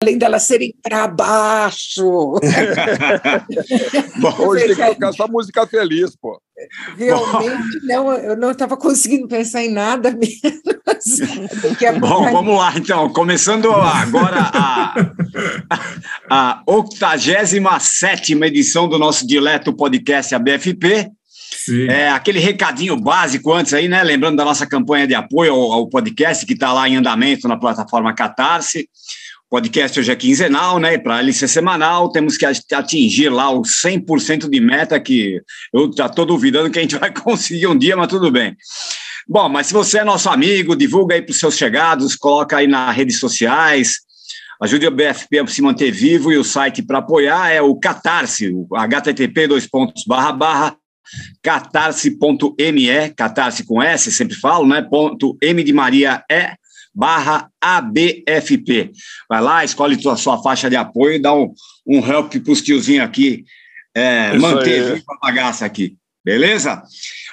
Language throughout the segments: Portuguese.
além delas serem para baixo. Bom, hoje tem que tocar só música feliz, pô. Realmente, não, eu não estava conseguindo pensar em nada menos. Bom, vamos lá, então. Começando agora a, a 87 edição do nosso dileto podcast ABFP. Sim. É, aquele recadinho básico antes aí, né? Lembrando da nossa campanha de apoio ao, ao podcast que está lá em andamento na plataforma Catarse podcast hoje é quinzenal, né? Para ele ser semanal, temos que atingir lá o 100% de meta, que eu já estou duvidando que a gente vai conseguir um dia, mas tudo bem. Bom, mas se você é nosso amigo, divulga aí para os seus chegados, coloca aí nas redes sociais, ajude o BFP a se manter vivo e o site para apoiar é o Catarse, o http dois pontos barra barra catarse.me, catarse com S, sempre falo, né? Ponto M de Maria é barra ABFP. Vai lá, escolhe a sua faixa de apoio e dá um, um help para os tiozinhos aqui é, manter a bagaça aqui. Beleza?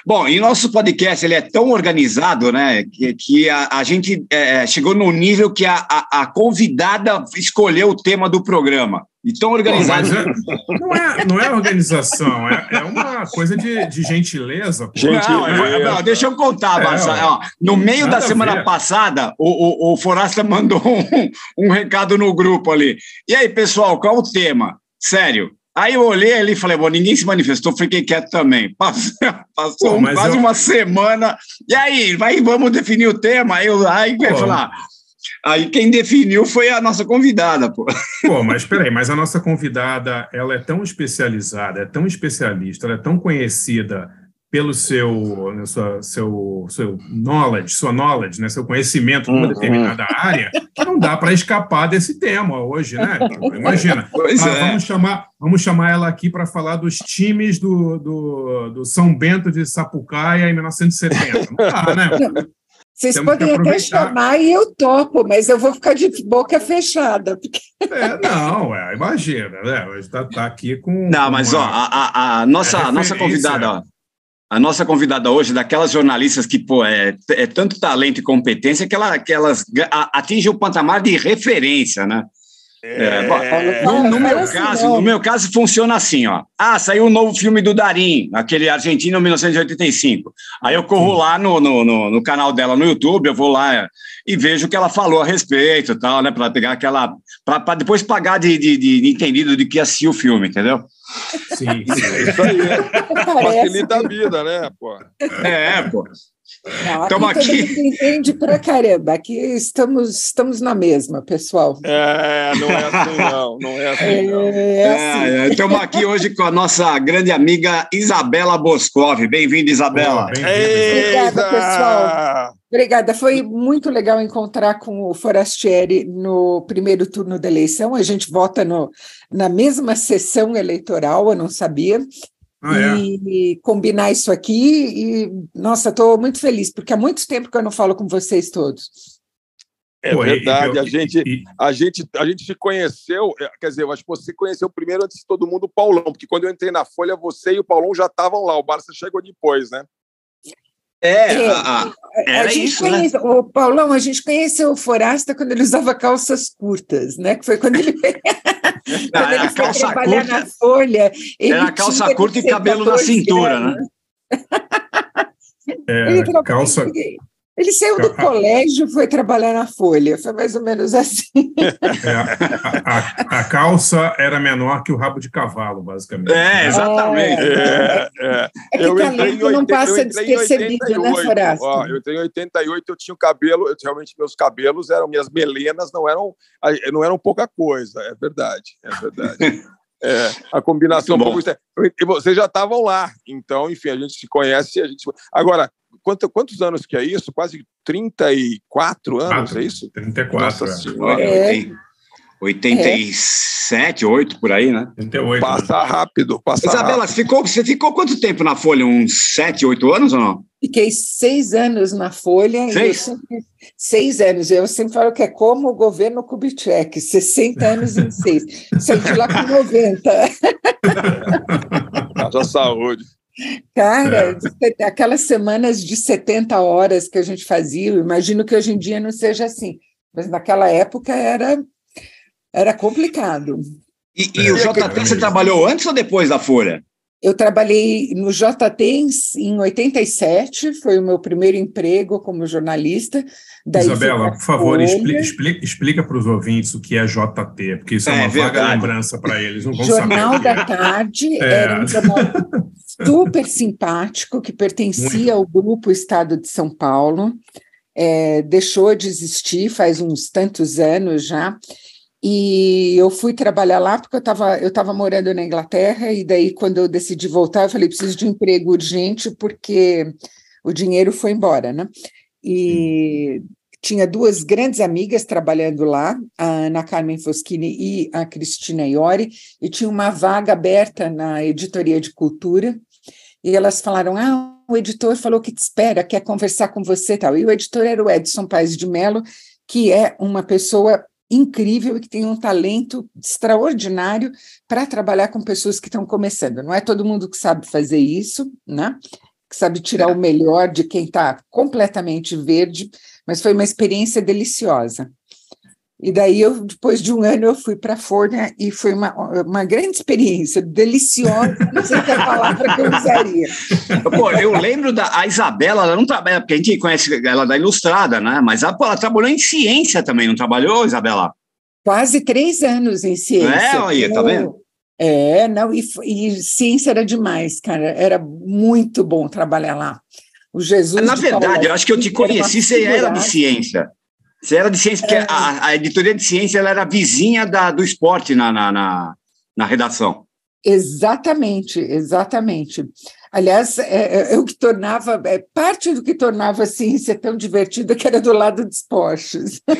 Bom, e nosso podcast ele é tão organizado, né, que, que a, a gente é, é chegou no nível que a, a, a, convidada escolheu o tema do programa. E tão organizado. Pô, é, não, é, não é organização, é, é uma coisa de, de gentileza. gentileza. Não, é, não, deixa eu contar, Marcelo. no meio da semana passada, o, o, o Forasta mandou um, um recado no grupo ali. E aí, pessoal, qual o tema? Sério, Aí eu olhei ali e falei, bom, ninguém se manifestou, fiquei quieto também. Passou, passou Pô, quase eu... uma semana. E aí, vai, vamos definir o tema? Aí, eu, aí vai falar. Aí quem definiu foi a nossa convidada, pô. Pô, mas peraí, mas a nossa convidada, ela é tão especializada, é tão especialista, ela é tão conhecida pelo seu, né, sua, seu, seu knowledge, sua knowledge, né, seu conhecimento numa uhum. determinada área, que não dá para escapar desse tema hoje, né? Imagina. Ah, é. vamos, chamar, vamos chamar ela aqui para falar dos times do, do, do, São Bento de Sapucaia em 1970. Não dá, né? Vocês Temos podem até chamar e eu topo, mas eu vou ficar de boca fechada. Porque... É, não, é, imagina, né? Está tá aqui com. Não, mas ó, a, a, a nossa, é nossa convidada, ó, a nossa convidada hoje, daquelas jornalistas que pô, é, é tanto talento e competência que, ela, que elas atingem o patamar de referência, né? É, é, no, no, meu caso, no meu caso funciona assim, ó. Ah, saiu um novo filme do Darim, aquele argentino 1985. Aí eu corro lá no, no, no, no canal dela no YouTube, eu vou lá e vejo o que ela falou a respeito, tal, né? Para pegar aquela, para depois pagar de, de, de, entendido de que assistiu o filme, entendeu? Sim, sim. isso aí. Facilita a vida, né, pô? É, pô. Não, aqui, aqui... entende pra caramba. Aqui estamos, estamos na mesma, pessoal. É, não é assim, não. Não é assim, é, não. É assim. estamos aqui hoje com a nossa grande amiga Isabela Boscov. Bem-vinda, Isabela. Bem Obrigada, pessoal. Obrigada. Foi muito legal encontrar com o Forastieri no primeiro turno da eleição. A gente vota no, na mesma sessão eleitoral, eu não sabia. Ah, é? e combinar isso aqui. E, nossa, estou muito feliz, porque há muito tempo que eu não falo com vocês todos. É Pô, verdade, a, gente, a, gente, a gente se conheceu, é, quer dizer, eu acho que você conheceu primeiro antes de todo mundo o Paulão, porque quando eu entrei na Folha, você e o Paulão já estavam lá, o Barça chegou depois, né? É, é a, a, era isso, né? conhece, né? O Paulão, a gente conheceu o Forasta quando ele usava calças curtas, né? Que foi quando ele Não, era calça curta, na Folha. Era calça curta e cabelo na cintura, né? É, calça, ele saiu do colégio foi trabalhar na Folha, foi mais ou menos assim. É, a, a, a, calça era menor que o rabo de cavalo, basicamente. É, exatamente. É, é. é que eu talento não passa despercebido, né, Forasta? Ó, eu tenho 88, eu tinha o cabelo, eu, realmente meus cabelos eram, minhas melenas não eram, não eram pouca coisa, é verdade, é verdade. É, a combinação. Vocês já estavam lá, então, enfim, a gente se conhece. A gente... Agora, quanto, quantos anos que é isso? Quase 34 anos, Quatro, é isso? 34. Nossa é. Senhora. É. 87, é. 8 por aí, né? 38. Passa rápido, passa Isabela, rápido. Você, ficou, você ficou quanto tempo na Folha? Uns 7, 8 anos ou não? Fiquei seis anos na Folha. Seis? Sempre, seis anos. Eu sempre falo que é como o governo Kubitschek, 60 anos em seis. Saí de lá com 90. Haja saúde. Cara, é. aquelas semanas de 70 horas que a gente fazia, imagino que hoje em dia não seja assim, mas naquela época era Era complicado. E, e o JT você trabalhou antes ou depois da Folha? Eu trabalhei no JT em 87, foi o meu primeiro emprego como jornalista. Daí Isabela, por favor, explica, explica, explica, para os ouvintes o que é JT, porque isso é, é uma verdade. vaga lembrança para eles. Não vão jornal saber. da Tarde é. era um jornal super simpático que pertencia Muito. ao grupo Estado de São Paulo. É, deixou de existir faz uns tantos anos já. E eu fui trabalhar lá porque eu estava eu tava morando na Inglaterra, e daí, quando eu decidi voltar, eu falei: preciso de um emprego urgente, porque o dinheiro foi embora, né? E tinha duas grandes amigas trabalhando lá, a Ana Carmen Foschini e a Cristina Iori, e tinha uma vaga aberta na editoria de cultura, e elas falaram: ah, o editor falou que te espera, quer conversar com você tal. E o editor era o Edson Paes de Mello, que é uma pessoa incrível e que tem um talento extraordinário para trabalhar com pessoas que estão começando. Não é todo mundo que sabe fazer isso, né? Que sabe tirar o melhor de quem está completamente verde, mas foi uma experiência deliciosa. E daí, eu, depois de um ano, eu fui para a Forna e foi uma, uma grande experiência, deliciosa, não sei que é a palavra que eu usaria. Pô, eu lembro da a Isabela, ela não trabalha, porque a gente conhece ela da Ilustrada, né? Mas ela, ela trabalhou em ciência também, não trabalhou, Isabela? Quase três anos em ciência. É, olha, tá vendo? É, não, e, e ciência era demais, cara, era muito bom trabalhar lá. O Jesus. Na verdade, Paulo, eu acho que eu te conheci, você era de ciência. Você era de ciência, porque é. a, a, editoria de ciência ela era vizinha da, do esporte na, na, na, na redação. Exatamente, exatamente. Aliás, é, é, é, o que tornava, é, parte do que tornava a ciência tão divertida que era do lado dos esportes. É.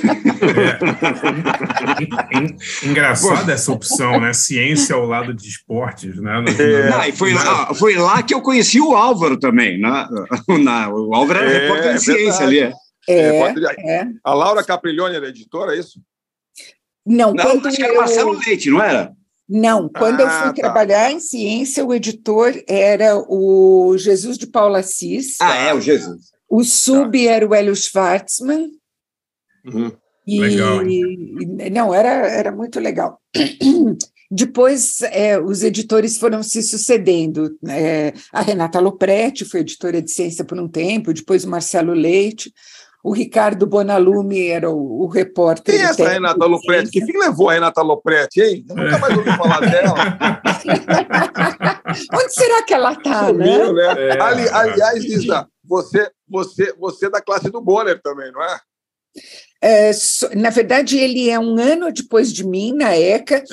Engraçada essa opção, né? Ciência ao lado de esportes, né? No, é. Não, e foi, lá, foi lá que eu conheci o Álvaro também, né? Na, o Álvaro era repórter de ciência ali. É. É, é, A Laura Capriglione era editora, é isso? Não, não quando acho eu... que era Marcelo Leite, não era? Não, quando ah, eu fui tá. trabalhar em ciência, o editor era o Jesus de Paula Assis. Ah, é, o Jesus. O sub tá. era o Hélio Schwartzman. Uhum. E, legal. E, não, era, era muito legal. Depois, é, os editores foram se sucedendo. É, a Renata Lopretti foi editora de ciência por um tempo, depois o Marcelo Leite. O Ricardo Bonalume era o, o repórter. Quem é essa Renata Lopretti? Que fim levou a Renata Lopretti, hein? Eu nunca mais ouvi falar dela. Onde será que ela está, né? né? É, Ali, aliás, Lisa, você, você, você é da classe do Bonner também, não é? É, na verdade, ele é um ano depois de mim na ECA, é.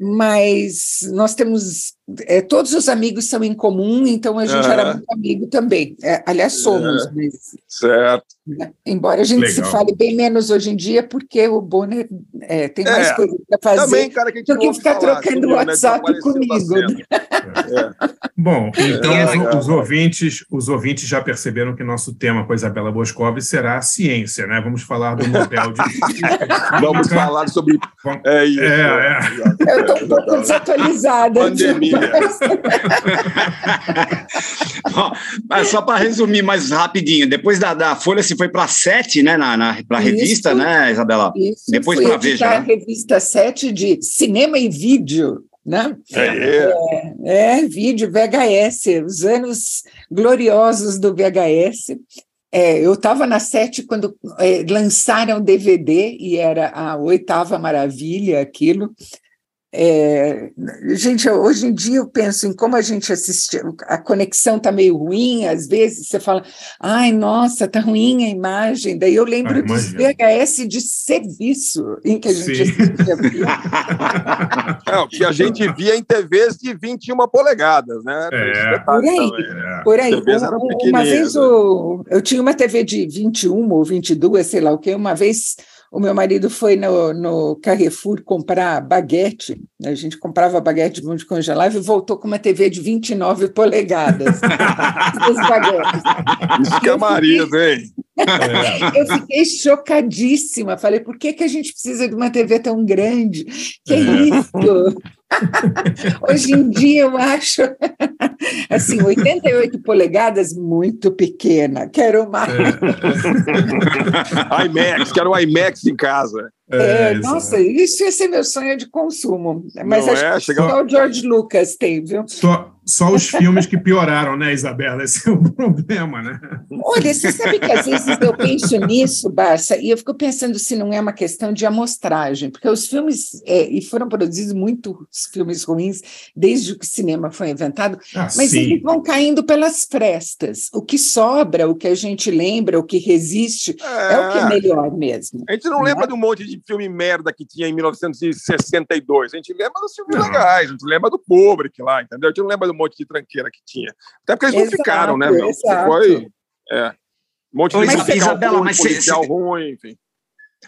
mas nós temos. É, todos os amigos são em comum, então a gente era muito amigo também. É, aliás, somos. Mas, certo. Né, embora a gente Legal. se fale bem menos hoje em dia, porque o Bonner é, tem mais é, coisas para fazer também, cara, que do que ficar trocando o WhatsApp comigo. Né? Bom, então os, os, ouvintes, os ouvintes já perceberam que nosso tema com a Isabela Boscov será a ciência, né? Vamos falar do modelo de. Vamos falar sobre. É isso. É, é. Eu estou um pouco desatualizada. Pandemia. Bom, mas só para resumir mais rapidinho, depois da, da Folha se foi para sete, né? Na, na para a revista, né, Isabela? Isso, depois para Veja. a revista 7 de cinema e vídeo né? É, é. é, vídeo VHS, os anos gloriosos do VHS. É, eu estava na sete quando é, lançaram o DVD e era a oitava maravilha aquilo. É, gente, hoje em dia eu penso em como a gente assiste, a conexão está meio ruim, às vezes você fala, ai, nossa, está ruim a imagem. Daí eu lembro ah, dos VHS de serviço em que a gente Sim. assistia. é, o que a gente via em TVs de 21 polegadas, né? É. Por aí, é. por aí. Uma vez eu, eu tinha uma TV de 21 ou 22, sei lá o que, uma vez o meu marido foi no, no Carrefour comprar baguete, a gente comprava baguete de congelar e voltou com uma TV de 29 polegadas. Isso que é marido, hein? eu fiquei chocadíssima. Falei, por que, que a gente precisa de uma TV tão grande? Que é isso? Hoje em dia eu acho Assim, 88 polegadas, muito pequena. Quero mais. É. IMAX, quero um IMAX em casa. É, é, nossa, isso ia ser meu sonho de consumo. Mas Não acho é? que só o George Lucas tem, viu? Só, só os filmes que pioraram, né, Isabela? Esse é o problema, né? Olha, você sabe que às vezes eu penso nisso, Barça, e eu fico pensando se não é uma questão de amostragem, porque os filmes, é, e foram produzidos muitos filmes ruins desde que o cinema foi inventado, ah, mas sim. eles vão caindo pelas frestas. O que sobra, o que a gente lembra, o que resiste, é, é o que é melhor mesmo. A gente não, não lembra é? de um monte de filme merda que tinha em 1962. A gente lembra dos filmes não. legais, a gente lembra do Kubrick lá, entendeu? A gente não lembra do monte de tranqueira que tinha. Até porque eles exato, não ficaram, né, meu? Foi. É. Um monte de mas, Isabela, ruim, mas policial cê, ruim, enfim.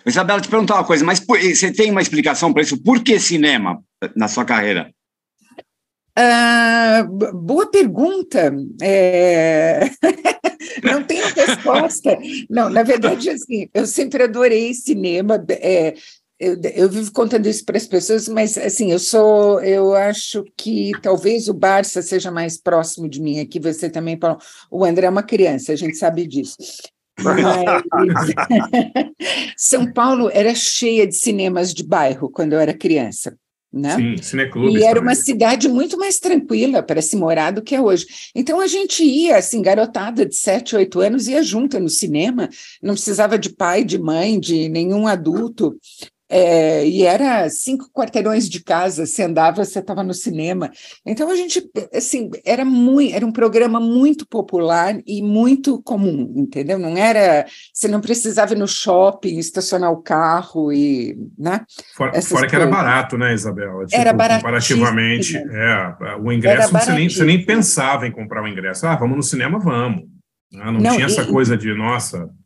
Isabela, te perguntar uma coisa, mas você tem uma explicação para isso? Por que cinema na sua carreira? Uh, boa pergunta. É... Não tenho resposta. Não, na verdade, assim, eu sempre adorei cinema. É, eu, eu, vivo contando isso para as pessoas, mas assim, eu sou, eu acho que talvez o Barça seja mais próximo de mim aqui. Você também, Paulo. O André é uma criança, a gente sabe disso. Mas... São Paulo era cheia de cinemas de bairro quando eu era criança né? Sim, cineclubes. E era também. uma cidade muito mais tranquila para se morar do que é hoje. Então a gente ia, assim, garotada de 7, 8 anos, ia junta no cinema, não precisava de pai, de mãe, de nenhum adulto. É, e era cinco quarteirões de casa, você andava, você estava no cinema. Então a gente, assim, era muito, era um programa muito popular e muito comum, entendeu? Não era, você não precisava ir no shopping, estacionar o carro e, né? Fora, fora que era barato, né, Isabela? Tipo, era barato. Comparativamente, é, o ingresso você nem, você nem pensava em comprar o ingresso. Ah, vamos no cinema, vamos. Ah, não, não, tinha essa coisa de, nossa, é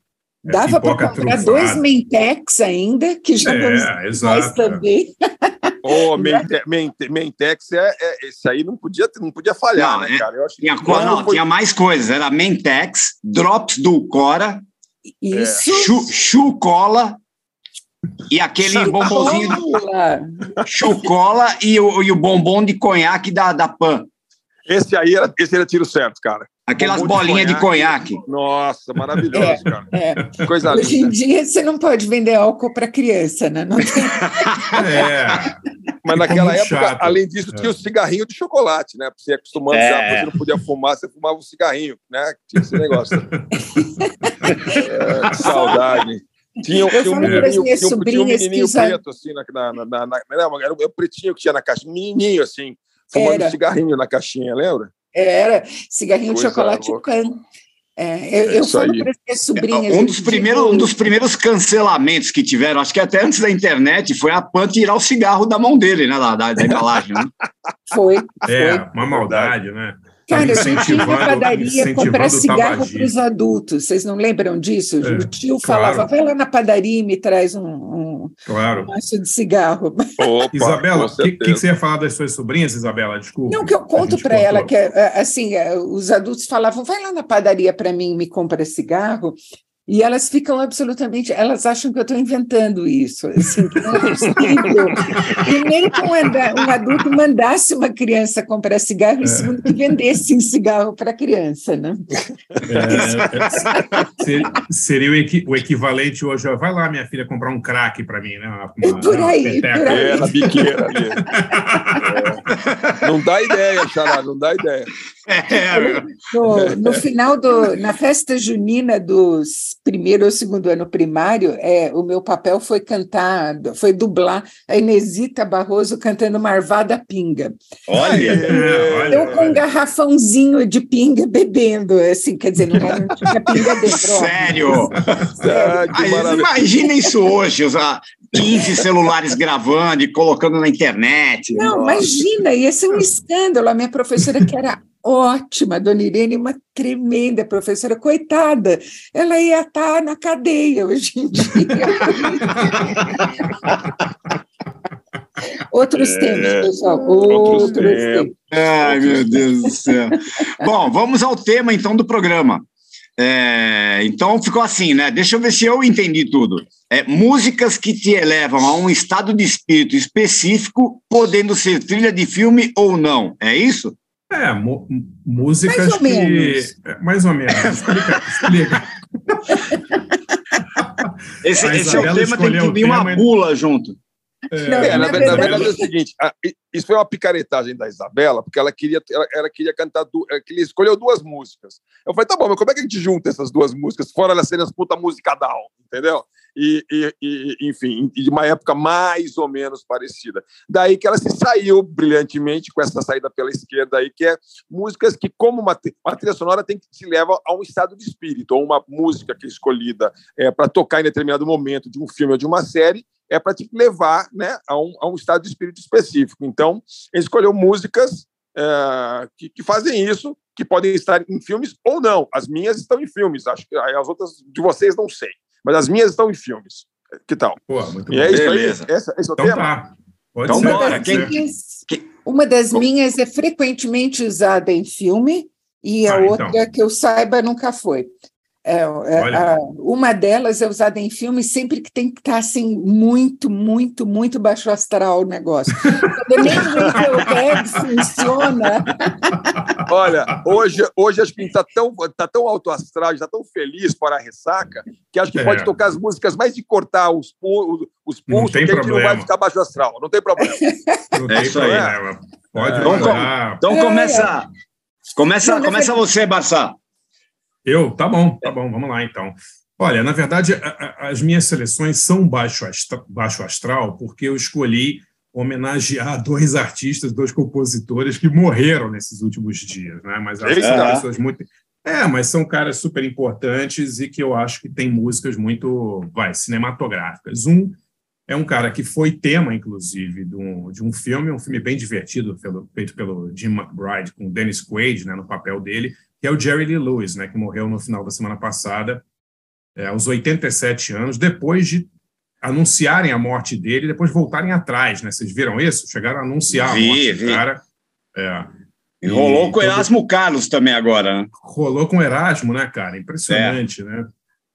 Dava para comprar trufada. dois Mentex ainda, que já é, exato, também. Oh, Mentex, é, é, esse aí não podia, não podia falhar, não, né, é, cara? Eu acho tinha, que não, foi... tinha mais coisas, era Mentex, Drops do Cora, Isso. Chu, Chucola e aquele bombonzinho. Chucola e o, e o bombom de conhaque da, da Pan. Esse aí era, esse era tiro certo, cara. Aquelas bolinhas de conhaque. Nossa, maravilhoso, é, cara. É. Coisa Hoje linda. em dia você não pode vender álcool para criança, né? Não tem... é. Mas naquela época, chato. além disso, tinha o cigarrinho de chocolate, né? Você acostumando é. já, você não podia fumar, você fumava um cigarrinho, né? Tinha esse negócio. é, saudade. Tinha, tinha, um menininho, tinha, um, tinha um menininho preto, assim, na, na, na, na, era o pretinho que tinha na caixa, menininho, assim, fumando era. cigarrinho na caixinha, lembra? Era cigarrinho de chocolate can. É, eu, é eu falo para as sobrinhas. Um dos, primeiros, um dos primeiros cancelamentos que tiveram, acho que até antes da internet, foi a PAN tirar o cigarro da mão dele, né? Da, da, da embalagem. Né? Foi. É, foi. uma maldade, né? Cara, eu tinha na padaria comprar cigarro para os adultos. Vocês não lembram disso? É, o tio falava, claro. vai lá na padaria e me traz um, um, claro. maço de cigarro. Opa, Isabela, o que, que, você ia falar das suas sobrinhas, Isabela? Desculpa. Não, que eu conto para ela que, assim, os adultos falavam, vai lá na padaria para mim e me compra cigarro. E elas ficam absolutamente, elas acham que eu estou inventando isso, assim, que não é possível. Primeiro que um, um, adulto mandasse uma criança comprar cigarro, é. e segundo que vendesse um cigarro para a criança, né? É, é seria o, equi, o, equivalente hoje, ó, vai lá, minha filha, comprar um crack para mim, né? Uma, uma, por aí, por aí. É, na biqueira ali. É. Não dá ideia, Xará, não dá ideia. É. No, no, final do, na festa junina dos primeiro ou segundo ano primário, é, o meu papel foi cantar, foi dublar a Inesita Barroso cantando Marvada Pinga. Olha! Eu com um garrafãozinho de pinga bebendo, assim, quer dizer, não, não tinha pinga dentro. Sério? Sério. Ah, imagina isso hoje, usar 15 celulares gravando e colocando na internet. Não, Nossa. imagina, ia ser um escândalo. A minha professora, que era ótima, Dona Irene, uma tremenda professora, coitada, ela ia estar na cadeia hoje em dia. Outros é, temas, pessoal. Outros, outros temas. temas. Ai, meu Deus do céu. Bom, vamos ao tema então do programa. É, então ficou assim, né? Deixa eu ver se eu entendi tudo. É, músicas que te elevam a um estado de espírito específico, podendo ser trilha de filme ou não. É isso? É, músicas mais ou que... Menos. É, mais ou menos. Explica. explica. esse, esse é o tema, tem que vir uma bula junto. É, Não, é, na, verdade, na, verdade, é o seguinte: a, isso foi uma picaretagem da Isabela, porque ela queria, ela, ela queria cantar, du, ela queria, escolheu duas músicas. Eu falei, tá bom, mas como é que a gente junta essas duas músicas, fora elas serem as puta musicadal, entendeu? E, e, e, enfim, de uma época mais ou menos parecida. Daí que ela se saiu brilhantemente com essa saída pela esquerda aí, que é músicas que, como uma, uma trilha sonora, tem que se leva a um estado de espírito, ou uma música que é escolhida é, para tocar em determinado momento de um filme ou de uma série, é para te levar né, a, um, a um estado de espírito específico. Então, ele escolheu músicas é, que, que, fazem isso, que podem estar em filmes ou não. As minhas estão em filmes, acho que as outras de vocês não sei, mas as minhas estão em filmes. Que tal? Pô, muito e é isso Beleza. aí. Essa, esse é o então, tema. Tá. Pode então, ser. Uma das, Quem... minhas, uma das minhas é frequentemente usada em filme e a ah, então. outra, então. que eu saiba, nunca foi. É, é, a, uma delas é usada em filmes sempre que tem que estar assim, muito, muito, muito baixo astral o negócio. Nem o funciona. Olha, hoje, hoje acho que a gente está tão, tá tão alto astral, está tão feliz para a ressaca, que acho que é. pode tocar as músicas mais de cortar os, os pulsos, que a gente não vai ficar baixo astral. Não tem problema. Não é isso aí, né? Pode é. Então, então começa, começa, começa você, Barça. Eu? Tá bom, tá bom, vamos lá então. Olha, na verdade, a, a, as minhas seleções são baixo, astra, baixo astral, porque eu escolhi homenagear dois artistas, dois compositores que morreram nesses últimos dias, né? Mas acho que são pessoas muito. É, mas são caras super importantes e que eu acho que tem músicas muito, vai, cinematográficas. Um é um cara que foi tema, inclusive, de um, de um filme, um filme bem divertido, pelo, feito pelo Jim McBride, com Dennis Quaid né, no papel dele, que é o Jerry Lee Lewis, né, que morreu no final da semana passada, é, aos 87 anos, depois de anunciarem a morte dele e depois voltarem atrás, né? Vocês viram isso? Chegaram a anunciar vi, a morte vi. do cara. É. E rolou com o Erasmo Carlos também agora. Né? Rolou com o Erasmo, né, cara? Impressionante, é. né?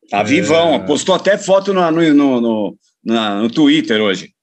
Tá vivão. É... Postou até foto no, no, no, no, no Twitter hoje.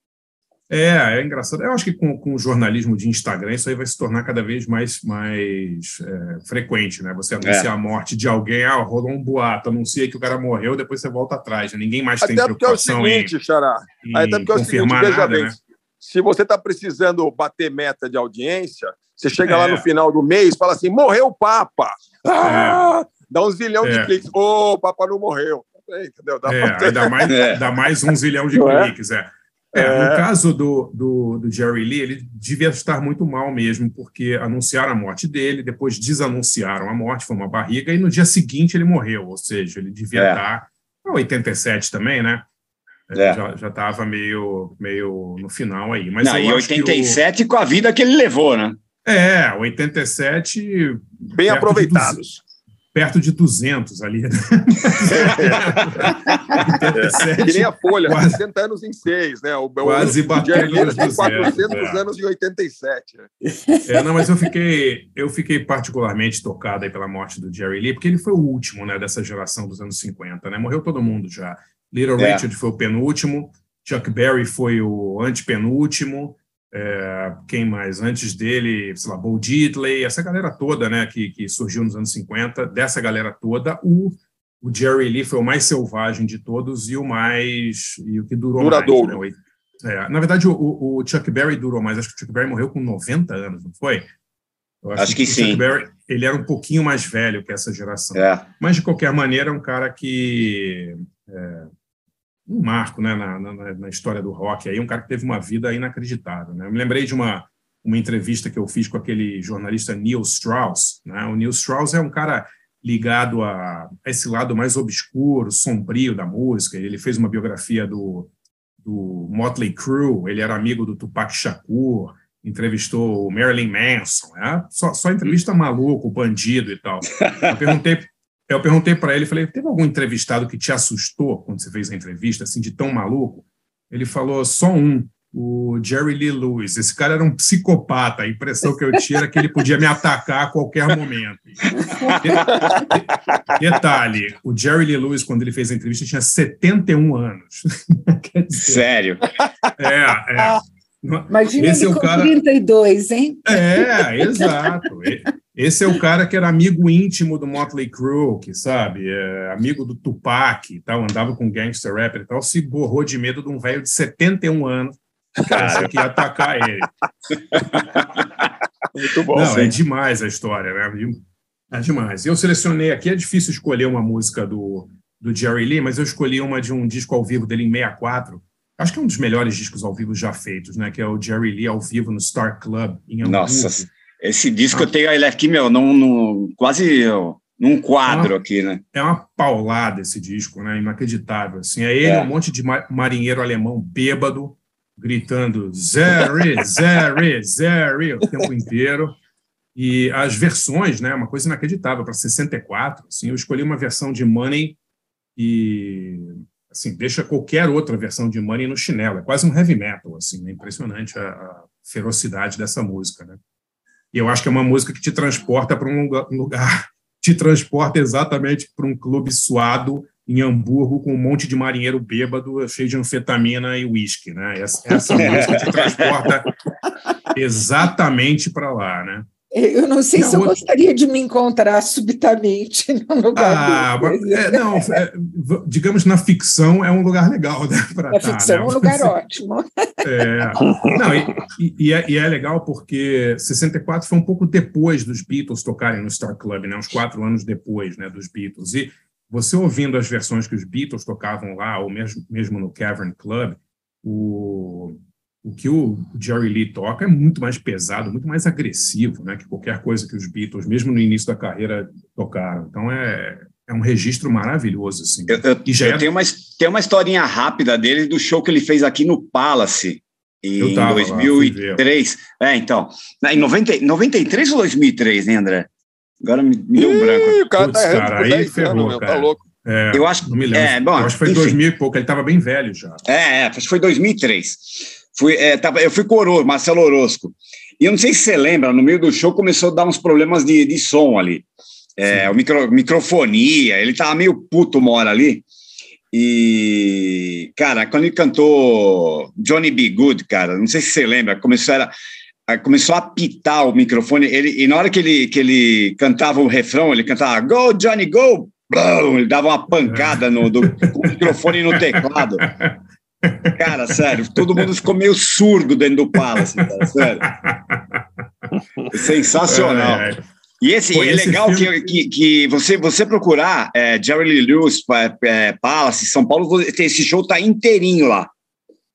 É, é engraçado. Eu acho que com, com o jornalismo de Instagram isso aí vai se tornar cada vez mais, mais é, frequente, né? Você anunciar é. a morte de alguém, ah, rolou um boato, anuncia que o cara morreu, depois você volta atrás. Né? Ninguém mais Até tem preocupação é o seguinte, em, Xará. Em Até porque é o seguinte, veja bem, né? se você está precisando bater meta de audiência, você chega é. lá no final do mês fala assim, morreu o Papa! Ah, dá um zilhão de é. cliques. Ô, oh, o Papa não morreu. Entendeu? Dá, é, dá, mais, dá mais um zilhão de cliques, é. É, no é. caso do, do, do, Jerry Lee, ele devia estar muito mal mesmo, porque anunciaram a morte dele, depois desanunciaram a morte, foi uma barriga, e no dia seguinte ele morreu, ou seja, ele devia é. estar. 87 também, né? É. Já estava meio, meio no final aí. Mas Não, e 87 o... com a vida que ele levou, né? É, 87. Bem aproveitados perto de 200 ali. Né? É, que nem a Folha, quase, 60 anos em 6, né? O, quase bateu nos 200. 400 é. anos em 87. Né? É, não, mas eu fiquei, eu fiquei particularmente tocado aí pela morte do Jerry Lee, porque ele foi o último né, dessa geração dos anos 50, né? Morreu todo mundo já. Little é. Richard foi o penúltimo, Chuck Berry foi o antepenúltimo, é, quem mais? Antes dele, sei lá, Bo Diddley, essa galera toda, né, que, que surgiu nos anos 50, dessa galera toda, o, o Jerry Lee foi o mais selvagem de todos e o mais. e o que durou Duradouro. mais. Né? É, na verdade, o, o, Chuck Berry durou mais. Acho que o Chuck Berry morreu com 90 anos, não foi? acho, acho que, que sim. Chuck Berry, ele era um pouquinho mais velho que essa geração. É. Mas, de qualquer maneira, é um cara que. É, um marco né, na, na, na, história do rock, aí, um cara que teve uma vida inacreditável. Né? Eu me lembrei de uma, uma entrevista que eu fiz com aquele jornalista Neil Strauss. Né? O Neil Strauss é um cara ligado a, a esse lado mais obscuro, sombrio da música. Ele fez uma biografia do, do Motley Crue, ele era amigo do Tupac Shakur, entrevistou o Marilyn Manson, né? só, só entrevista maluco, bandido e tal. Eu perguntei, eu perguntei para ele, falei, teve algum entrevistado que te assustou quando você fez a entrevista, assim, de tão maluco? Ele falou, só um, o Jerry Lee Lewis. Esse cara era um psicopata. A impressão que eu tinha era que ele podia me atacar a qualquer momento. Detalhe, o Jerry Lee Lewis, quando ele fez a entrevista, tinha 71 anos. Dizer, Sério? É, é. Imagina Esse ele é o com cara... 32, hein? É, exato. Esse é o cara que era amigo íntimo do Motley Crue, que sabe, é amigo do Tupac e tal, andava com gangster rapper e tal, se borrou de medo de um velho de 71 anos cara, que ia atacar ele. Muito bom. Não, sim. é demais a história, né? É demais. Eu selecionei aqui, é difícil escolher uma música do, do Jerry Lee, mas eu escolhi uma de um disco ao vivo dele em 64. Acho que é um dos melhores discos ao vivo já feitos, né? Que é o Jerry Lee ao vivo no Star Club em Hamburgo. Nossa, esse disco ah. eu tenho ele aqui, meu, num, num, quase num quadro é uma, aqui, né? É uma paulada esse disco, né? Inacreditável. Assim, é ele, é. um monte de marinheiro alemão bêbado, gritando Zeri, Zeri, Zeri o tempo inteiro. E as versões, né, uma coisa inacreditável para 64, assim, eu escolhi uma versão de Money e assim, deixa qualquer outra versão de Money no chinelo, é quase um heavy metal, assim, é impressionante a, a ferocidade dessa música, né? E eu acho que é uma música que te transporta para um lugar, te transporta exatamente para um clube suado em Hamburgo com um monte de marinheiro bêbado cheio de anfetamina e uísque, né? Essa, essa música te transporta exatamente para lá, né? Eu não sei não, se eu gostaria de me encontrar subitamente no lugar ah, é, não, é, digamos na ficção é um lugar legal, né? Na tá, ficção né? é um lugar ótimo. É, não, e, e, é, e, é, legal porque 64 foi um pouco depois dos Beatles tocarem no Star Club, né? Uns quatro anos depois, né? Dos Beatles. E você ouvindo as versões que os Beatles tocavam lá, ou mesmo, mesmo no Cavern Club, o o que o Jerry Lee toca é muito mais pesado, muito mais agressivo, né, que qualquer coisa que os Beatles, mesmo no início da carreira, tocaram. Então é, é um registro maravilhoso, assim. Eu, eu, e já eu é... tenho, uma, tenho uma historinha rápida dele do show que ele fez aqui no Palace. Em 2003. Lá, é, então. Em 90, 93 ou 2003, né, André? Agora me, me deu um branco. o cara Puts, tá cara, aí ferrou, anos, cara. tá louco. É, eu acho, não me lembro. É, bom, eu acho que foi em 2000 e pouco, ele estava bem velho já. É, é, acho que foi 2003. Fui, é, tava, eu fui com o Marcelo Orozco. E eu não sei se você lembra, no meio do show começou a dar uns problemas de, de som ali. É, o micro, microfonia, ele tava meio puto uma hora ali. E, cara, quando ele cantou Johnny B. Good, cara, não sei se você lembra, começou, era, começou a apitar o microfone. Ele, e na hora que ele, que ele cantava o refrão, ele cantava Go, Johnny, go! Ele dava uma pancada no, do, com o microfone no teclado. Cara, sério, todo mundo ficou meio surdo dentro do Palace, cara, sério. Sensacional. É, é. E esse Pô, é legal filme... que, que, que, você, você procurar é, Jerry Lee Lewis, é Palace, São Paulo, esse show tá inteirinho lá.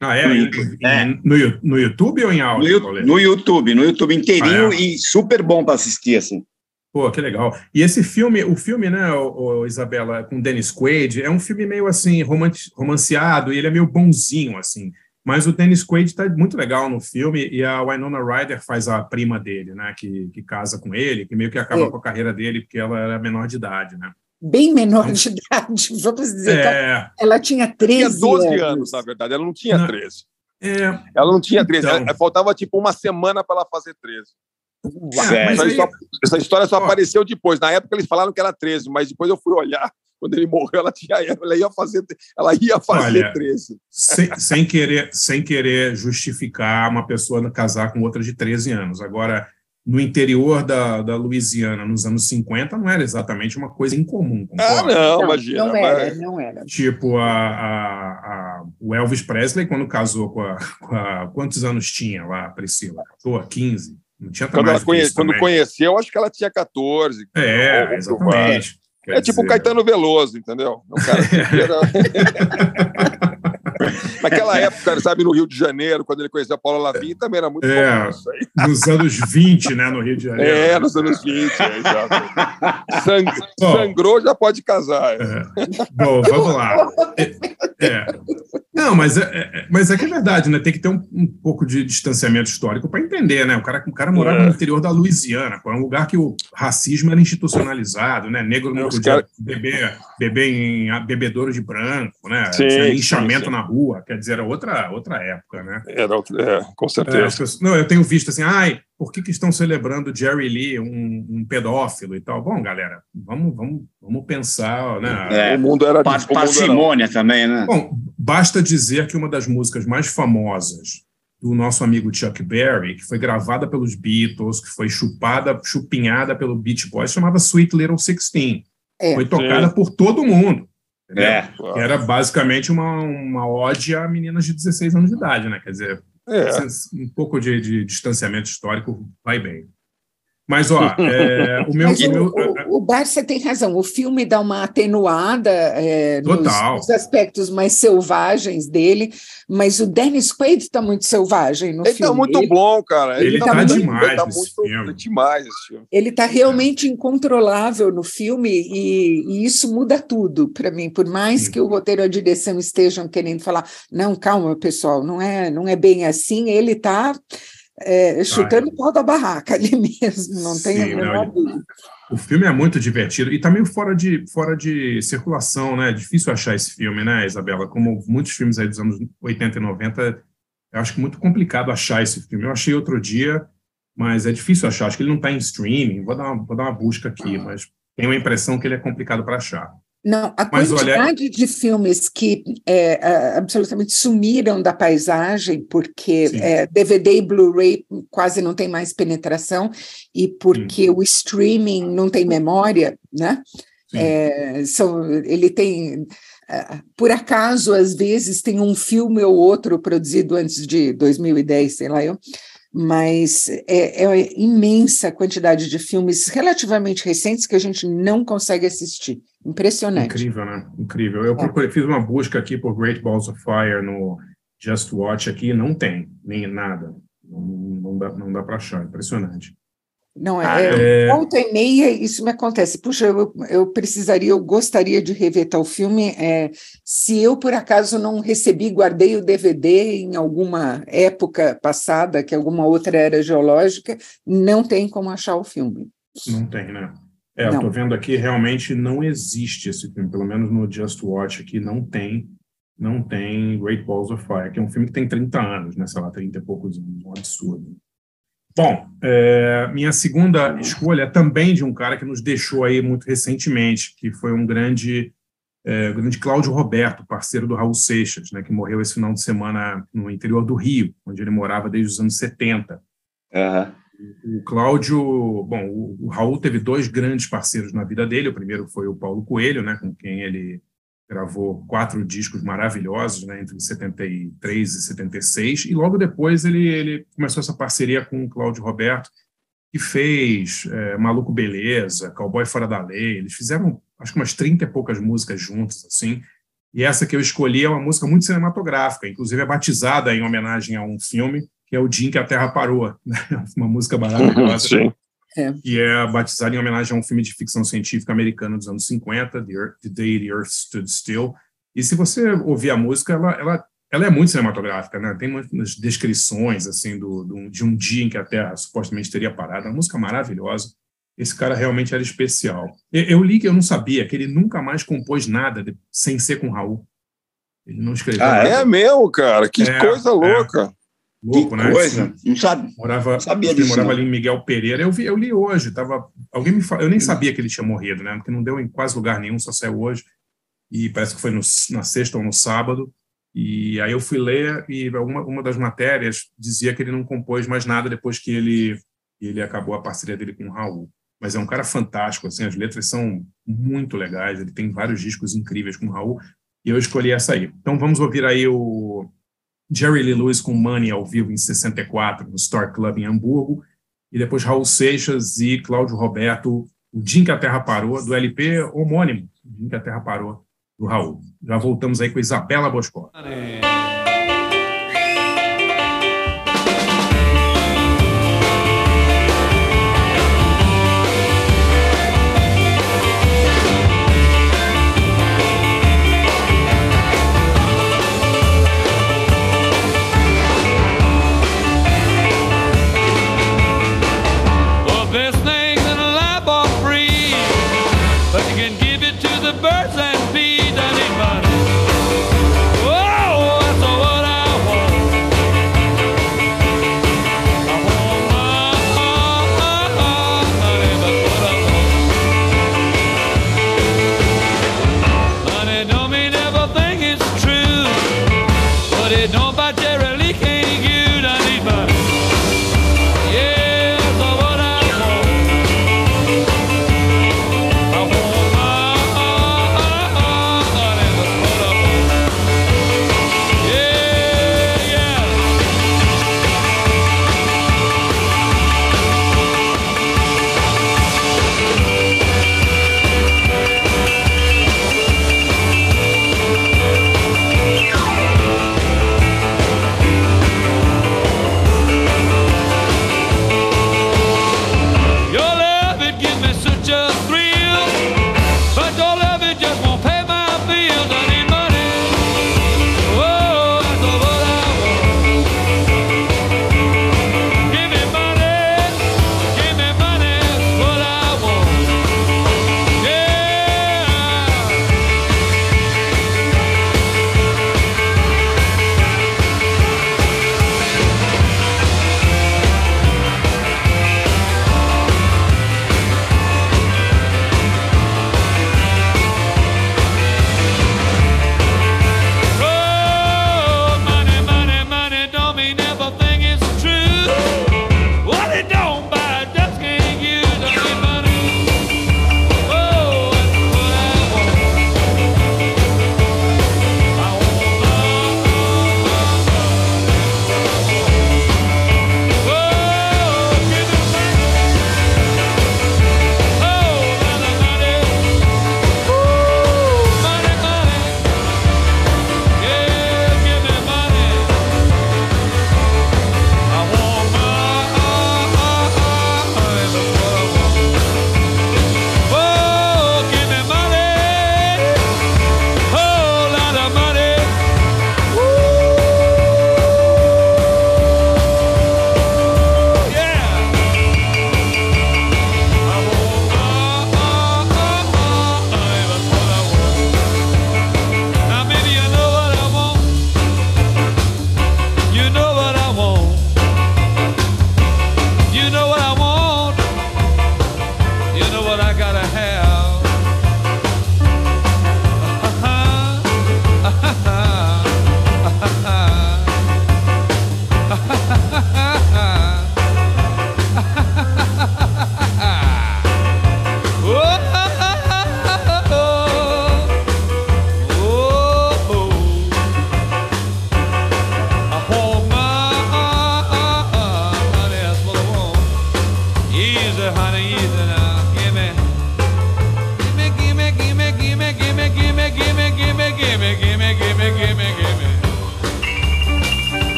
Ah, é? No, é. no, no YouTube ou em áudio? No, no YouTube, no YouTube inteirinho ah, é. e super bom para assistir, assim. Pô, que legal. E esse filme, o filme, né, o, o Isabela, com Dennis Quaid, é um filme meio assim, romanceado, e ele é meio bonzinho, assim. Mas o Dennis Quaid está muito legal no filme, e a Winona Ryder faz a prima dele, né, que, que casa com ele, que meio que acaba é. com a carreira dele, porque ela era menor de idade, né? Bem menor de idade, vamos dizer. É... Ela tinha 13 ela tinha 12 anos. anos. na verdade, ela não tinha não. 13. É... Ela não tinha 13, então... ela, faltava tipo uma semana para ela fazer 13. É, essa, história, essa, história, só apareceu depois. Na época eles falaram que era 13, mas depois eu fui olhar. Quando ele morreu, ela, tinha, ela ia fazer, ela ia fazer Olha, 13. Sem, sem, querer, sem querer justificar uma pessoa casar com outra de 13 anos. Agora, no interior da, da Louisiana, nos anos 50, não era exatamente uma coisa incomum. Ah, não, não, imagina. Não era, mas... não era. Tipo, a, a, a, o Elvis Presley, quando casou com a, com a, Quantos anos tinha lá, Priscila? 14, 15? Não tinha quando, ela conhe, quando conheceu, acho que ela tinha 14. É, exatamente. é tipo o Caetano Veloso, entendeu? Um cara que era... Naquela época, sabe, no Rio de Janeiro, quando ele conheceu a Paula Lavigne, também era muito é, isso aí. Nos anos 20, né, no Rio de Janeiro. É, nos anos 20, é, exato. Sang, Bom, sangrou, já pode casar. É. Bom, vamos lá. É, é. Não, mas é, é, mas é que é verdade, né? Tem que ter um, um pouco de distanciamento histórico para entender, né? O cara, o cara morava é. no interior da Louisiana, é um lugar que o racismo era institucionalizado, né? Negro não podia cara... beber, beber em bebedouro de branco, né? Sim, linchamento sim, sim. na rua, quer dizer, era outra, outra época, né? Era, é, com certeza. Pessoas, não, eu tenho visto assim, ai, por que, que estão celebrando Jerry Lee, um, um, pedófilo e tal? Bom, galera, vamos, vamos, vamos pensar, né? É, o mundo era... Pa parcimônia também, né? Bom, basta dizer que uma das músicas mais famosas do nosso amigo Chuck Berry, que foi gravada pelos Beatles, que foi chupada, chupinhada pelo Beach Boys, chamava Sweet Little Sixteen. É, foi tocada sim. por todo mundo. É. Era basicamente uma, uma ode a meninas de 16 anos de idade, né? Quer dizer, é. um pouco de, de distanciamento histórico vai bem. Mas, ó, é, o meu. o, meu, o, o Barça tem razão. O filme dá uma atenuada é, nos, nos, aspectos mais selvagens dele, mas o Dennis Quaid está muito selvagem no ele tá filme. Tá muito ele, bom, cara. Ele, está tá demais. Ele tá muito demais esse filme. Ele está realmente é. incontrolável no filme e, e isso muda tudo para mim. Por mais Sim. que o roteiro e a direção estejam querendo falar, não, calma, pessoal, não é, não é bem assim. Ele está é, chutando o pau da barraca ali mesmo, não tem Sim. O filme é muito divertido e está meio fora de, fora de circulação, né? É difícil achar esse filme, né, Isabela? Como muitos filmes aí dos anos 80 e 90, eu acho que muito complicado achar esse filme. Eu achei outro dia, mas é difícil achar. Acho que ele não está em streaming. Vou dar, uma, vou dar uma busca aqui, mas tenho a impressão que ele é complicado para achar. Não, a Mas quantidade olha... de filmes que é, absolutamente sumiram da paisagem, porque é, DVD e Blu-ray quase não tem mais penetração, e porque o streaming não tem memória, né? É, são, ele tem. É, por acaso, às vezes, tem um filme ou outro produzido antes de 2010, sei lá eu, mas é, é imensa a quantidade de filmes relativamente recentes que a gente não consegue assistir. Impressionante. Incrível, né? Incrível. Eu é. procurei, fiz uma busca aqui por Great Balls of Fire no Just Watch aqui, não tem, nem nada. Não, não dá, não dá para achar. Impressionante. Não, é, ah, é, volta e meia isso me acontece. Puxa, eu, eu precisaria, eu gostaria de rever tal filme. É, se eu, por acaso, não recebi, guardei o DVD em alguma época passada, que alguma outra era geológica, não tem como achar o filme. Não tem, né? É, não. eu tô vendo aqui, realmente não existe esse filme, pelo menos no Just Watch aqui não tem, não tem Great Balls of Fire, que é um filme que tem 30 anos, né? Sei lá, 30 e poucos anos, um absurdo. Bom, é, minha segunda escolha é também de um cara que nos deixou aí muito recentemente, que foi um grande, é, grande Cláudio Roberto, parceiro do Raul Seixas, né, que morreu esse final de semana no interior do Rio, onde ele morava desde os anos 70. Uhum. O Cláudio, bom, o, Raul teve dois grandes parceiros na vida dele. O primeiro foi o Paulo Coelho, né, com quem ele gravou quatro discos maravilhosos, né, entre 73 e 76, e logo depois ele, ele começou essa parceria com o Cláudio Roberto, que fez é, Maluco Beleza, Cowboy Fora da Lei, eles fizeram acho que umas 30 e poucas músicas juntos, assim, e essa que eu escolhi é uma música muito cinematográfica, inclusive é batizada em homenagem a um filme, que é o Dia em que a Terra Parou, né? uma música maravilhosa. Sim é. que é batizado em homenagem a um filme de ficção científica americano dos anos 50, The, Earth, the Day the Earth Stood Still. E se você ouvir a música, ela, ela, ela é muito cinematográfica, né? Tem umas descrições assim do, do, de um dia em que a Terra supostamente teria parado. Uma música maravilhosa. Esse cara realmente era especial. Eu, eu li que eu não sabia que ele nunca mais compôs nada de, sem ser com Raul. Ele não escreveu. Ah, nada. é mesmo, cara? Que é, coisa é. louca. É. Louco, que né? Coisa. Não sabe. Morava, sabia disso, morava ali em Miguel Pereira. Eu vi, eu li hoje. Tava, alguém me eu nem sabia que ele tinha morrido, né? Porque não deu em quase lugar nenhum, só saiu hoje. E parece que foi no, na sexta ou no sábado. E aí eu fui ler e uma, uma das matérias dizia que ele não compôs mais nada depois que ele ele acabou a parceria dele com o Raul. Mas é um cara fantástico, assim, as letras são muito legais, ele tem vários discos incríveis com o Raul, e eu escolhi essa aí. Então vamos ouvir aí o Jerry Lee Lewis com Money ao vivo em 64 no Star Club em Hamburgo, e depois Raul Seixas e Cláudio Roberto, O Dia que a Terra Parou, do LP homônimo, O Dia que a Terra Parou, do Raul. Já voltamos aí com Isabela Boscó.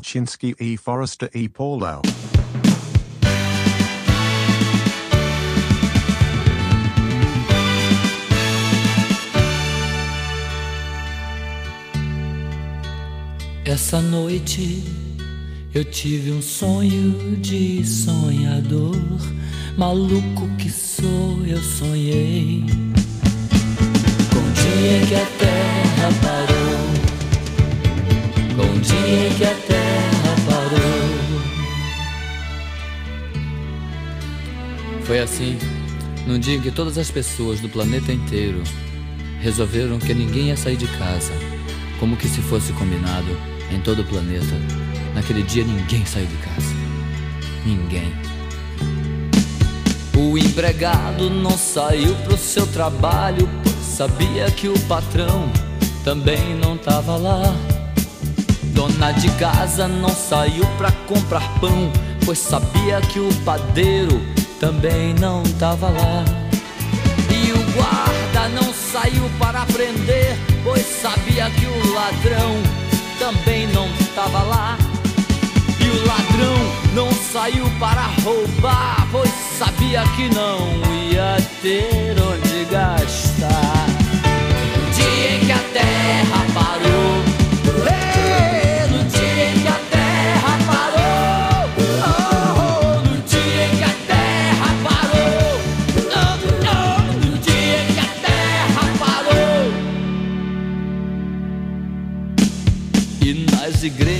Amigos e. Balchinski e Forrester e. Paulo. Essa noite eu tive um sonho de sonhador, maluco que sou, eu sonhei. Com o dia que a o dia que a terra parou. Foi assim, num dia em que todas as pessoas do planeta inteiro resolveram que ninguém ia sair de casa, como que se fosse combinado em todo o planeta. Naquele dia ninguém saiu de casa. Ninguém. O empregado não saiu pro seu trabalho, sabia que o patrão também não tava lá. Dona de casa não saiu pra comprar pão, pois sabia que o padeiro também não tava lá. E o guarda não saiu para prender, pois sabia que o ladrão também não estava lá. E o ladrão não saiu para roubar, pois sabia que não ia ter onde gastar. O dia em que a terra parou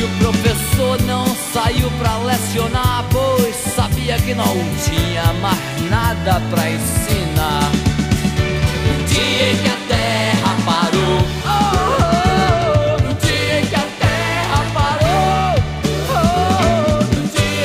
E o professor não saiu pra lecionar, pois sabia que não tinha mais nada pra ensinar. No dia que a terra parou, no dia que a terra parou, oh, no dia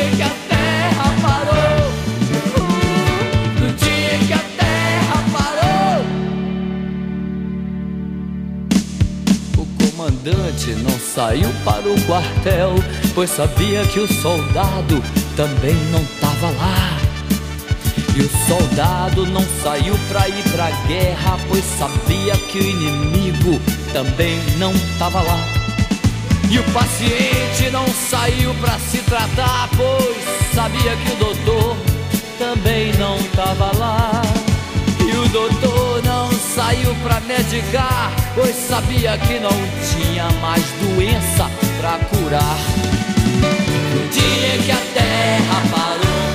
saiu para o quartel, pois sabia que o soldado também não tava lá. E o soldado não saiu pra ir pra guerra, pois sabia que o inimigo também não tava lá. E o paciente não saiu pra se tratar, pois sabia que o doutor também não tava lá. O doutor não saiu pra medicar, pois sabia que não tinha mais doença pra curar. No dia que a terra parou,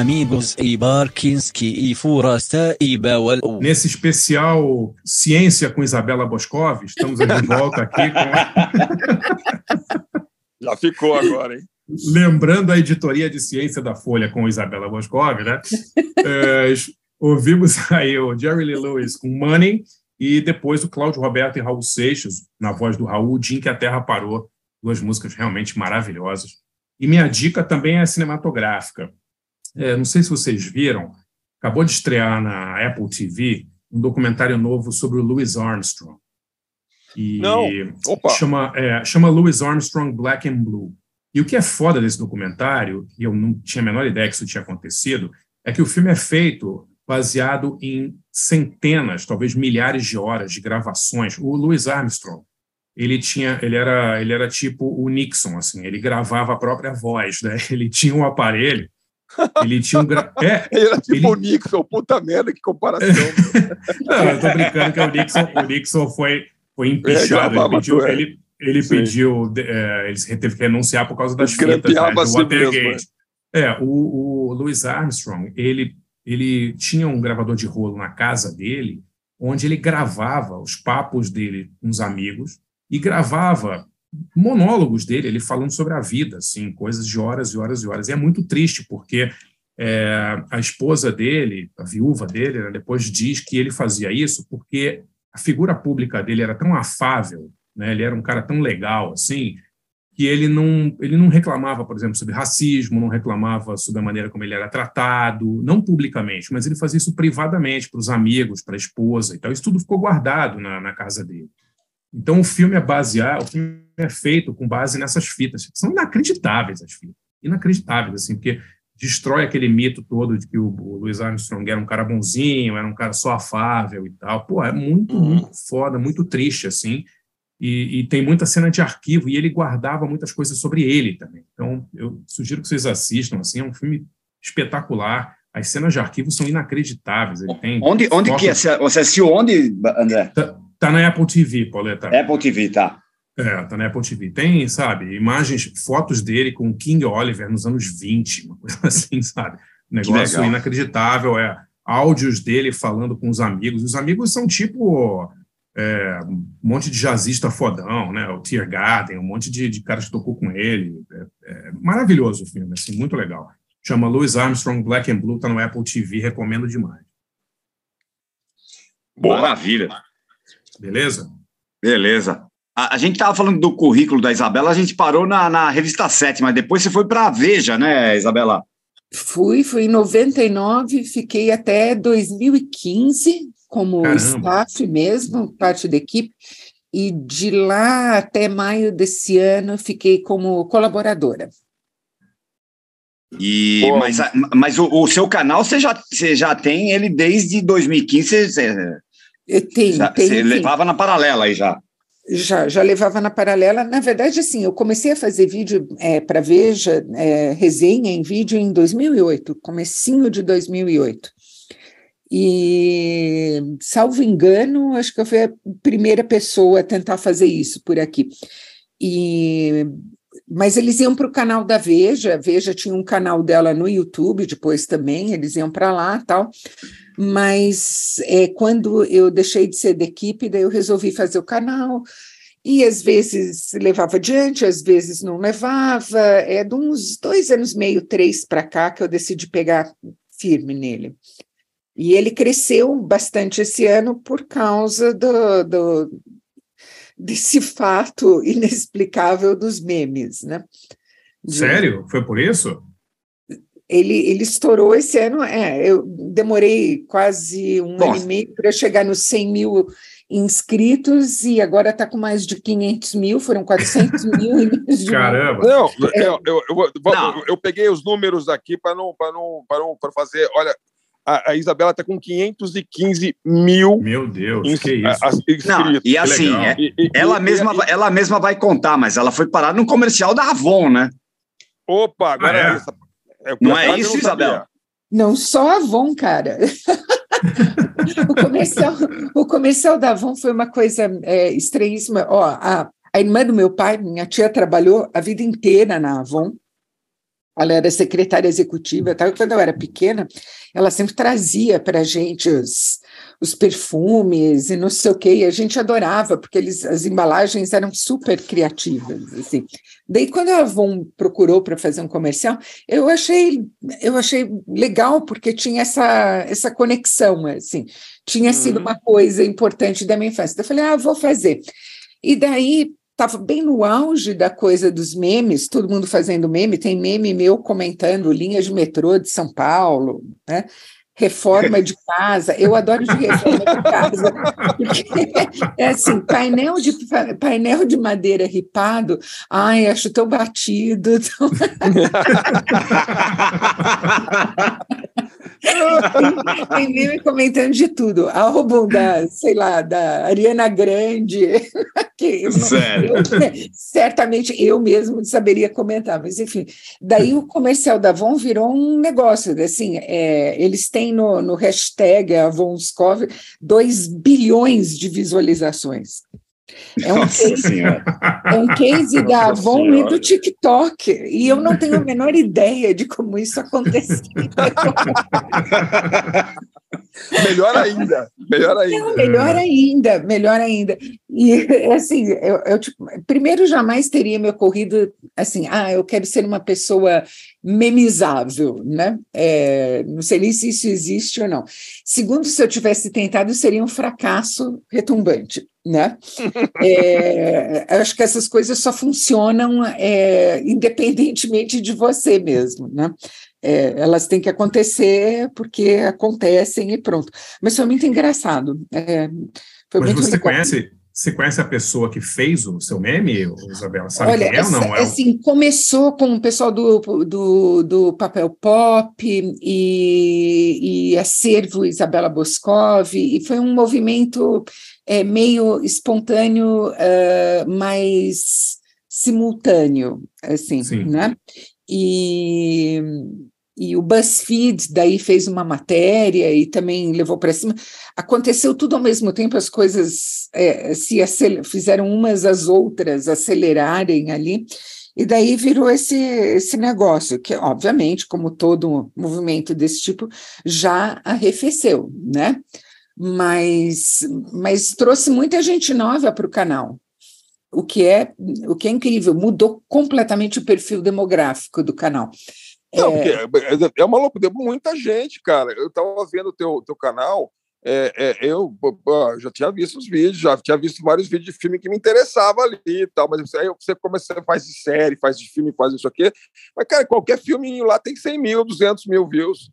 Amigos e Barkinski e Furasta e Bawal. Nesse especial Ciência com Isabela Boscov, estamos de volta aqui com. Já ficou agora, hein? Lembrando a editoria de ciência da Folha com Isabela Boscov, né? é, ouvimos aí o Jerry Lee Lewis com Money e depois o Cláudio Roberto e Raul Seixas, na voz do Raul, o Dia em que a Terra Parou. Duas músicas realmente maravilhosas. E minha dica também é cinematográfica. É, não sei se vocês viram, acabou de estrear na Apple TV um documentário novo sobre o Louis Armstrong. E Não, opa. Chama, é, chama Louis Armstrong Black and Blue. E o que é foda desse documentário, e eu não tinha a menor ideia que isso tinha acontecido, é que o filme é feito baseado em centenas, talvez milhares de horas de gravações. O Louis Armstrong, ele tinha, ele era, ele era tipo o Nixon, assim, ele gravava a própria voz, né? Ele tinha um aparelho, ele tinha um gra... é, ele era tipo ele... o Nixon, puta merda, que comparação. Não, eu tô brincando que o Nixon, o Nixon foi, foi empichado, ele pediu, é. ele, ele pediu, é, ele teve que renunciar por causa das fitas, né, do Watergate. É, o, o Louis Armstrong, ele, ele tinha um gravador de rolo na casa dele, onde ele gravava os papos dele com os amigos e gravava monólogos dele, ele falando sobre a vida, assim, coisas de horas e horas e horas. E é muito triste, porque é, a esposa dele, a viúva dele, né, depois diz que ele fazia isso porque a figura pública dele era tão afável, né, ele era um cara tão legal, assim, que ele não, ele não reclamava, por exemplo, sobre racismo, não reclamava sobre a maneira como ele era tratado, não publicamente, mas ele fazia isso privadamente para os amigos, para a esposa e tal. Isso tudo ficou guardado na, na casa dele. Então o filme é baseado, o filme é feito com base nessas fitas. São inacreditáveis as fitas, inacreditáveis assim, porque destrói aquele mito todo de que o, o Louis Armstrong era um cara bonzinho, era um cara só afável e tal. Pô, é muito, uhum. muito foda, muito triste assim e, e, tem muita cena de arquivo e ele guardava muitas coisas sobre ele também. Então, eu sugiro que vocês assistam. Assim, é um filme espetacular. As cenas de arquivo são inacreditáveis. Ele tem onde onde que é? você assistiu onde, André? Tá, tá, na Apple TV, Pauleta. Apple TV, tá. É, tá na Apple TV. Tem, sabe, imagens, fotos dele com King Oliver nos anos 20, uma coisa assim, sabe? negócio inacreditável. É áudios dele falando com os amigos. Os amigos são tipo é, um monte de jazzista fodão, né? O Tear Garden, um monte de, de caras que tocou com ele. É, é maravilhoso o filme, assim, muito legal. Chama Louis Armstrong Black and Blue, tá no Apple TV, recomendo demais. Boa. Maravilha. Beleza? Beleza. A, a gente estava falando do currículo da Isabela, a gente parou na, na revista 7, mas depois você foi para a Veja, né, Isabela? Fui, fui em 99, fiquei até 2015, como Caramba. staff mesmo, parte da equipe, e de lá até maio desse ano fiquei como colaboradora. E, mas mas o, o, seu canal você já, você já tem ele desde 2015? Você, Eu tenho, já, tenho, você levava na paralela aí já? Já, já levava na paralela. Na verdade, assim, eu comecei a fazer vídeo é, para Veja, é, resenha em vídeo em 2008, comecinho de 2008. E, salvo engano, acho que eu fui a primeira pessoa a tentar fazer isso por aqui. E, mas eles iam para o canal da Veja, a Veja tinha um canal dela no YouTube depois também, eles iam para lá tal. Mas é, quando eu deixei de ser da equipe, daí eu resolvi fazer o canal, e às vezes levava adiante, às vezes não levava. É de uns dois anos meio, três para cá, que eu decidi pegar firme nele. E ele cresceu bastante esse ano por causa do, do, desse fato inexplicável dos memes, né? De, Sério? Foi por isso? Ele, ele estourou esse ano, é, eu demorei quase um Bom. ano e meio para chegar nos 100 mil inscritos e agora está com mais de 500 mil, foram 400 mil. Caramba! Não, é. eu, eu, eu, não. eu, peguei os números aqui para não, não, não fazer. Olha, a, a Isabela está com 515 mil. Meu Deus, ins, que isso. Não, e assim, é, ela, e, mesma, e, ela mesma vai contar, mas ela foi parar no comercial da Avon, né? Opa, agora ah, é. Essa, é, não é isso, não Isabela? Não só Avon, cara. o, comercial, o comercial da Avon foi uma coisa é, estranhíssima. Ó, a, a irmã do meu pai, minha tia, trabalhou a vida inteira na Avon. Ela era secretária executiva, tal. quando eu era pequena, ela sempre trazia para a gente os, os perfumes e não sei o quê, e a gente adorava, porque eles, as embalagens eram super criativas, assim. Daí, quando a Avon procurou para fazer um comercial, eu achei, eu achei legal, porque tinha essa, essa conexão, assim, tinha uhum. sido uma coisa importante da minha infância. Então, eu falei, ah, vou fazer. E daí, estava bem no auge da coisa dos memes, todo mundo fazendo meme, tem meme meu comentando linhas de metrô de São Paulo, né? reforma de casa. Eu adoro de reforma de casa, é assim, painel de, painel de madeira ripado, ai, acho tão batido. Tão... tem, meme comentando de tudo. Álbum da, sei lá, da Ariana Grande. Que eu não, eu, certamente eu mesmo saberia comentar, mas enfim. Daí o comercial da Avon virou um negócio. Assim, é, eles têm no, no hashtag Avonskov 2 bilhões de visualizações. É um, case, é um case da Avon e do TikTok. E eu não tenho a menor ideia de como isso aconteceu. melhor ainda, melhor ainda. Não, melhor ainda, melhor ainda. E assim, eu, eu tipo, primeiro jamais teria me ocorrido assim, ah, eu quero ser uma pessoa memizável, né? É, não sei nem se isso existe ou não. Segundo, se eu tivesse tentado, seria um fracasso retumbante, né? É, acho que essas coisas só funcionam é, independentemente de você mesmo, né? É, elas têm que acontecer porque acontecem e pronto. Mas foi muito engraçado. É, foi Mas muito você legal. conhece você conhece a pessoa que fez o seu meme, Isabela? Sabe Olha, quem é ou não? É assim, começou com o pessoal do, do, do Papel Pop e, e Acervo Isabela Boscov, e foi um movimento é, meio espontâneo, uh, mas simultâneo, assim, Sim. né? E e o BuzzFeed daí fez uma matéria e também levou para cima. Aconteceu tudo ao mesmo tempo, as coisas é, se fizeram umas às outras acelerarem ali, e daí virou esse, esse negócio, que obviamente, como todo movimento desse tipo, já arrefeceu, né? Mas, mas trouxe muita gente nova para o canal, o que é o que é incrível, mudou completamente o perfil demográfico do canal. Não, é... porque é, é, uma loucura, muita gente, cara. Eu estava vendo o teu, teu canal, é, é, eu já tinha visto os vídeos, já tinha visto vários vídeos de filme que me interessava ali e tal, mas aí você começa, faz de série, faz de filme, faz isso aqui, mas, cara, qualquer filminho lá tem 100 mil, 200 mil views.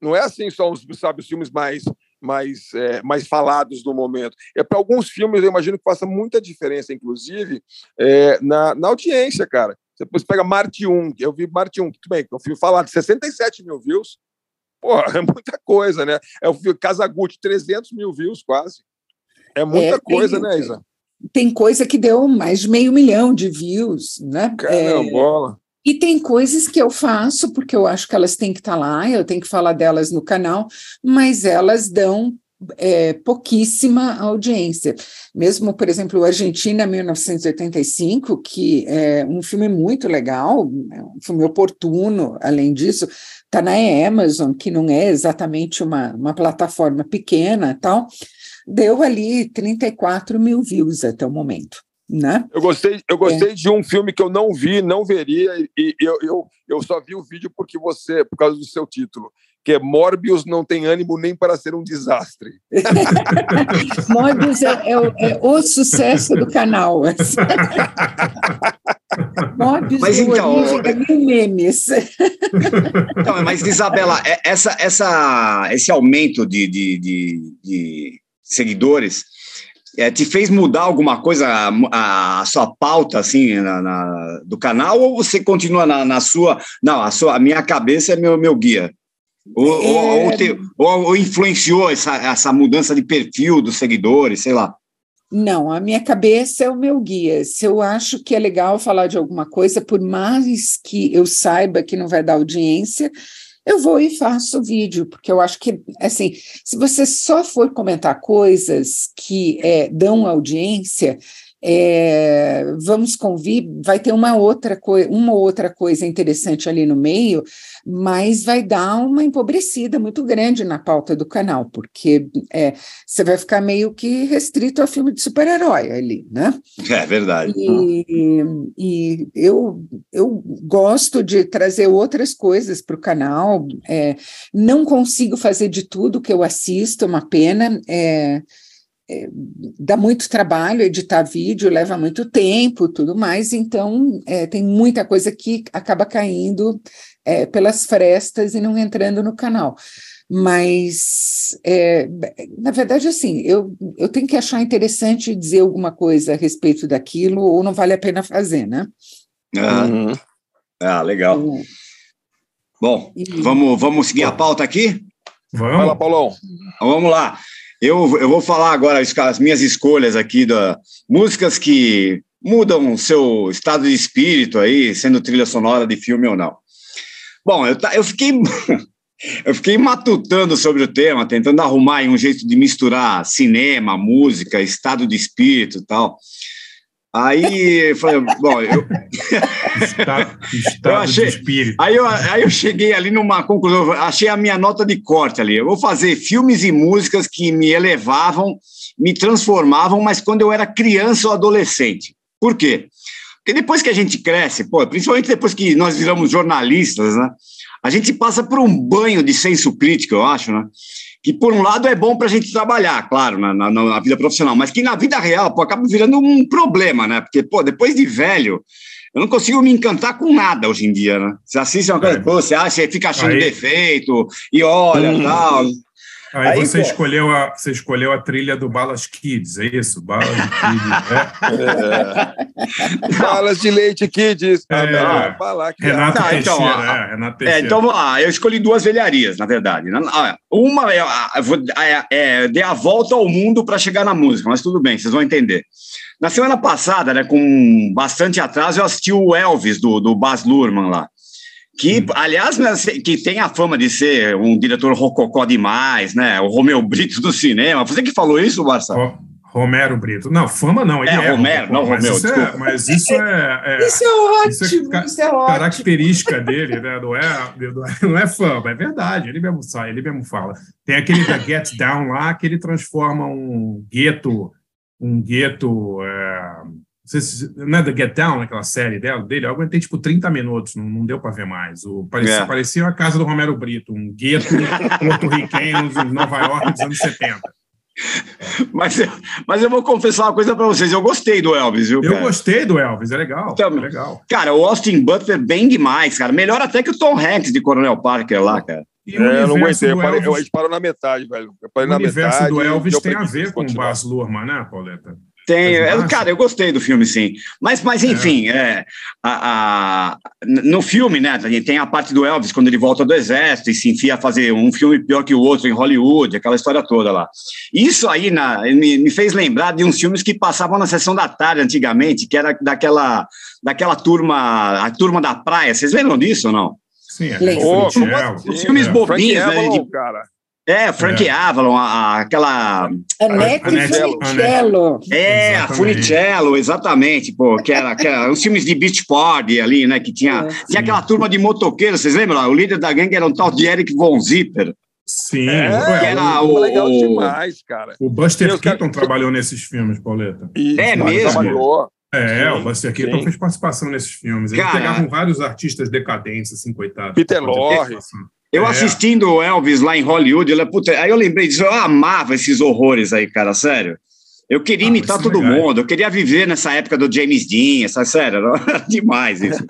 Não é assim só os, sabe, os filmes mais mais, é, mais falados no momento. É para alguns filmes, eu imagino que faça muita diferença, inclusive, é, na, na audiência, cara. Depois pega Marte 1, eu vi Marte 1, tudo bem, que é um filme falado, 67 mil views. Pô, é muita coisa, né? É o filme Casagutti, 300 mil views quase. É muita é, coisa, tem, né, Isa? Tem coisa que deu mais de meio milhão de views, né? Caramba, é, e tem coisas que eu faço porque eu acho que elas têm que estar tá lá, eu tenho que falar delas no canal, mas elas dão é, pouquíssima audiência. Mesmo, por exemplo, Argentina 1985, que é um filme muito legal, é um filme oportuno, além disso, está na Amazon, que não é exatamente uma, uma plataforma pequena tal, deu ali 34 mil views até o momento. Né? Eu gostei, eu gostei é. de um filme que eu não vi, não veria, e eu, eu, eu só vi o vídeo porque você, por causa do seu título que é Morbius não tem ânimo nem para ser um desastre. Morbius é, é, o, é, o, sucesso do canal. Morbius mas, então, é mil memes. Então, mas, Isabela, é, essa, essa, esse aumento de, de, de, de seguidores é, te fez mudar alguma coisa, a, a sua pauta, assim, na, na, do canal, ou você continua na, na, sua... Não, a, sua, a minha cabeça é meu, meu guia. Ou, é... ou, te, ou, ou, influenciou essa, essa mudança de perfil dos seguidores, sei lá? Não, a minha cabeça é o meu guia. Se eu acho que é legal falar de alguma coisa, por mais que eu saiba que não vai dar audiência, eu vou e faço vídeo, porque eu acho que, assim, se você só for comentar coisas que é, dão audiência, é, vamos convir, vai ter uma outra coisa, uma outra coisa interessante ali no meio, mas vai dar uma empobrecida muito grande na pauta do canal, porque é, você vai ficar meio que restrito ao filme de super-herói ali, né? É verdade. E, e eu, eu gosto de trazer outras coisas para o canal, é, não consigo fazer de tudo que eu assisto, é uma pena. É, é, dá muito trabalho editar vídeo, leva muito tempo, tudo mais, então é, tem muita coisa que acaba caindo é, pelas frestas e não entrando no canal. Mas, é, na verdade, assim, eu, eu tenho que achar interessante dizer alguma coisa a respeito daquilo, ou não vale a pena fazer, né? Uhum. Ah, legal. Uhum. Bom, e... vamos, vamos seguir a pauta aqui? Vamos. Fala, Paulão. Vamos lá. Eu, eu vou falar agora as minhas escolhas aqui da músicas que mudam o seu estado de espírito aí, sendo trilha sonora de filme ou não. Bom, eu, eu fiquei eu fiquei matutando sobre o tema, tentando arrumar um jeito de misturar cinema, música, estado de espírito e tal. Aí falei, bom, eu. Estado, estado eu achei, de espírito. Aí eu, aí eu cheguei ali numa conclusão, achei a minha nota de corte ali. Eu vou fazer filmes e músicas que me elevavam, me transformavam, mas quando eu era criança ou adolescente. Por quê? Porque depois que a gente cresce, pô, principalmente depois que nós viramos jornalistas, né? A gente passa por um banho de senso crítico, eu acho, né? que por um lado é bom para a gente trabalhar, claro, na, na, na, vida profissional, mas que na vida real pô, acaba virando um problema, né? Porque, pô, depois de velho, eu não consigo me encantar com nada hoje em dia, né? Você assiste uma coisa, é. pô, você acha, você fica achando Aí. defeito, e olha, hum. tal. Aí, Aí você, escolheu a, você escolheu a trilha do Balas Kids, é isso? Balas Kids, é. é. Balas de leite Kids. É. Ah, não, Renato tá, então, é, Renato é, Teixeira. É, então, ah, eu escolhi duas velharias, na verdade. Uma é, é, é dei a volta ao mundo para chegar na música, mas tudo bem, vocês vão entender. Na semana passada, né, com bastante atraso, eu assisti o Elvis, do, do Baz Luhrmann lá que, aliás, né, que tem a fama de ser um diretor rococó demais, né? O Romeu Brito do cinema. Você que falou isso, Barça? Romero Brito. Não, fama não. Ele é, é Romero, não mas Romeu. Isso é, mas isso é, é, Isso é ótimo. Isso é, isso é ótimo. característica dele, né? Não é, não é fama, é verdade. Ele mesmo sai, ele mesmo fala. Tem aquele da Get Down lá que ele transforma um gueto, um gueto. É, se, não é da Get Down, aquela série dela, dele, eu aguentei tipo 30 minutos, não, não deu para ver mais. O, parecia, é. parecia a casa do Romero Brito, um gueto porto-riquenho em Nova York dos anos 70. Mas eu, mas eu vou confessar uma coisa para vocês, eu gostei do Elvis, viu? Cara? Eu gostei do Elvis, é legal, então, é legal. Cara, o Austin Butler bem demais, cara. Melhor até que o Tom Hanks de Coronel Parker lá, cara. E é, eu não aguentei, eu parei, eu parei na metade, velho. Eu parei o na universo metade, do Elvis tem a ver com o Baz Luhrmann, né, Pauleta? Tem, é, cara, eu gostei do filme, sim. Mas, mas enfim, é. É, a, a, no filme, né, tem a parte do Elvis, quando ele volta do exército e se enfia a fazer um filme pior que o outro em Hollywood, aquela história toda lá. Isso aí na, me, me fez lembrar de uns filmes que passavam na sessão da tarde antigamente, que era daquela, daquela turma, a turma da praia. Vocês lembram disso ou não? Sim, é. Oh, Os filmes é. bobinhos, né? De, cara. É, Frank é. Avalon, a, a, aquela. Anete Funicello. É, a Funicello, exatamente, pô, que era, que era os filmes de beach party ali, né, que tinha, é, tinha aquela turma de motoqueiros, vocês lembram? O líder da gangue era um tal de Eric Von Zipper. Sim, é, que era o, legal demais, cara. O Buster Keaton cara... trabalhou nesses filmes, Pauleta. é mesmo? Trabalhou. É, sim, o Buster Keaton fez participação nesses filmes. Eles pegavam vários artistas decadentes, assim, coitados. Peter Lorre. Eu é. assistindo o Elvis lá em Hollywood, eu, puta, aí eu lembrei disso, eu amava esses horrores aí, cara, sério. Eu queria ah, imitar todo legal. mundo, eu queria viver nessa época do James Dean, essa sério, era demais isso.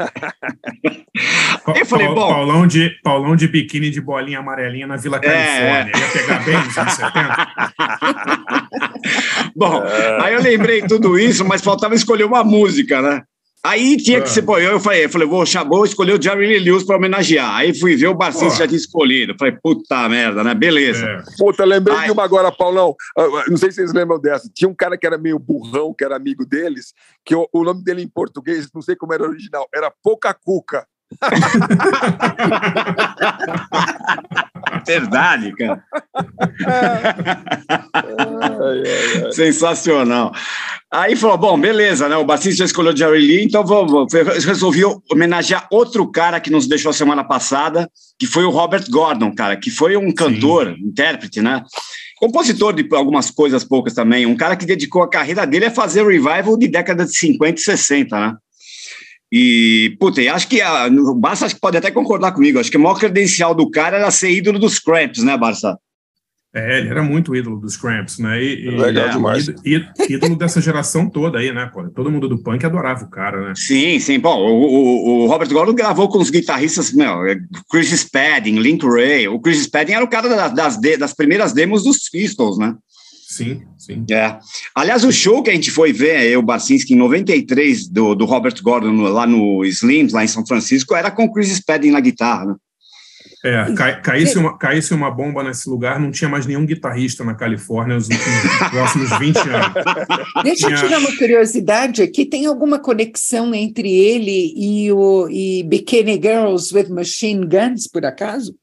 eu falei, bom. Paulão de, Paulão de biquíni de bolinha amarelinha na Vila é. Califórnia, é. ia pegar bem nos anos 70. bom, aí eu lembrei tudo isso, mas faltava escolher uma música, né? Aí tinha que ser, pô, eu falei, eu falei, vou, vou escolher o Jerry Lee Lewis para homenagear. Aí fui ver o Barcinho já tinha escolhido. Falei, puta merda, né? Beleza. É. Puta, lembrei Aí... de uma agora, Paulão. Ah, ah, não sei se vocês lembram dessa. Tinha um cara que era meio burrão, que era amigo deles, que o, o nome dele em português, não sei como era original, era Pouca Cuca. Verdade, cara. Sensacional. Aí falou: bom, beleza, né? O bassista escolheu Jerry Lee, então vamos. Resolvi homenagear outro cara que nos deixou semana passada, que foi o Robert Gordon, cara, que foi um cantor, Sim. intérprete, né? Compositor de algumas coisas poucas também, um cara que dedicou a carreira dele a fazer revival de década de 50 e 60, né? E, puta, acho que a, o Barça acho que pode até concordar comigo. Acho que o maior credencial do cara era ser ídolo dos Cramps, né, Barça? É, ele era muito ídolo dos Cramps, né? E, Legal é, demais. Ídolo dessa geração toda aí, né, pô? Todo mundo do punk adorava o cara, né? Sim, sim. Bom, o, o, o Robert Gordon gravou com os guitarristas, meu, Chris Spedding, Link Ray. O Chris Spedding era o cara das, das, das primeiras demos dos Pistols, né? Sim, sim. É. Aliás, o show que a gente foi ver, eu, Barcinski, em 93, do, do Robert Gordon, lá no Slims, lá em São Francisco, era com o Chris Spedding na guitarra, né? É, cai, caísse, uma, caísse uma bomba nesse lugar, não tinha mais nenhum guitarrista na Califórnia nos últimos próximos 20 anos. Deixa tinha... eu tirar uma curiosidade aqui: tem alguma conexão entre ele e o e Bikini Girls with Machine Guns, por acaso?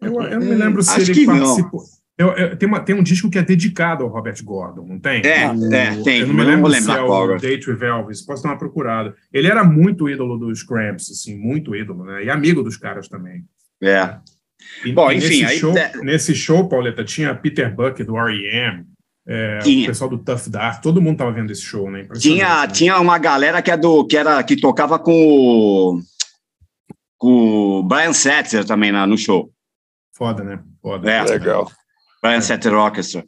Eu, eu não me lembro se Acho ele participou. Eu, eu, tem, uma, tem um disco que é dedicado ao Robert Gordon, não tem? É, o, é tem. Eu não me lembro não se é o Date with Elvis, posso dar uma procurada. Ele era muito ídolo dos Cramps, assim, muito ídolo, né? E amigo dos caras também. É. E, Bom, e enfim. Nesse, aí, show, nesse show, Pauleta, tinha Peter Buck do R.E.M., é, o pessoal do Tough Dark, todo mundo tava vendo esse show, né? Tinha, né? tinha uma galera que, é do, que, era, que tocava com o, com o Brian Setzer também na, no show. Foda, né? Foda. É. Legal. Brian. Setzer Orchestra.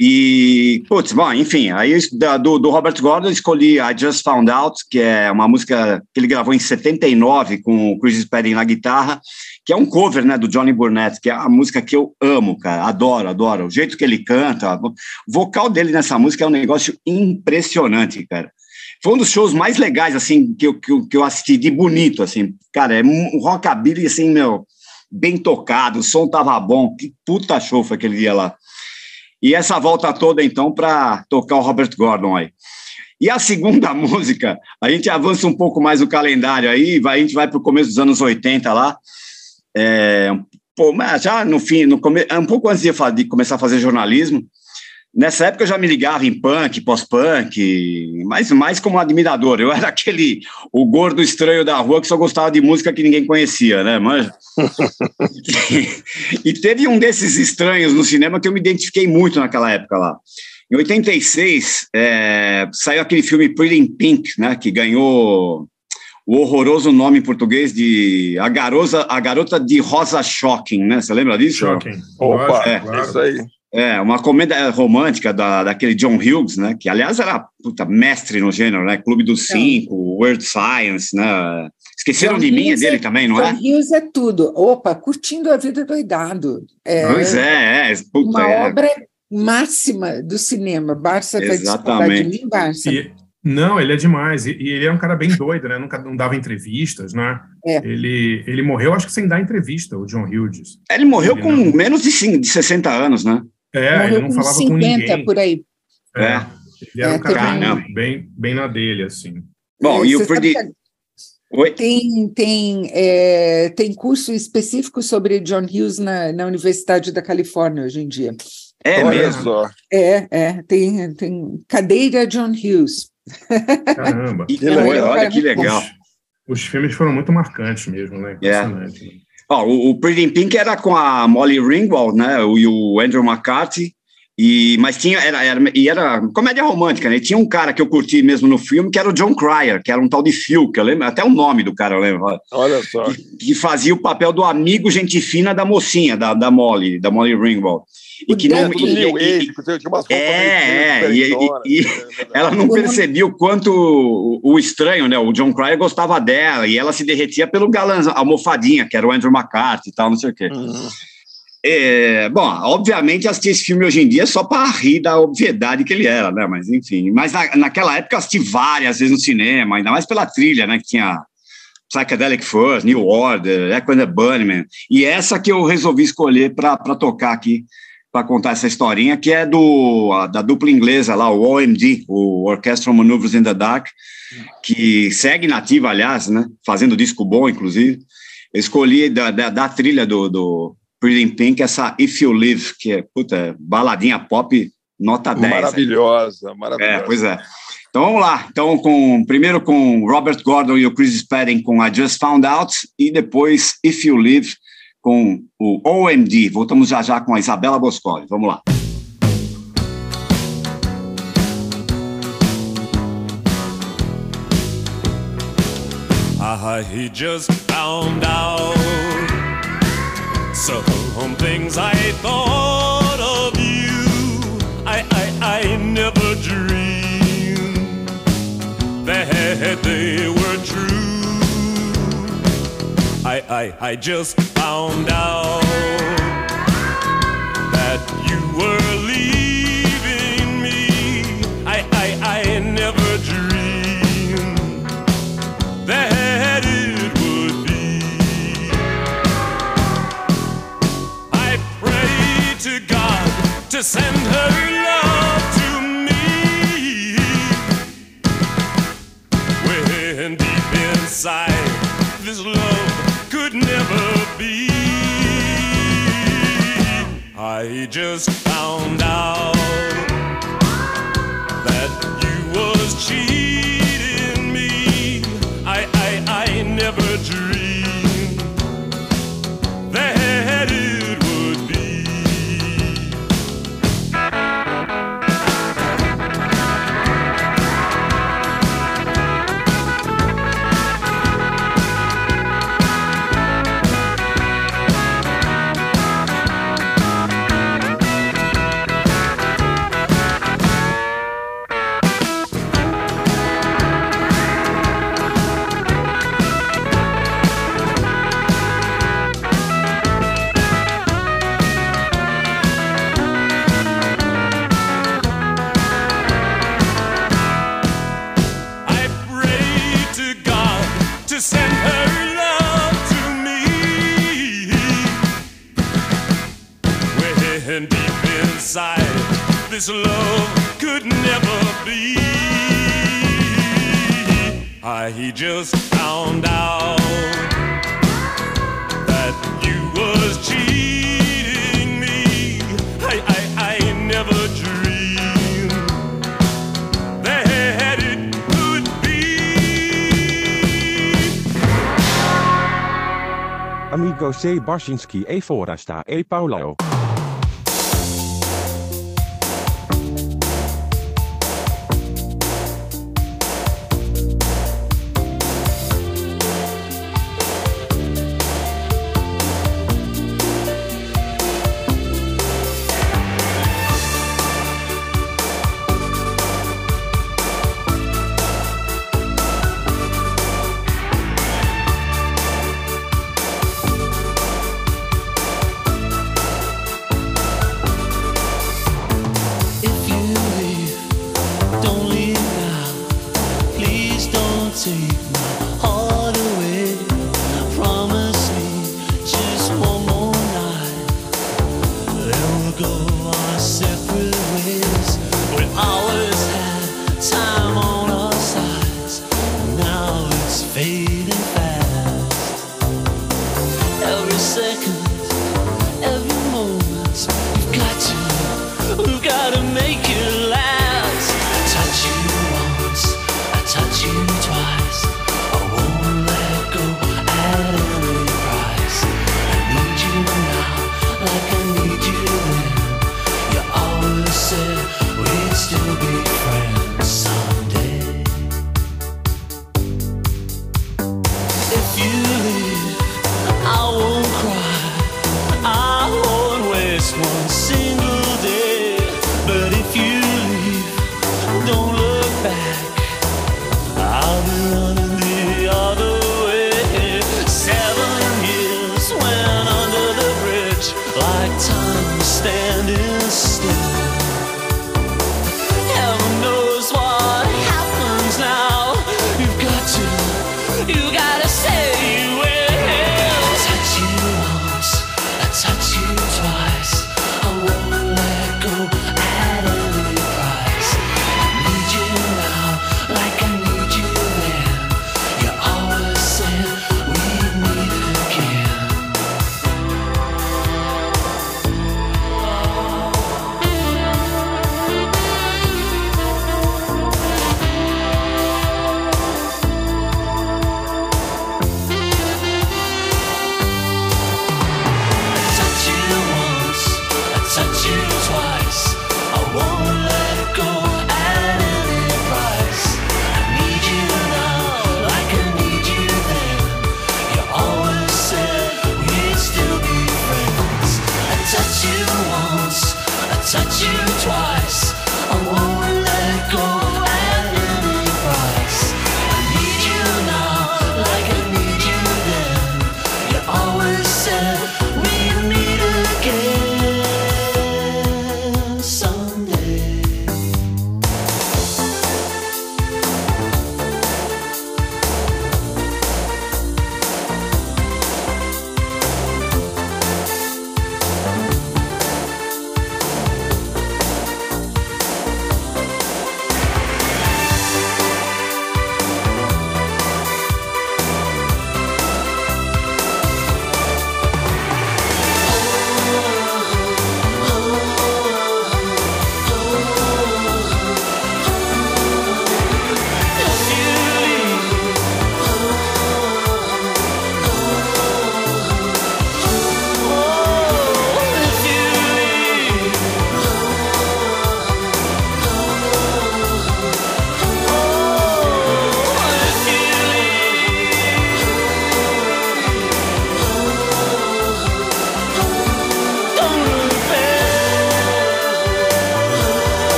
E, putz, bom, enfim, aí do, do Robert Gordon eu escolhi I Just Found Out, que é uma música que ele gravou em 79 com o Chris Spedding na guitarra, que é um cover, né, do Johnny Burnett, que é a música que eu amo, cara, adoro, adoro, o jeito que ele canta, o vocal dele nessa música é um negócio impressionante, cara. Foi um dos shows mais legais, assim, que eu, que eu, que eu assisti de bonito, assim, cara, é um rockabilly, assim, meu, bem tocado, o som tava bom, que puta show foi aquele dia lá. E essa volta toda, então, para tocar o Robert Gordon aí. E a segunda música, a gente avança um pouco mais o calendário aí, a gente vai para o começo dos anos 80 lá. É, pô, já no fim, no come, um pouco antes de, de começar a fazer jornalismo, Nessa época eu já me ligava em punk, pós-punk, mas mais como admirador. Eu era aquele, o gordo estranho da rua que só gostava de música que ninguém conhecia, né? Mas... e teve um desses estranhos no cinema que eu me identifiquei muito naquela época lá. Em 86, é, saiu aquele filme Pretty in Pink, né? Que ganhou o horroroso nome em português de A Garota, a Garota de Rosa Shocking, né? Você lembra disso? Shocking. Opa, é, claro. isso aí. É, uma comédia romântica da, daquele John Hughes, né? Que, aliás, era puta, mestre no gênero, né? Clube dos é. Cinco, World Science, né? Esqueceram John de mim, é dele é, também, não John é? John Hughes é tudo. Opa, curtindo a vida doidado. É, pois é, é. Puta, uma é. obra máxima do cinema. Barça vai discordar de mim, Barça? E, não, ele é demais. E, e, ele é um cara bem doido, né? Nunca não dava entrevistas, né? É. Ele, ele morreu, acho que sem dar entrevista, o John Hughes. Ele morreu ele com não... menos de, de 60 anos, né? É, ele não falava 50 com ninguém. por aí. É. Ele era é, um cara bem, bem, bem, na dele, assim. Bom, e o Freddy... Oi? Tem, tem, é, tem curso específico sobre John Hughes na, na Universidade da Califórnia hoje em dia. É Olha mesmo? É, é, tem, tem cadeira John Hughes. Caramba. que legal, olha que legal. Os, os, filmes foram muito marcantes mesmo, né? É. Impressionante. Ó, o, o Pretty in Pink era com a Molly Ringwald, né? E o Andrew McCarthy. E, mas tinha, era, era, e era comédia romântica, né? E tinha um cara que eu curti mesmo no filme, que era o John Cryer, que era um tal de Phil, que eu lembro, até o nome do cara eu lembro. Olha só. Que, que fazia o papel do amigo gente fina da mocinha, da, da Molly, da Molly Ringwald. E que não. E, e, e, é, é, e, e, né, ela não percebia o quanto o, o, estranho, né? O John Cryer gostava dela, e ela se derretia pelo galã, almofadinha, que era o Andrew McCarthy e tal, não sei o quê. Uhum. É, bom, obviamente assisti esse filme hoje em dia só para rir da obviedade que ele era, né? Mas enfim, mas na, naquela época assisti várias vezes no cinema, ainda mais pela trilha, né? Que tinha Psychedelic Furs, New Order, Echo and the Bunnymen, e essa que eu resolvi escolher para tocar aqui para contar essa historinha, que é do da dupla inglesa lá, o OMD, o Orchestral Maneuvers in the Dark, que segue nativa, aliás, né? Fazendo disco bom, inclusive. Eu escolhi da, da, da trilha do, do Pretty Pink essa If You Live, que é, puta, baladinha pop, nota 10. Maravilhosa, aí. maravilhosa. É, pois é. Então vamos lá. Então, com, primeiro com Robert Gordon e o Chris Spedding com I Just Found Out, e depois If You Live com o OMD. Voltamos já já com a Isabela Boscoli. Vamos lá. Ah, he just found out some things I thought of you. I, I, I never dreamed that they I, I, just found out that you were leaving me. I, I, I never dreamed that it would be. I pray to God to send her I just this love could never be. I just found out that you was cheating me. I I, I never dreamed that it could be. Amigo C. Barsinski e Forasta e Paulo.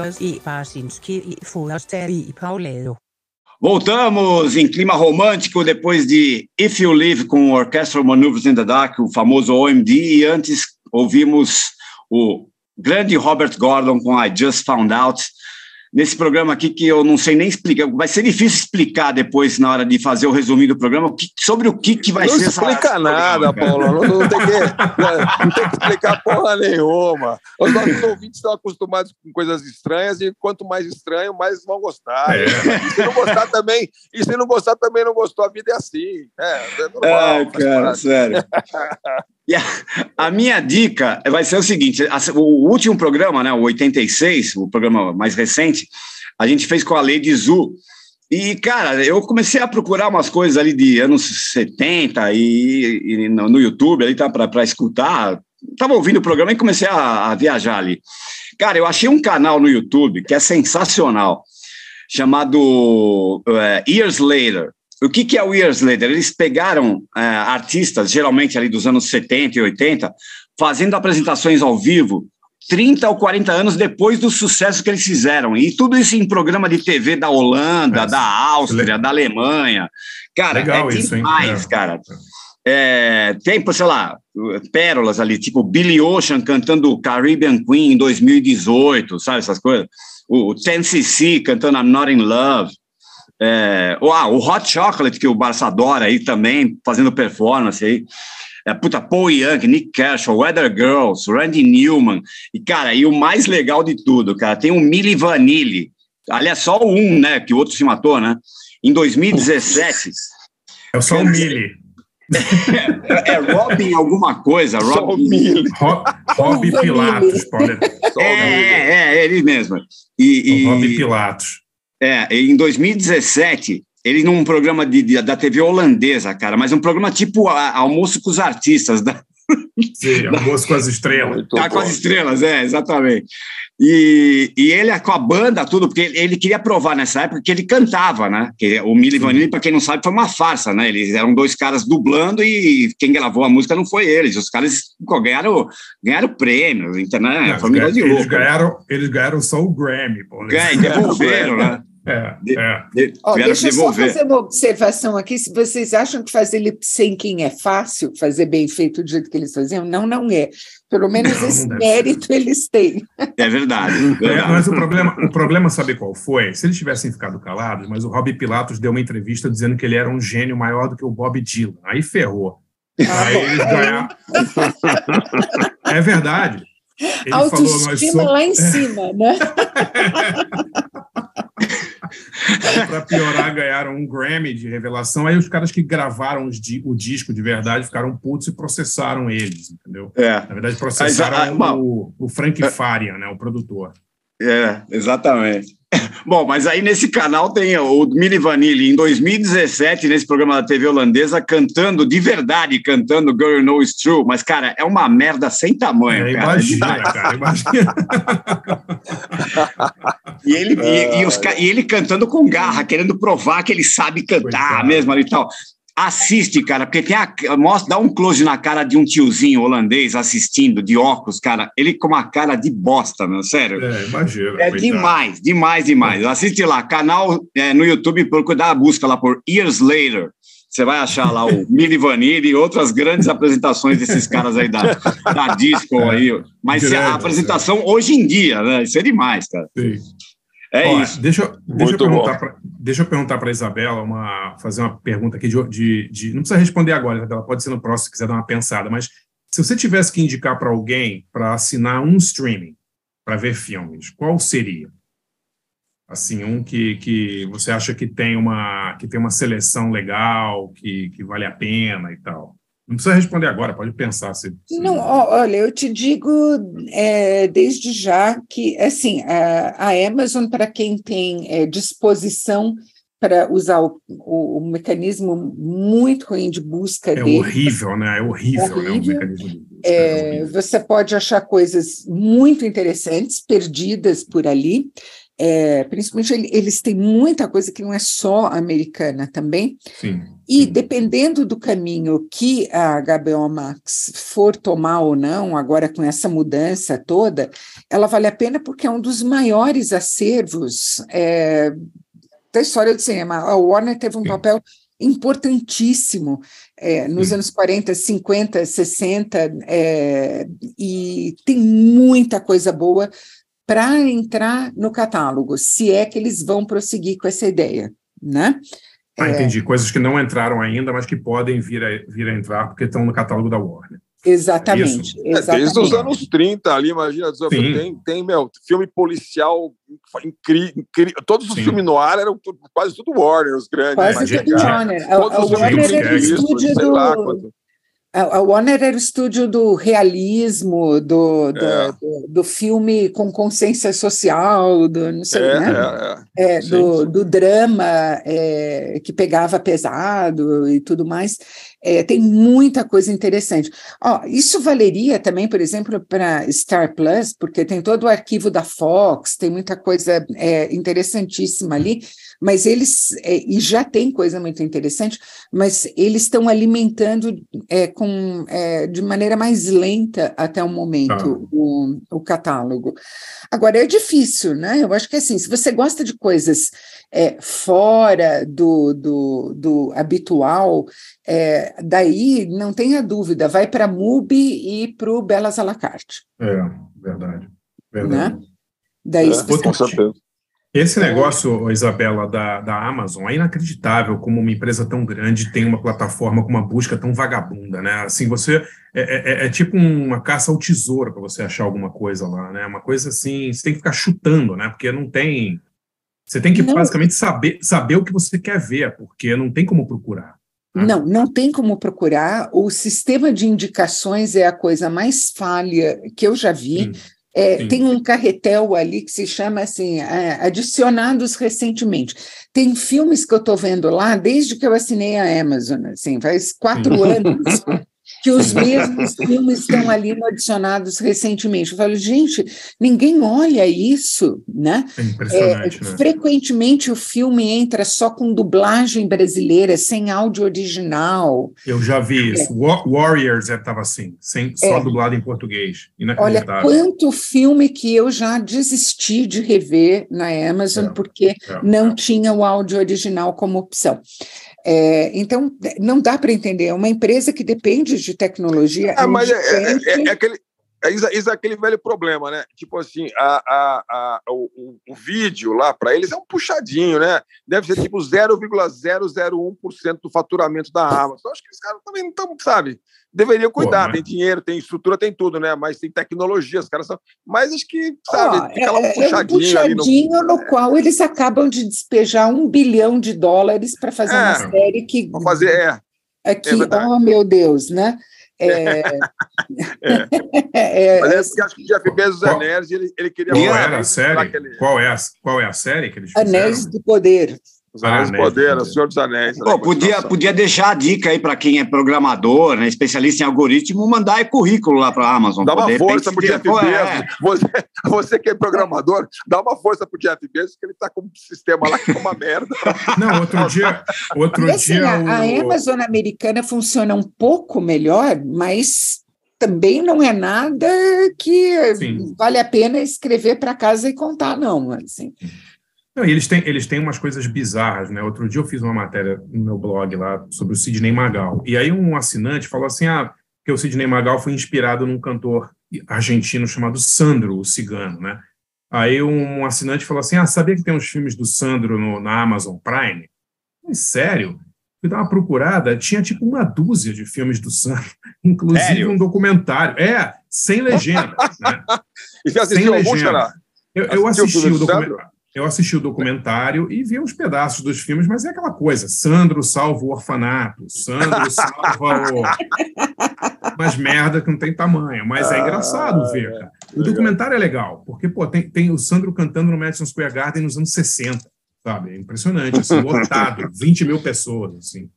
Amigos e Barsinski e Foster e Paulado. Voltamos em clima romântico depois de If You Live com Orchestral Maneuvers in the Dark, o famoso OMD, e antes ouvimos o grande Robert Gordon com I Just Found Out nesse programa aqui que eu não sei nem explicar. Vai ser difícil explicar depois, na hora de fazer o resumo do programa, que, sobre o que, que vai não ser. Não explica nada, Paulo. Não, não, tem que, não tem que explicar porra nenhuma. Os nossos ouvintes estão acostumados com coisas estranhas e quanto mais estranho, mais vão gostar. É. E se não gostar também, e se não gostar também não gostou, a vida é assim. É, é normal. É, cara, sério. E a, a, minha dica vai ser o seguinte: o último programa, né, o 86, o programa mais recente, a gente fez com a Lady Zu. E, cara, eu comecei a procurar umas coisas ali de anos 70 e, e no, no, YouTube ali tá, para escutar. Tava ouvindo o programa e comecei a, a viajar ali. Cara, eu achei um canal no YouTube que é sensacional, chamado uh, Years Later. O que, que é o Years Later? Eles pegaram é, artistas, geralmente ali dos anos 70 e 80, fazendo apresentações ao vivo 30 ou 40 anos depois do sucesso que eles fizeram. E tudo isso em programa de TV da Holanda, é, da Áustria, da Alemanha. Cara, Legal é isso, demais, hein? cara. É, tem, sei lá, pérolas ali, tipo Billy Ocean cantando Caribbean Queen em 2018, sabe essas coisas? O 10cc cantando I'm Not in Love. É, ah, o Hot Chocolate, que o Barça adora aí também, fazendo performance aí. É, puta, Paul Young, Nick Kershaw, Weather Girls, Randy Newman. E, cara, e o mais legal de tudo, cara, tem o Milli Vanilli. Aliás, só um, né, que o outro se matou, né? Em 2017. É só o Milli. É, é Robin alguma coisa. Robin, Robin Pilatos. Pode... É, é, é, ele mesmo. E, e... Robin Pilatos. É, em 2017, ele num programa de, de, da TV holandesa, cara, mas um programa tipo a, Almoço com os Artistas. Da, Sim, Almoço com as Estrelas. Ah, com as Estrelas, é, exatamente. E, e ele com a banda, tudo, porque ele, ele queria provar nessa época que ele cantava, né? Que o Milli Vanilli, para quem não sabe, foi uma farsa, né? Eles eram dois caras dublando e quem gravou a música não foi eles. Os caras ganharam, ganharam prêmios, né? Não, foi um eles, eles ganharam, eles ganharam só o Grammy. Pô, Ganham, devolveram, né? É, é. De, oh, deixa eu só fazer uma observação aqui. Se vocês acham que fazer lip syncing é fácil, fazer bem feito do jeito que eles faziam, não, não é. Pelo menos não, esse não mérito ser. eles têm. É verdade. É, mas o problema, o problema, sabe qual foi? Se eles tivessem ficado calados, mas o Rob Pilatos deu uma entrevista dizendo que ele era um gênio maior do que o Bob Dylan. Aí ferrou. Ah, Aí eles ganharam. é verdade. Ele Autoestima falou, lá em cima, né? para piorar, ganharam um Grammy de revelação. Aí os caras que gravaram di o disco de verdade ficaram putos e processaram eles, entendeu? É. Na verdade, processaram ah, o, o Frank é. Farian, né, o produtor. É, exatamente. Bom, mas aí nesse canal tem o Mili Vanilli, em 2017, nesse programa da TV holandesa, cantando, de verdade, cantando Girl You Know It's True, mas, cara, é uma merda sem tamanho, é, cara. Imagina, cara, imagina. e, ele, e, e, os, e, ele cantando com garra, querendo provar que ele sabe cantar mesmo ali e tal assiste, cara, porque tem a, mostra, dá um close na cara de um tiozinho holandês assistindo, de óculos, cara, ele com uma cara de bosta, meu, sério. É, imagina. É demais, demais, demais. Assiste lá, canal é, no YouTube, procura a busca lá por Years Later. Você vai achar lá o Mili Vanilli e outras grandes apresentações desses caras aí da, da disco aí. Mas Grande, a apresentação é. hoje em dia, né? Isso é demais, cara. Sim. É Ó, isso. Deixa, deixa, eu perguntar pra, deixa eu perguntar para a Isabela, uma, fazer uma pergunta aqui de, de, de, Não precisa responder agora, Isabela, pode ser no próximo se quiser dar uma pensada, mas se você tivesse que indicar para alguém para assinar um streaming para ver filmes, qual seria? Assim, um que, que você acha que tem uma que tem uma seleção legal, que, que vale a pena e tal. Não precisa responder agora, pode pensar. Se, se... Não, olha, eu te digo é, desde já que, assim, a, a Amazon, para quem tem é, disposição para usar o, o, o, mecanismo muito ruim de busca é dele. Horrível, né? É horrível, horrível. Né, o mecanismo de busca. É, é você pode achar coisas muito interessantes, perdidas por ali. É, principalmente eles têm muita coisa que não é só americana também. Sim. E dependendo do caminho que a HBO Max for tomar ou não, agora com essa mudança toda, ela vale a pena porque é um dos maiores acervos é, da história do cinema. A Warner teve um papel importantíssimo é, nos anos 40, 50, 60, é, e tem muita coisa boa para entrar no catálogo, se é que eles vão prosseguir com essa ideia, né? Ah, entendi. Coisas que não entraram ainda, mas que podem vir a, vir a entrar porque estão no catálogo da Warner. Exatamente. É exatamente. É, desde os anos 30 ali, imagina, tem, tem, meu, filme policial incrível. Incri, todos os Sim. filmes no ar eram quase tudo Warner, os grandes. Quase tudo Warner. Todos a, a Warner era o estúdio do... Lá, quanto... A Warner era o estúdio do realismo, do, do, é. do, do, filme com consciência social, do não sei, é, né? É, é. do, do drama é, que pegava pesado e tudo mais. É, tem muita coisa interessante. Ó, isso valeria também, por exemplo, para Star Plus, porque tem todo o arquivo da Fox, tem muita coisa é, interessantíssima ali, mas eles, é, e já tem coisa muito interessante, mas eles estão alimentando é, com, é, de maneira mais lenta até o momento ah. o, o catálogo. Agora, é difícil, né? Eu acho que assim, se você gosta de coisas é, fora do, do, do habitual, é, daí não tenha dúvida, vai para a MUBI e para o Belas à la carte. É, verdade. verdade. Né? Daí, é, com certeza. Esse negócio, Isabela, da, da Amazon é inacreditável como uma empresa tão grande tem uma plataforma com uma busca tão vagabunda, né? Assim, você é, é, é tipo uma caça ao tesouro para você achar alguma coisa lá, né? Uma coisa assim, você tem que ficar chutando, né? Porque não tem você tem que não. basicamente saber, saber o que você quer ver, porque não tem como procurar. Né? Não, não tem como procurar. O sistema de indicações é a coisa mais falha que eu já vi. Sim, é. Tem um carretel ali que se chama assim, é, adicionados recentemente. Tem filmes que eu estou vendo lá desde que eu assinei a Amazon, assim, faz quatro anos que os mesmos filmes estão ali no adicionados recentemente. Eu falo, gente, ninguém olha isso, né? É impressionante, é, né? Frequentemente o filme entra só com dublagem brasileira, sem áudio original. Eu já vi isso. É. Warriors estava assim, sem, só é. dublado em português. Olha, quanto filme que eu já desisti de rever na Amazon é. porque é. não tinha o áudio original como opção. É, então, não dá para entender. É uma empresa que depende de tecnologia. Ah, mas é, é, é, é aquele, é isso, é aquele velho problema, né? Tipo assim, a, a, a, o, o vídeo lá para eles é um puxadinho, né? Deve ser tipo 0,001% do faturamento da Amazon. Acho que os caras também não estão, sabe? Deveriam cuidar, Pô, tem dinheiro, tem estrutura, tem tudo, né? Mas tem tecnologia, os caras são. Mas acho que, sabe, oh, fica lá um puxadinho. É um puxadinho no... no... qual eles acabam de despejar um bilhão de dólares para fazer é, uma série que. Fazer, é. Aqui, é oh meu Deus, né? É... é. Mas é porque acho que o Jeff Bezos é nerd ele, ele queria... Qual era a série? Ele... Qual, é a, qual é a série que eles fizeram? Anéis do Poder. Os Anéis do Poder, o Senhor dos Anéis. Pô, podia, podia deixar a dica aí para quem é programador, né, especialista em algoritmo, mandar currículo lá para a Amazon. Dá uma força para o Jeff Bezos. É. Você, você que é programador, dá uma força para o Jeff Bezos, que ele está com um sistema lá que é uma merda. Não, outro dia. Outro assim, dia a, o... a Amazon americana funciona um pouco melhor, mas também não é nada que Sim. vale a pena escrever para casa e contar, não. Assim. Não, e eles têm, eles têm umas coisas bizarras, né? Outro dia eu fiz uma matéria no meu blog lá sobre o Sidney Magal. E aí um assinante falou assim: ah, que o Sidney Magal foi inspirado num cantor argentino chamado Sandro, o cigano, né? Aí um assinante falou assim: ah, sabia que tem uns filmes do Sandro no, na Amazon Prime? sério? Fui dar uma procurada, tinha tipo uma dúzia de filmes do Sandro, inclusive Sério? um documentário. É, sem legenda. né? E você assistiu algum, Eu, eu assisti o documentário eu assisti o documentário e vi uns pedaços dos filmes, mas é aquela coisa: Sandro salva o orfanato, Sandro salva o. Umas merda que não tem tamanho, mas é engraçado ah, ver, cara. O documentário é legal, porque pô, tem, tem o Sandro cantando no Madison Square Garden nos anos 60, sabe? É impressionante, assim, lotado, 20 mil pessoas, assim.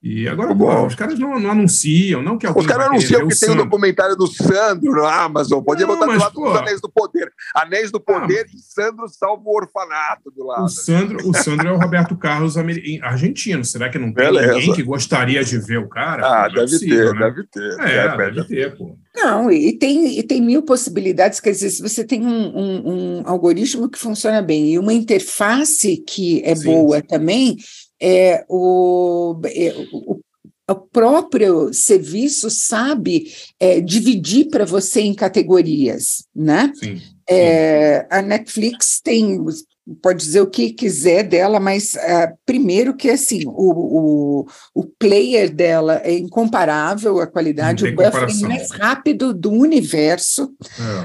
E agora, pô, os caras não, não anunciam, não que alguém Os caras anunciam que o tem um Sandro. documentário do Sandro na Amazon. Podia Não, botar do mas, lado pô. Ah, dos Anéis do Poder. Anéis do Poder e Sandro salva o orfanato do lado. O Sandro, o Sandro é o Roberto Carlos argentino. Será que não tem Beleza. ninguém que gostaria de ver o cara? Ah, Não é deve possível, ter, né? deve ter. É, É, deve ter, pô. Não, e tem, e tem mil possibilidades, quer dizer, se você tem um, um- um algoritmo que funciona bem e uma interface que é Sim. boa também, é, o, é, o, o próprio serviço sabe é, dividir para você em categorias, né? Sim. É, a Netflix tem, pode dizer o que quiser dela, mas ah, primeiro que assim, o, o, o player dela é incomparável, a qualidade, o buffering comparação. mais rápido do universo.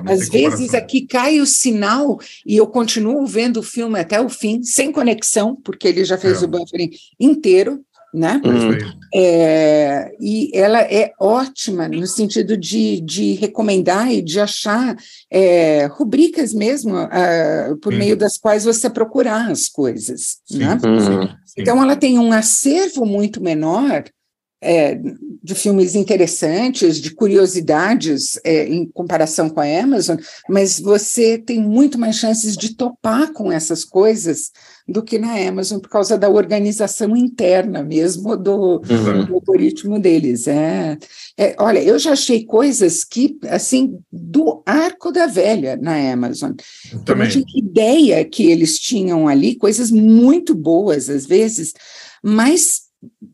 É, Às vezes aqui cai o sinal e eu continuo vendo o filme até o fim, sem conexão, porque ele já fez É. o buffering inteiro, né? Aí. É, e ela é ótima no sentido de, de recomendar e de achar é, rubricas mesmo, ah, por Sim. meio das quais você procurar as coisas. Sim, né? sim, sim. Então, ela tem um acervo muito menor é, de filmes interessantes, de curiosidades é, em comparação com a Amazon, mas você tem muito mais chances de topar com essas coisas do que na Amazon, por causa da organização interna mesmo do, Uhum. do algoritmo deles. É, é, olha, eu já achei coisas que, assim, do arco da velha na Amazon. Eu também. tinha ideia que eles tinham ali coisas muito boas, às vezes, mas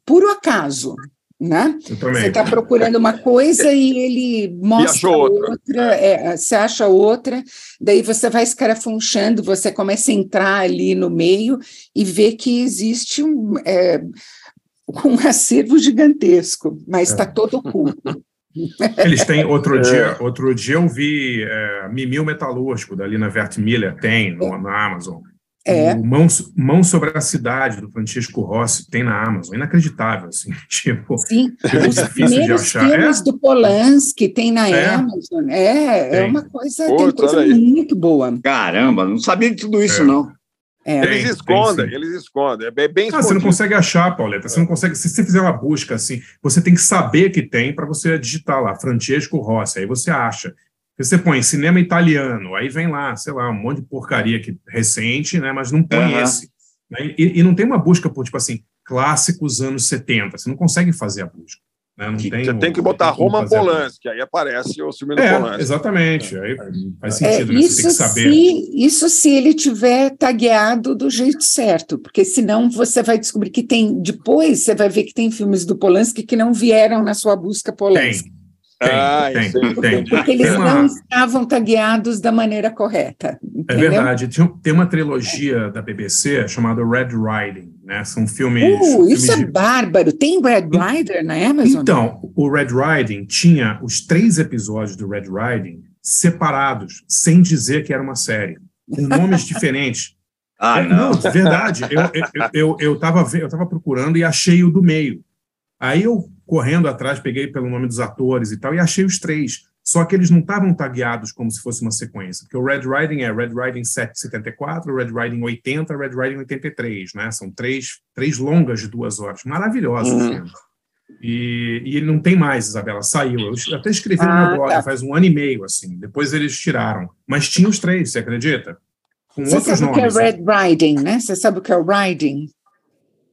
por acaso, né? Você está procurando uma coisa e ele mostra achou outra. outra, é, você acha outra, daí você vai escarafunchando, você começa a entrar ali no meio e vê que existe um, é, um acervo gigantesco, mas está todo oculto. Eles têm outro dia, outro dia eu vi é, Mimil Metalúrgico da Lina Vert Miller, tem no, na Amazon. É. O Mão, Mão sobre a Cidade, do Francisco Rossi, tem na Amazon. Inacreditável, assim. Tipo, Sim, Fica os difícil de primeiros achar. filmes É? do Polanski tem na É. Amazon. É, é Tem. uma coisa, Pô, tem coisa muito boa. Caramba, não sabia de tudo isso, É. não. É. Eles tem escondem, eles escondem. É bem, Ah, você não consegue achar, Pauleta. Você não consegue. Se você fizer uma busca assim, você tem que saber que tem para você digitar lá, Francesco Rossi. Aí você acha. Você põe cinema italiano, aí vem lá, sei lá, um monte de porcaria que, recente, né? Mas não põe Aham. esse. né? E, e não tem uma busca por, tipo assim, clássicos anos 70. Você não consegue fazer a busca. Né? Não Que- tem Você o- tem que botar tem como Roman fazer a busca. Polanski, aí aparece o filme do É, Polanski. exatamente. Aí faz É, sentido, né? Você isso, tem que saber. se, isso se ele tiver tagueado do jeito certo, porque senão você vai descobrir que tem. Depois você vai ver que tem filmes do Polanski que não vieram na sua busca Polanski. Tem. Tem, Ah, tem, tem. Porque eles Tem uma- não estavam tagueados da maneira correta. É Entendeu? verdade. Tem, tem uma trilogia da BBC chamada Red Riding, né? São filmes. Uh, filmes isso é de- bárbaro. Tem Red Rider na Amazon? Então, o Red Riding tinha os três episódios do Red Riding separados, sem dizer que era uma série, com nomes diferentes. Ah, É, não. de verdade. Eu, eu, eu, eu, tava, ve- eu tava procurando e achei o do meio. Aí eu, correndo atrás, peguei pelo nome dos atores e tal, e achei os três. Só que eles não estavam tagueados como se fosse uma sequência, porque o Red Riding é Red Riding 774, Red Riding 80, Red Riding 83, né? São três, três longas de duas horas. Maravilhosos Uhum. filmes. E, e ele não tem mais, Isabela, saiu. Eu até escrevi no Ah, meu blog tá. faz um ano e meio, assim. Depois eles tiraram. Mas tinha os três, você acredita? Com Você outros sabe o que é né? Red Riding, né? Você sabe o que é o Riding?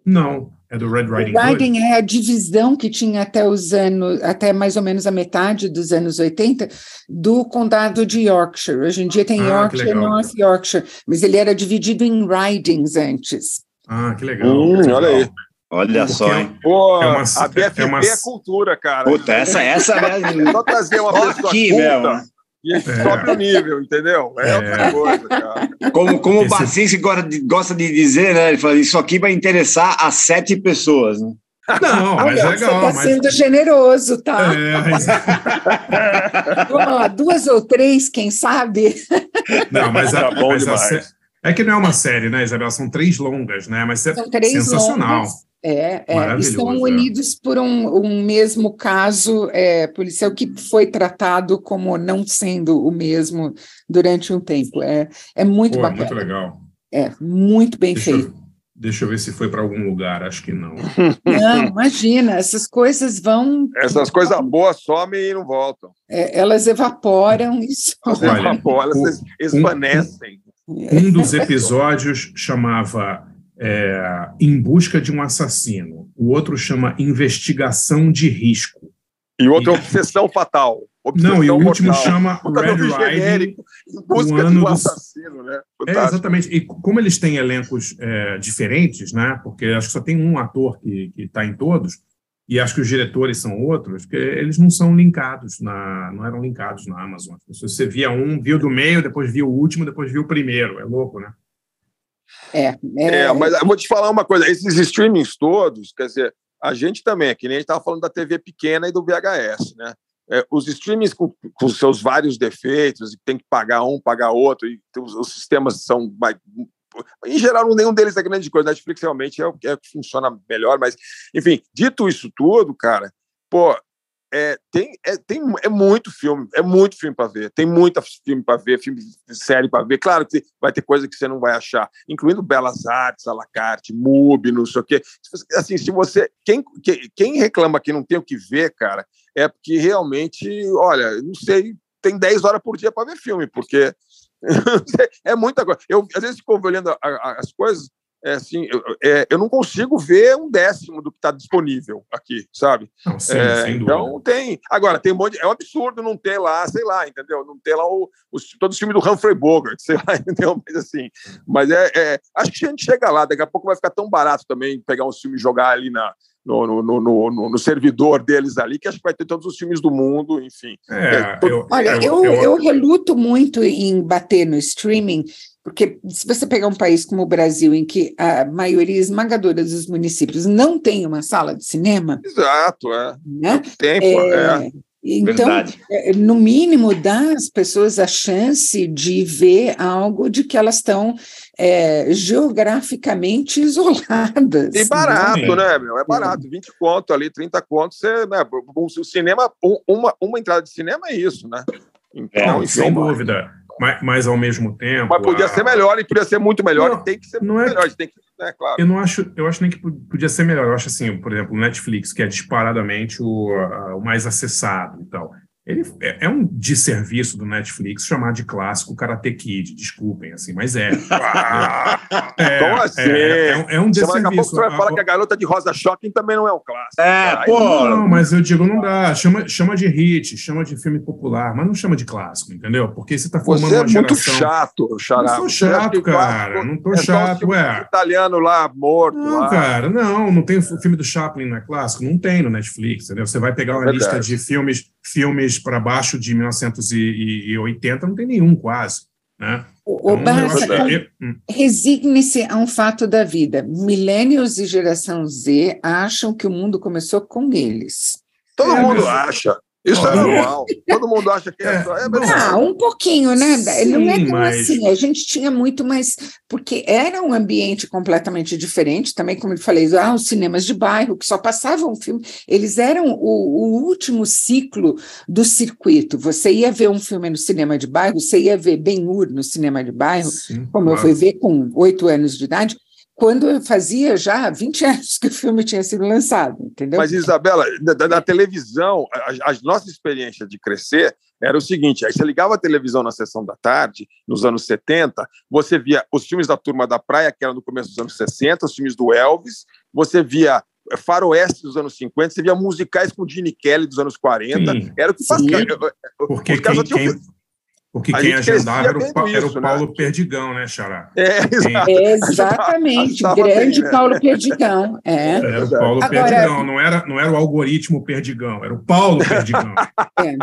Não, é do Red Riding o Hood? Riding é a divisão que tinha até os anos, até mais ou menos a metade dos anos 80, do condado de Yorkshire. Hoje em dia tem Ah, Yorkshire e. North Yorkshire, mas ele era dividido em ridings antes. Ah, que legal. Hum, que olha legal. aí. Olha Porque só, é- hein? Pô, É uma- a BFP é uma- é cultura, cara. Puta, essa, essa É só trazer uma pessoa aqui culta mesmo. E É. sobe o nível, entendeu? É, É. outra coisa, cara. Como, como o Esse- Bacinski gosta de, gosta de dizer, né? Ele fala, isso aqui vai interessar a sete pessoas. Né? Não, mas é Olha, você legal. está mas... sendo generoso, tá? É, mas- Vamos lá, duas ou três, quem sabe? Não, mas, a, Tá bom mas a é que não é uma série, né, Isabel? São três longas, né? Mas é São três sensacional. longas. É, é, estão é. unidos por um, um mesmo caso é, policial que foi tratado como não sendo o mesmo durante um tempo. É, é muito Pô, bacana. muito legal. É, muito bem Deixa eu, feito. Deixa eu ver se foi para algum lugar, acho que não. Não, imagina, essas coisas vão. Essas coisas boas somem e não voltam. É, elas evaporam e Elas evaporam, elas esvanecem. Um dos episódios chamava é, Em Busca de um Assassino, o outro chama Investigação de Risco. E o outro é Obsessão Fatal. Obsessão Não, e o último mortal. chama Puta Red Riding. genérico, Em busca um do- assassino, né? É, exatamente. E como eles têm elencos é, diferentes, né? Porque acho que só tem um ator que está em todos, e acho que os diretores são outros, porque eles não são linkados, na, não eram linkados na Amazon. Se você via um, viu do meio, depois viu o último, depois viu o primeiro. É louco, né? É, É, mas eu vou te falar uma coisa: esses streamings todos, quer dizer, a gente também, é que nem a gente estava falando da TV pequena e do VHS, né? É, os streamings com, com seus vários defeitos, e tem que pagar um, pagar outro, e os, os sistemas são. Em geral, nenhum deles é grande coisa. Netflix realmente é o, é o que funciona melhor, mas, enfim, dito isso tudo, cara, pô, é, tem, é, tem, é muito filme, é muito filme para ver, tem muita filme para ver, filme série para ver. Claro que vai ter coisa que você não vai achar, incluindo Belas Artes, à la carte, MUBI, não sei o quê. Assim, se você. Quem, quem reclama que não tem o que ver, cara, é porque realmente, olha, não sei, tem 10 horas por dia para ver filme, porque é muita coisa. Eu, às vezes, fico olhando a- a- as coisas, é assim, eu, é, eu não consigo ver um décimo do que está disponível aqui, sabe? Não, sim, É, então tem. Agora, tem um monte. de- É um absurdo não ter lá, sei lá, entendeu? Não ter lá o, os, todo o filme do Humphrey Bogart, sei lá, entendeu? Mas assim. Mas é, é- Acho que a gente chega lá, daqui a pouco vai ficar tão barato também pegar um filme e jogar ali na. No, no, no, no- no- no servidor deles ali, que acho que vai ter todos os filmes do mundo, enfim. É, todo- eu, Olha, eu, eu reluto muito em bater no streaming, porque se você pegar um país como o Brasil, em que a maioria esmagadora dos municípios não tem uma sala de cinema, Exato, é. né? Tempo, é. Então, Verdade. é, no mínimo, dá às pessoas a chance de ver algo de que elas estão é, geograficamente isoladas. E barato, Sim. né, meu? É barato. 20 conto ali, 30 conto, você, né? O cinema, um- uma, uma entrada de cinema é isso, né? Então, Não, enfim, sem dúvida. Mas, mas ao mesmo tempo. Mas podia a- ser melhor e podia ser muito melhor. Não, e tem que ser não é melhor. Tem que, né, claro. Eu não acho, eu acho nem que podia ser melhor. Eu acho assim, por exemplo, o Netflix, que é disparadamente o, a- o mais acessado e tal. Ele é, é um desserviço do Netflix chamar de clássico Karate Kid, desculpem, assim, mas é. É, Como assim? é, é um- é um vai- Daqui a pouco desserviço. você vai A- falar que a garota de Rosa Shocking também não é um clássico. É, pô. Não, mas eu digo, não dá. Chama, chama de hit, chama de filme popular, mas não chama de clássico, entendeu? Porque você está formando Você é uma muito geração. chato, Xará. Não sou chato, cara. Não tô é chato, ué. italiano lá, morto. Não, lá. cara, não, não tem o filme do Chaplin não é clássico, não tem no Netflix, entendeu? Você vai pegar uma Verdade. lista de filmes, filmes para baixo de 1980, não tem nenhum quase, né? O, Então, Barça, eu- hum, Resigne-se a um fato da vida. Millennials e geração Z acham que o mundo começou com eles. Todo É, mundo mas- acha. Isso é normal. Todo mundo acha que é, É, só. É, mas- Ah, um pouquinho, né? não é Sim, tão mas- assim. A gente tinha muito mais. Porque era um ambiente completamente diferente, também, como eu falei, ah, os cinemas de bairro, que só passavam filme, eles eram o, o último ciclo do circuito. Você ia ver um filme no cinema de bairro, você ia ver Ben-Hur no cinema de bairro, sim, como eu claro. fui ver com oito anos de idade, quando eu fazia já 20 anos que o filme tinha sido lançado, entendeu? Mas, Isabela, da, televisão, a, a nossa experiência de crescer era o seguinte: aí você ligava a televisão na sessão da tarde, nos anos 70, você via os filmes da Turma da Praia, que era no começo dos anos 60, os filmes do Elvis, você via faroeste dos anos 50, você via musicais com Gene Kelly dos anos 40, Sim. era o que passava. Porque quem, quem- porque A quem agendava era o, Pa- era isso, o né? Paulo Perdigão, né, Xará? É, exato. Exatamente, Achava grande bem, né? Paulo Perdigão. É. Era o verdade. Paulo Agora- Perdigão, não era, não era o algoritmo Perdigão, era o Paulo Perdigão. É.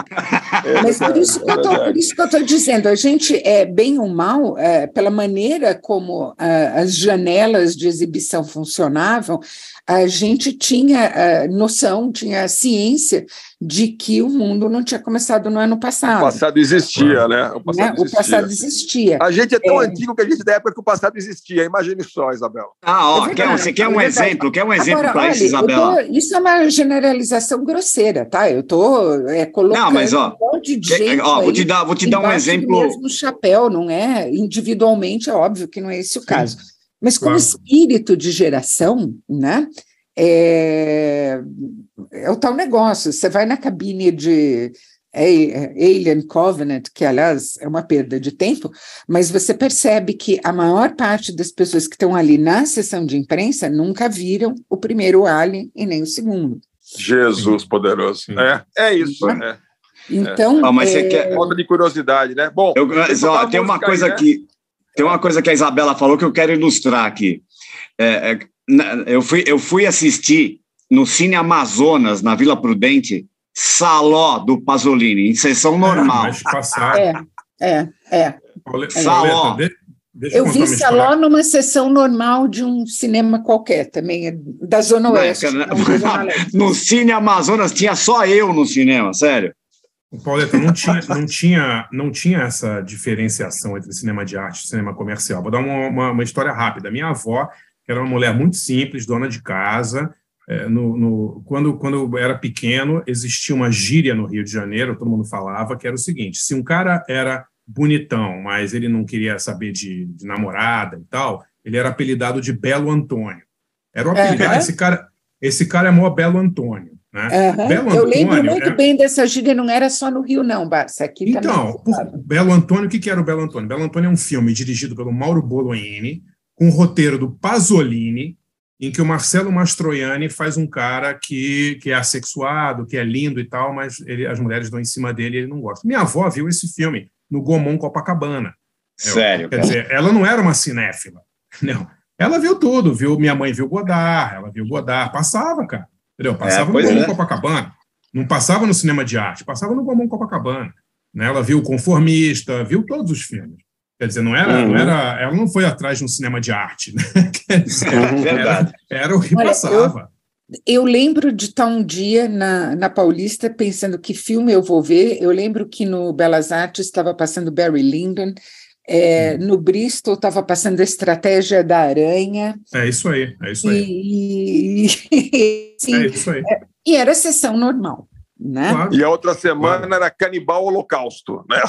Mas por isso, que eu isso estou dizendo, a gente, é, bem ou mal, é, pela maneira como as janelas de exibição funcionavam, a gente tinha ah, noção, tinha ciência de que o mundo não tinha começado no ano O passado. passado existia, né? O né? passado O existia. passado existia. A gente é tão É. antigo que a gente é da época que o passado existia. Imagine só, Isabela. Ah, ó, É quer, você quer é um verdade. exemplo? Quer um exemplo para isso, Isabela? tô- isso é uma generalização grosseira, tá? Eu estou é, colocando Não, mas, ó, um monte de Que- gente ó, vou te dar, vou te dar um exemplo. mesmo chapéu, não é? Individualmente, é óbvio que não é esse o caso. Mas como Claro. espírito de geração, né? É, é o tal negócio. Você vai na cabine de A- Alien Covenant, que aliás é uma perda de tempo, mas você percebe que a maior parte das pessoas que estão ali na sessão de imprensa nunca viram o primeiro Alien e nem o segundo. Jesus poderoso. É, é isso. É. Então, Ah, mas você é, quer- Falta de curiosidade, né? Bom, Eu- só, tem uma música coisa né? que tem uma coisa que a Isabela falou que eu quero ilustrar aqui. É, é, eu, fui, eu fui assistir no Cine Amazonas, na Vila Prudente, Saló do Pasolini, em sessão normal. É, é, é. Paule- Saló. Deixa Eu vi. Saló numa sessão normal de um cinema qualquer, também é da Zona Não, Oeste. não Zona Leste. No Cine Amazonas tinha só eu no cinema, sério. Pauleta, não tinha, não, tinha, não tinha essa diferenciação entre cinema de arte e cinema comercial. Vou dar uma, uma, uma história rápida. Minha avó, era uma mulher muito simples, dona de casa, é, no, no- quando, quando eu era pequeno, existia uma gíria no Rio de Janeiro, todo mundo falava, que era o seguinte: se um cara era bonitão, mas ele não queria saber de, de namorada e tal, ele era apelidado de Belo Antônio. Era o apelido. Aham. Esse cara, esse cara é mó Belo Antônio. Né? Eu lembro muito é- bem dessa gíria, não era só no Rio, não, Barça. Aqui Então, por Belo Antônio, o que que era o Belo Antônio? Belo Antônio é um filme dirigido pelo Mauro Bolognini, com o roteiro do Pasolini, em que o Marcelo Mastroianni faz um cara que, que é assexuado, que é lindo e tal, mas ele- as mulheres dão em cima dele e ele não gosta. Minha avó viu esse filme no Gomon Copacabana. Sério, Quer cara. dizer, ela não era uma cinéfila. Não. Ela viu tudo, viu? Minha mãe viu Godard, ela viu Godard, passava, cara. Entendeu? Passava pois no Gomon é. Copacabana. Não passava no cinema de arte, passava no Gomon Copacabana. Né? Ela viu o Conformista, viu todos os filmes. Quer dizer, não era, Uhum. não era, ela não foi atrás de um cinema de arte, né? Quer dizer, É verdade. era, era o que Olha, passava. Eu lembro de estar um dia na, na Paulista pensando que filme eu vou ver. Eu lembro que no Belas Artes estava passando Barry Lyndon, é, Hum. no Bristol estava passando a Estratégia da Aranha. É isso aí, é isso aí. E, e, sim, É isso aí. e era sessão normal. Né? Claro. E a outra semana era Canibal Holocausto. Né?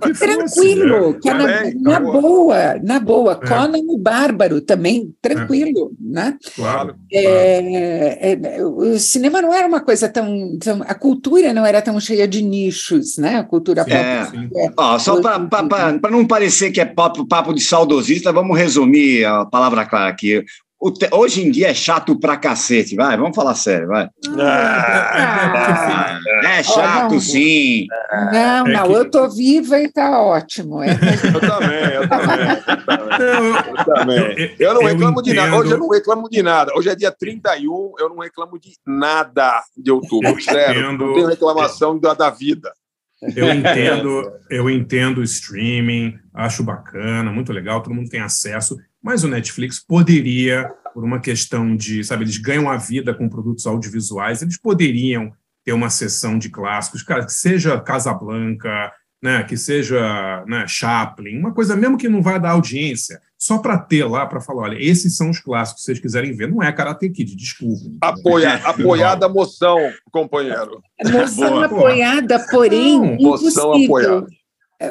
Que fosse, Tranquilo, que é na, Também, na acabou. boa, na boa. É. Conan o Bárbaro também, tranquilo, né? Claro. É, é, o cinema não era uma coisa tão, tão- A cultura não era tão cheia de nichos, né? A cultura Sim, pop. sim. é. Ó, só para não parecer que é papo, papo de saudosista, vamos resumir a palavra clara aqui. Hoje em dia é chato pra cacete, vai, vamos falar sério, vai. Ah, É chato, não. sim. Não, É não, eu tô viva e tá ótimo. É, Eu também, eu também. Eu- Eu também. Eu- não eu reclamo de nada. Hoje eu não reclamo de nada. Hoje é dia 31, eu não reclamo de nada de outubro. Eu Sério. Não tenho reclamação da, da vida. Eu entendo, eu entendo o streaming, acho bacana, muito legal, todo mundo tem acesso, mas o Netflix poderia, por uma questão de, sabe, eles ganham a vida com produtos audiovisuais, eles poderiam ter uma sessão de clássicos, cara, que seja Casablanca, né, que seja né, Chaplin, uma coisa mesmo que não vai dar audiência, só para ter lá, para falar, olha, esses são os clássicos que vocês quiserem ver, não é Karate Kid, desculpa. Apoia, apoiada a moção, companheiro. moção Boa. apoiada, porém Não, moção impossível. apoiada.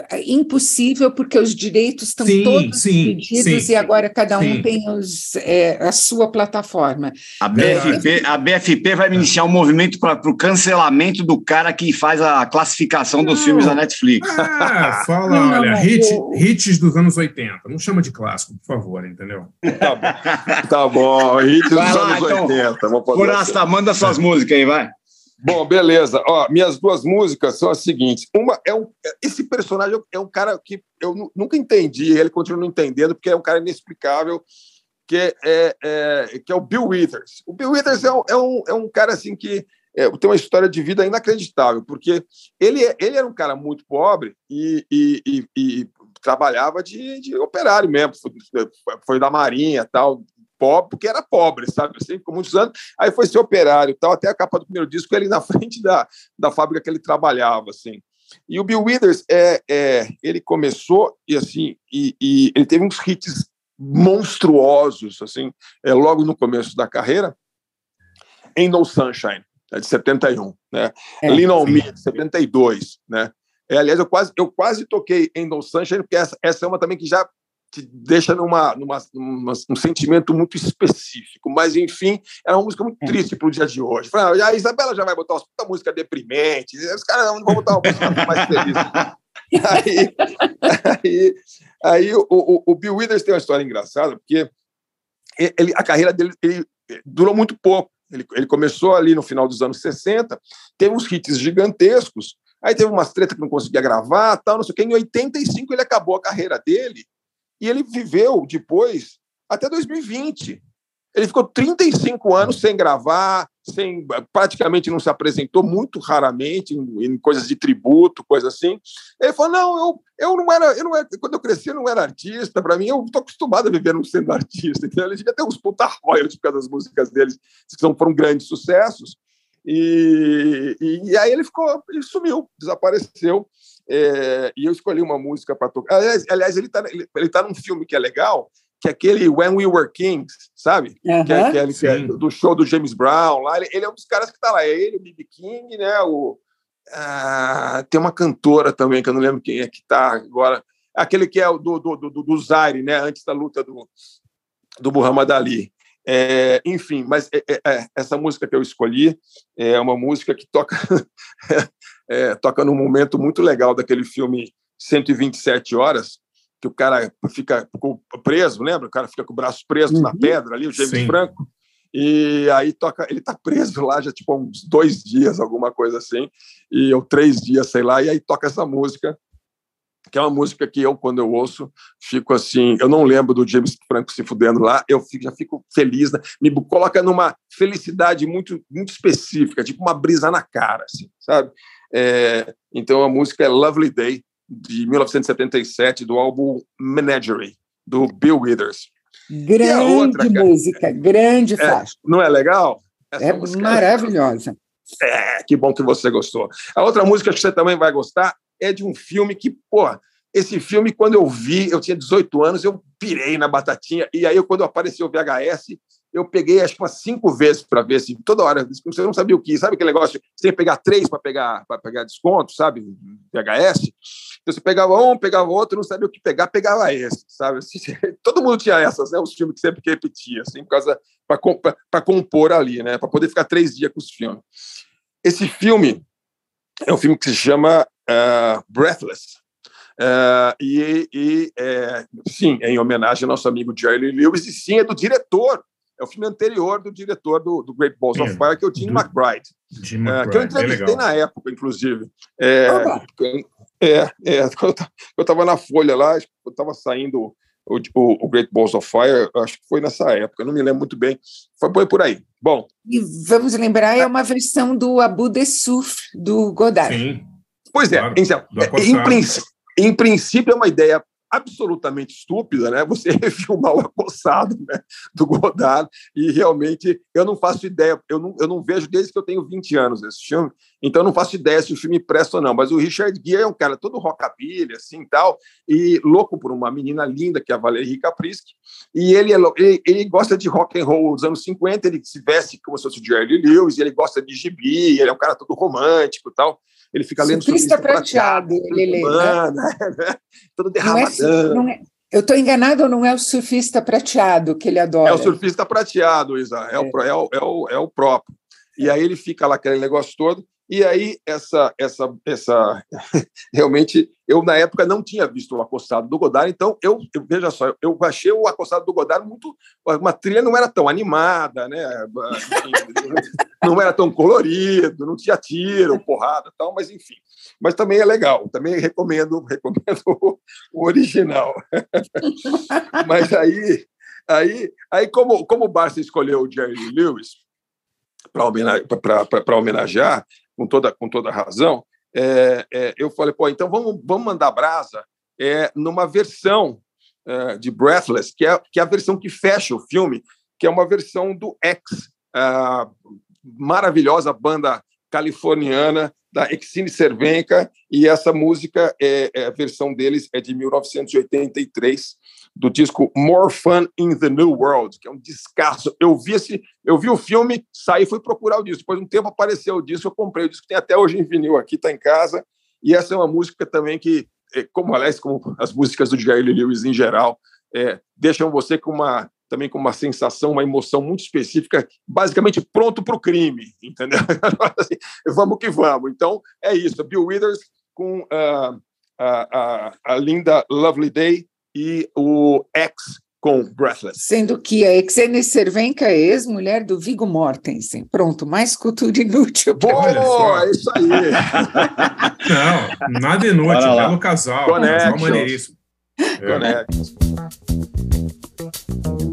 É, é impossível porque os direitos estão Sim, todos sim, pedidos sim. e agora cada um tem os, é, a sua plataforma. A BFP, a BFP vai iniciar um movimento para o cancelamento do cara que faz a classificação dos Não. filmes da Netflix. Ah, fala, Não, olha, não, hit- o- hits dos anos 80, não chama de clássico, por favor, entendeu? Tá bom. Tá bom. Hits dos lá, anos então. 80. Vamos fazer assim. Forasta, manda suas músicas aí, vai. Bom, beleza. Ó, minhas duas músicas são as seguintes. Uma é um. Esse personagem é um cara que eu nu- nunca entendi, ele continua não entendendo, porque é um cara inexplicável, que é, é- é- que é o Bill Withers. O Bill Withers é um, é um, é um cara assim que é, tem uma história de vida inacreditável, porque ele, é- ele era um cara muito pobre e, e- e- e trabalhava de, de operário mesmo, foi, foi da Marinha tal, pobre, porque era pobre, sabe? Assim, ficou muitos anos. Aí foi ser operário e tal, até a capa do primeiro disco, ele na frente da, da fábrica que ele trabalhava, assim. E o Bill Withers, é, é, ele começou e assim, e, e ele teve uns hits monstruosos, assim, é, logo no começo da carreira, em No Sunshine, é de 71, né? É, Lean on. Me, de 72, né? É, aliás, eu quase, eu quase toquei em No Sunshine, porque essa, essa é uma também que já te deixa numa, numa, numa, um sentimento muito específico. Mas, enfim, era uma música muito É. triste para o dia de hoje. Falei, ah, a Isabela já vai botar uma puta música deprimente, os caras não vão botar uma música mais feliz. aí, aí, aí o, o, o Bill Withers tem uma história engraçada, porque ele, a carreira dele ele, durou muito pouco. Ele, ele começou ali no final dos anos 60, teve uns hits gigantescos, aí teve umas tretas que não conseguia gravar, tal, não sei o quê. Em 85 ele acabou a carreira dele e ele viveu depois até 2020. Ele ficou 35 anos sem gravar, sem praticamente não se apresentou muito raramente em, em coisas de tributo, coisa assim. Ele falou: "Não, eu, eu não era, eu não era, quando eu cresci eu não era artista, para mim eu estou acostumado a viver não sendo artista". Então ele devia ter uns puta royalties por causa das músicas deles, que são, foram grandes sucessos. E, e, e aí ele ficou, ele sumiu, desapareceu. É, e eu escolhi uma música para tocar. Aliás, aliás ele está ele, ele tá num filme que é legal, que é aquele When We Were Kings, sabe? Que é aquele que é do show do James Brown lá. Ele, ele é um dos caras que está lá. É ele, o B.B. King, né? O, ah, tem uma cantora também, que eu não lembro quem é que está agora. Aquele que é o do, do, do, do Zaire, né? Antes da luta do, do Muhammad Ali. É, enfim, mas é, é, é, essa música que eu escolhi é uma música que toca é, toca num momento muito legal daquele filme 127 horas, que o cara fica preso, lembra? O cara fica com o braço preso na pedra ali, o James Sim. Franco. E aí toca, ele tá preso lá já tipo há uns dois dias, alguma coisa assim, e ou três dias, sei lá, e aí toca essa música que é uma música que eu, quando eu ouço, fico assim, eu não lembro do James Franco se fudendo lá, eu fico- já fico feliz, né? me coloca numa felicidade muito, muito específica, tipo uma brisa na cara, assim, sabe? É, então a música é Lovely Day, de 1977, do álbum Menagerie, do Bill Withers. Grande outra, cara? música, grande É, faixa. não é legal? Essa É música maravilhosa. É, que bom que você gostou. A outra música que você também vai gostar é de um filme que, pô, esse filme, quando eu vi, eu tinha 18 anos, eu pirei na batatinha. E aí, quando apareceu o VHS, eu peguei acho que umas cinco vezes para ver se toda hora você não sabia o que, sabe aquele negócio? Você ia pegar três para pegar para pegar desconto, sabe? VHS. Então você pegava um, pegava outro, não sabia o que pegar, pegava esse, sabe? Assim, todo mundo tinha essas, né? Os filmes que sempre que repetia, assim, por causa para compor ali, né? Para poder ficar três dias com os filmes. Esse filme é um filme que se chama uh, Breathless. Uh, e, e é, sim, é em homenagem ao nosso amigo Jerry Lewis, e sim, é do diretor. É o filme anterior do diretor do, do Great Balls of Fire, que é o Gene do- McBride. Jim Uh, que eu McBride, entrevistei na época, inclusive. É, Oba! é, é, quando eu estava na Folha lá, eu estava saindo o, o, o Great Balls of Fire, acho que foi nessa época, não me lembro muito bem. Foi por aí. Bom, E vamos lembrar, é uma versão do Abu Dessouf, do Godard. Sim, Pois é, Claro, então, é, em, princípio, em princípio é uma ideia absolutamente estúpida, né? Você refilmar o acossado né? do Godard e realmente eu não faço ideia, eu não, eu não vejo desde que eu tenho 20 anos esse filme, então eu não faço ideia se o filme presta ou não, mas o Richard Gere é um cara todo rockabilly, assim, tal, e louco por uma menina linda que é a Valerie Caprisky, e ele, é ele, ele gosta de rock and roll dos anos 50, ele se veste como se fosse o Jerry Lewis, ele gosta de gibi, ele é um cara todo romântico tal, ele fica lendo Surfista Surfista prateado, ele lê, né? Humana, né? todo Não é, derramadão. não é- eu estou enganado ou não é o surfista prateado que ele adora? É o surfista prateado, Isa. É, O, é, o, é, o, é o próprio. E aí ele fica lá, aquele negócio todo. E aí, essa, essa, essa. Realmente, eu na época não tinha visto o acostado do Godard, então eu, eu veja só, eu achei o acostado do Godard muito. Uma trilha não era tão animada, né? Não era tão colorido, não tinha tiro, porrada tal, mas enfim. Mas também é legal, também recomendo, recomendo o original. mas aí, aí, aí como, como o Barça escolheu o Jerry Lewis para homenagear, com toda, com toda razão, é, é, eu falei, pô, então vamos, vamos mandar brasa é, numa versão é, de Breathless, que é, que é a versão que fecha o filme, que é uma versão do X, a maravilhosa banda californiana da Exine Cervenka, e essa música, é, é, a versão deles é de 1983, do disco More Fun in the New World, que é um descasso. Eu vi esse, eu vi o filme, saí fui procurar o disco. Depois de um tempo apareceu o disco, eu comprei o disco, tem até hoje em vinil aqui, está em casa. E essa é uma música também que, é, como aliás, como as músicas do Jair Lewis em geral, é, deixam você com uma também com uma sensação, uma emoção muito específica, basicamente pronto para o crime, entendeu? Assim, vamos que vamos. Então é isso. Bill Withers com uh, a, a, a linda Lovely Day e o ex com Breathless. Sendo que a Exene Cervenka é ex-mulher do Vigo Mortensen. Pronto, mais cultura inútil. Boa, é isso aí. Não, nada inútil, belo casal. Connection. Casal é maneiríssimo. Connection. É.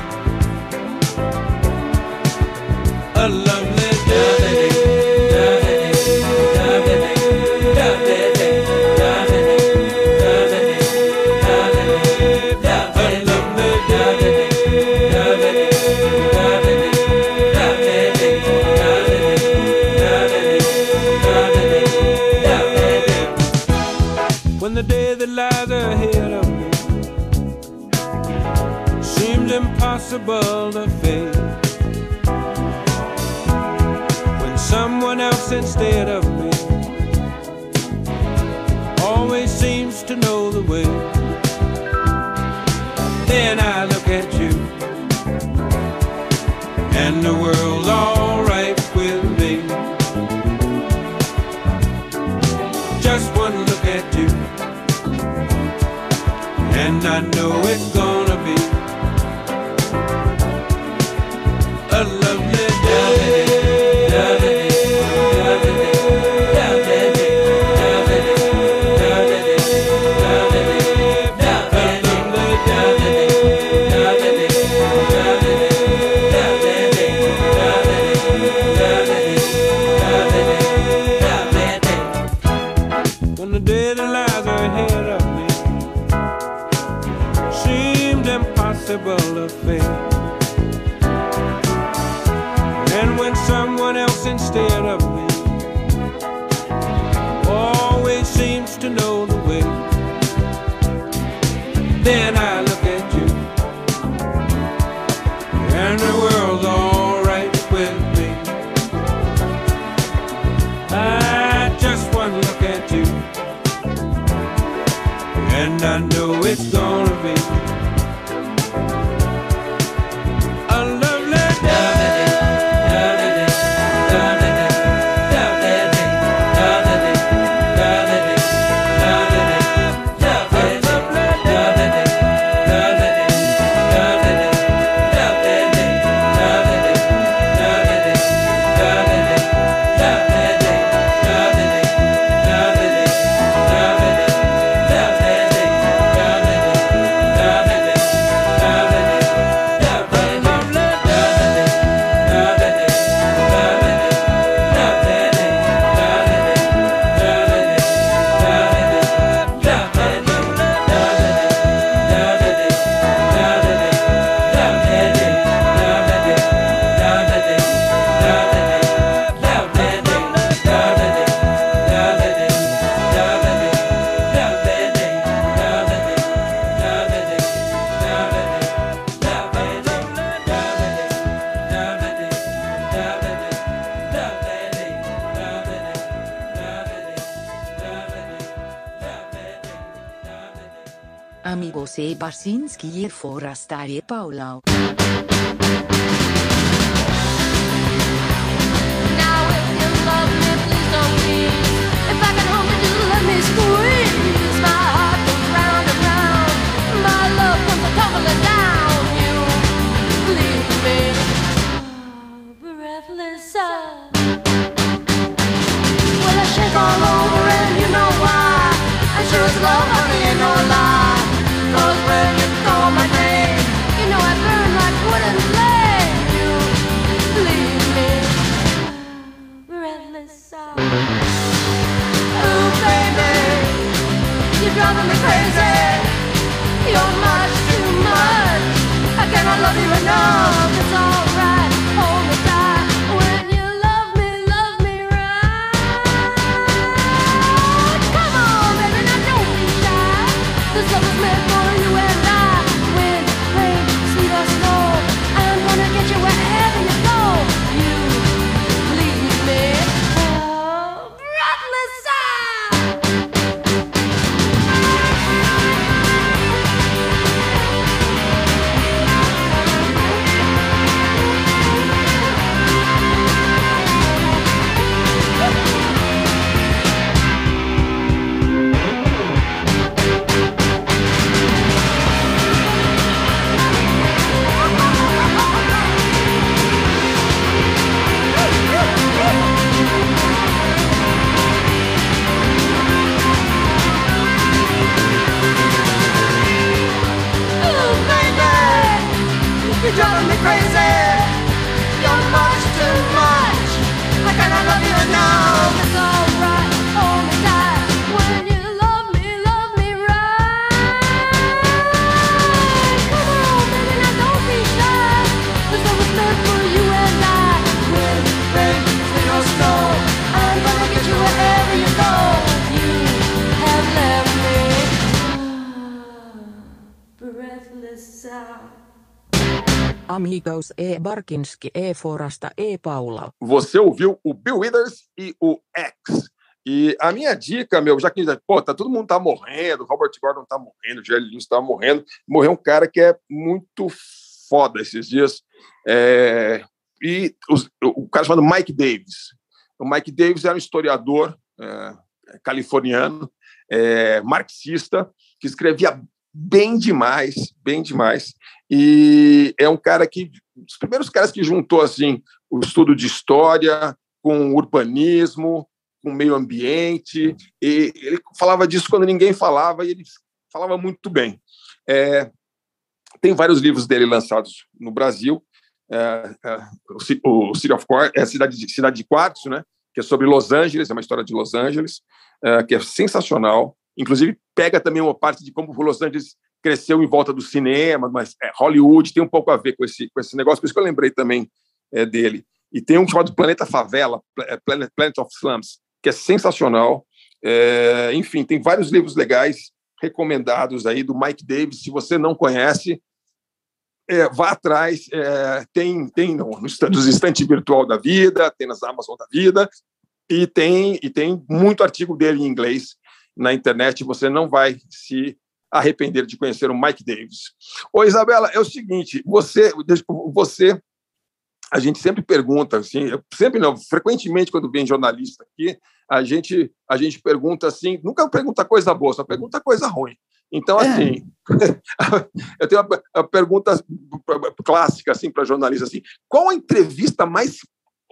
and the world. Barkinski E. Forasta E. Paula. Você ouviu o Bill Withers e o X. E a minha dica, meu, já que pô, tá, todo mundo tá morrendo, Robert Gordon tá morrendo, Jerry Lewis tá morrendo, morreu um cara que é muito foda esses dias. É, e os- o cara chamado Mike Davis. O Mike Davis era um historiador é, californiano, é, marxista, que escrevia bem demais, bem demais. E é um cara que, os primeiros caras que juntou assim o estudo de história com urbanismo, com meio ambiente. E ele falava disso quando ninguém falava e ele falava muito bem. É, tem vários livros dele lançados no Brasil. É, é, o Ci- o City of Quartz, é cidade de, cidade de né? Que é sobre Los Angeles, é uma história de Los Angeles, é, que é sensacional. Inclusive pega também uma parte de como Los Angeles cresceu em volta do cinema, mas é, Hollywood tem um pouco a ver com esse, com esse negócio, por isso que eu lembrei também é, dele. E tem um chamado Planeta Favela, é, Planet, Planet of Slums, que é sensacional. É, enfim, tem vários livros legais recomendados aí do Mike Davis. Se você não conhece, é, vá atrás. é, tem tem no, nos estante virtual da vida, tem nas Amazon da vida, e tem, e tem muito artigo dele em inglês na internet. Você não vai se arrepender de conhecer o Mike Davis. Ô, Isabela, é o seguinte: você, você a gente sempre pergunta, assim, sempre não, frequentemente quando vem jornalista aqui, a gente a gente pergunta assim, nunca pergunta coisa boa, só pergunta coisa ruim. Então, assim, eu tenho uma, uma pergunta clássica assim para jornalista assim, qual a entrevista mais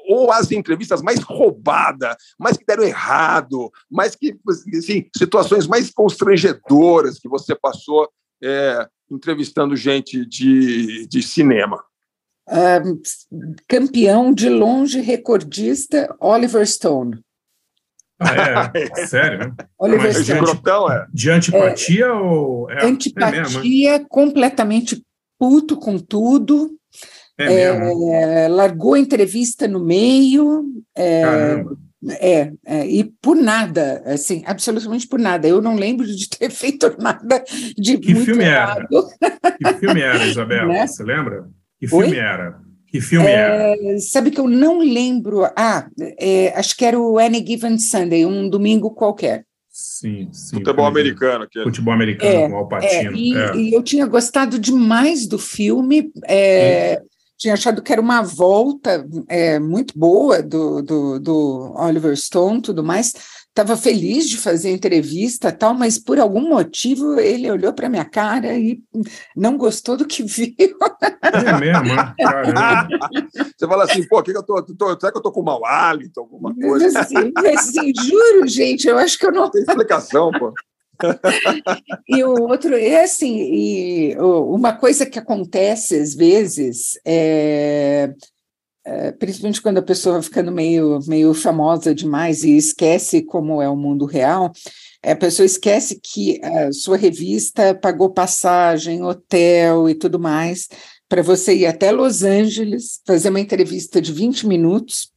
ou as entrevistas mais roubadas, mais que deram errado, mais que assim, situações mais constrangedoras que você passou é, entrevistando gente de, de cinema? Ah, campeão de longe recordista Oliver Stone. Ah, é? Sério? né? Oliver Mas de, Stone. Grotão, é. de antipatia ou. É, Antipatia, É, mesmo, completamente puto com tudo. É. É, largou a entrevista no meio. É, Caramba. é, é, e por nada, assim, absolutamente por nada. Eu não lembro de ter feito nada de Que muito filme era? errado. Que filme era, Isabela? Né? Você lembra? Que filme Oi? era? Que filme era? É, sabe que eu não lembro. Ah, é, acho que era o Any Given Sunday, um domingo qualquer. Sim, sim. Futebol americano. Que Futebol americano É, com Al É, e, é. e eu tinha gostado demais do filme, é, tinha achado que era uma volta é, muito boa do, do, do Oliver Stone tudo mais. Estava feliz de fazer a entrevista tal, mas por algum motivo ele olhou para minha cara e não gostou do que viu. É mesmo, né? Você fala assim, pô, que que eu tô, tô- será que eu tô com mau hálito, alguma coisa? Assim, assim, juro, gente, eu acho que eu não Tem explicação, pô. E o outro é assim, e uma coisa que acontece às vezes é, é, principalmente quando a pessoa vai ficando meio, meio famosa demais e esquece como é o mundo real, a pessoa esquece que a sua revista pagou passagem, hotel e tudo mais para você ir até Los Angeles, fazer uma entrevista de 20 minutos,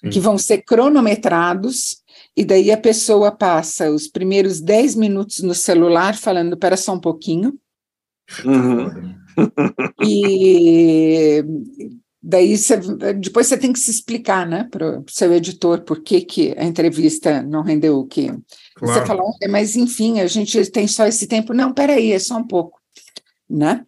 Sim. que vão ser cronometrados, e daí a pessoa passa os primeiros 10 minutos no celular falando, para só um pouquinho. Uhum. e daí você, depois você tem que se explicar, né, para o seu editor por que, que a entrevista não rendeu o que claro. você falou, mas enfim, a gente tem só esse tempo. Não, peraí, é só um pouco, né?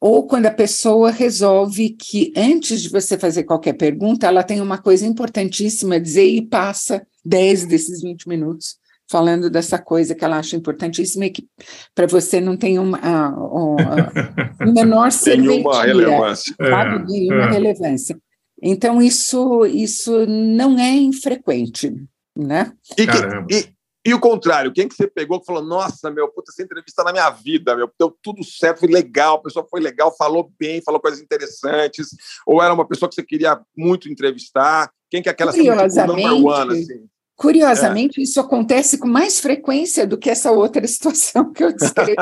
ou quando a pessoa resolve que antes de você fazer qualquer pergunta, ela tem uma coisa importantíssima a dizer e passa 10 desses 20 minutos falando dessa coisa que ela acha importantíssima e que para você não tem uma, uma, uma menor Nenhuma relevância. Sabe? É, Nenhuma é. relevância. Então, isso, isso não é infrequente, né? E, que, e, e o contrário, quem que você pegou que falou, nossa, meu, puta, essa entrevista na minha vida, meu, deu tudo certo, foi legal, a pessoa foi legal, falou bem, falou coisas interessantes, ou era uma pessoa que você queria muito entrevistar? Quem que é aquela curiosamente, assim, one, assim? Curiosamente, é. isso acontece com mais frequência do que essa outra situação que eu descrevi.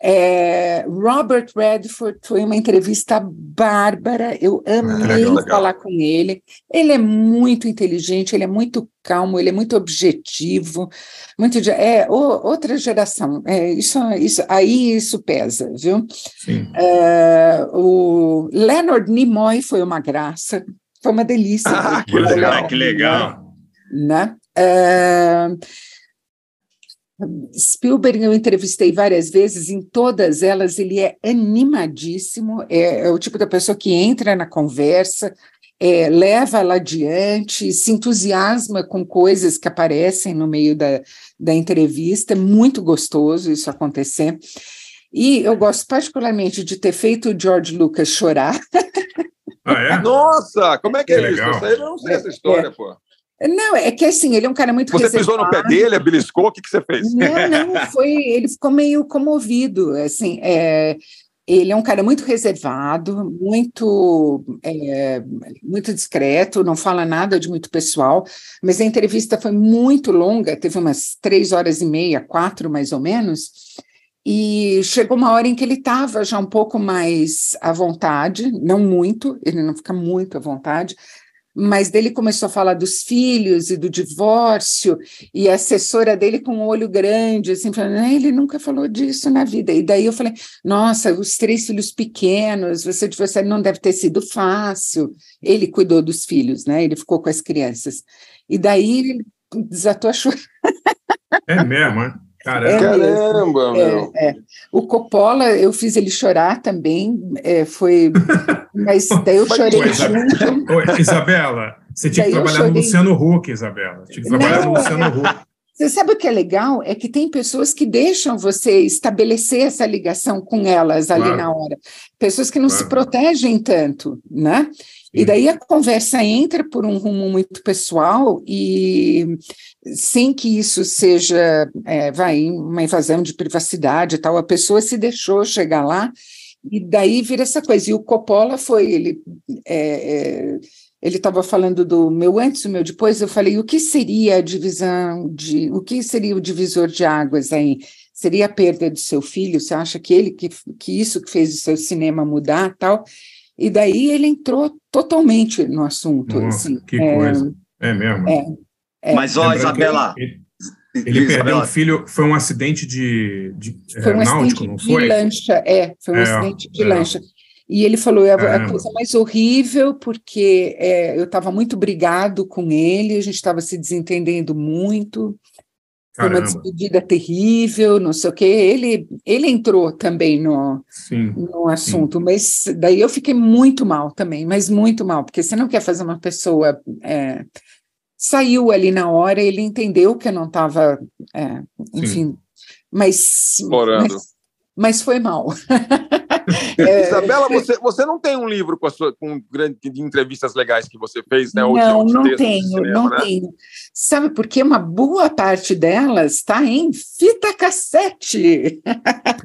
É, Robert Redford foi uma entrevista bárbara, eu amei legal, legal. falar com ele. Ele é muito inteligente, ele é muito calmo, ele é muito objetivo, muito de, é o, outra geração. É, isso, isso, aí isso pesa, viu? É, o Leonard Nimoy foi uma graça, foi uma delícia. Ah, que legal, que legal. Né? É, Spielberg eu entrevistei várias vezes, em todas elas ele é animadíssimo, é, é o tipo da pessoa que entra na conversa, é, leva ela adiante, se entusiasma com coisas que aparecem no meio da, da entrevista, é muito gostoso isso acontecer. E eu gosto particularmente de ter feito o George Lucas chorar. Ah, é? Nossa, como é que é, é isso? Eu não sei essa história, é, pô. Não, é que assim, ele é um cara muito Você reservado. pisou no pé dele, beliscou, o que, que você fez? Não, não, foi, ele ficou meio comovido, assim, é, ele é um cara muito reservado, muito, é, muito discreto, não fala nada de muito pessoal, mas a entrevista foi muito longa, teve umas três horas e meia, quatro mais ou menos, e chegou uma hora em que ele estava já um pouco mais à vontade, não muito, ele não fica muito à vontade, mas dele começou a falar dos filhos e do divórcio, e a assessora dele com um olho grande, assim, falando, ele nunca falou disso na vida. E daí eu falei, nossa, os três filhos pequenos, você não deve ter sido fácil. Ele cuidou dos filhos, né? Ele ficou com as crianças. E daí ele desatou a chorar. É mesmo, é? Caramba, Caramba meu. É, é. O Coppola, eu fiz ele chorar também, é, foi. Mas daí eu chorei Oi, junto. Oi, Isabela, você tinha daí que trabalhar no Luciano Huck, Isabela. Tinha que trabalhar Não, no Luciano é. Huck. Você sabe o que é legal? É que tem pessoas que deixam você estabelecer essa ligação com elas ali claro. na hora. Pessoas que não claro. se protegem tanto, né? E daí a conversa entra por um rumo muito pessoal e sem que isso seja, é, vai, uma invasão de privacidade e tal, a pessoa se deixou chegar lá e daí vira essa coisa. E o Coppola foi, ele é, é, ele estava falando do meu antes e o meu depois, eu falei, o que seria a divisão de, o que seria o divisor de águas aí? Seria a perda do seu filho? Você acha que ele, que, que isso que fez o seu cinema mudar tal? E daí ele entrou totalmente no assunto. Nossa, assim, que é, coisa. É mesmo. É, é. Mas, ó, Isabela. Ele, ele perdeu um filho, foi um acidente de, de foi um é, náutico, acidente não foi? De lancha, é, foi um é, acidente de lancha. E ele falou, é a, a coisa mais horrível, porque é, eu estava muito brigado com ele, a gente estava se desentendendo muito, foi uma despedida terrível, não sei o quê. Ele, ele entrou também no, sim, no assunto, sim. mas daí eu fiquei muito mal também, mas muito mal, porque você não quer fazer uma pessoa. É, saiu ali na hora, ele entendeu que eu não estava, é, enfim, mas, mas, mas foi mal. É... Isabela, você, você não tem um livro com, a sua, com grande, de entrevistas legais que você fez, né? Não, de, não tenho, cinema, não né? tenho. Sabe por quê? Uma boa parte delas está em fita cassete.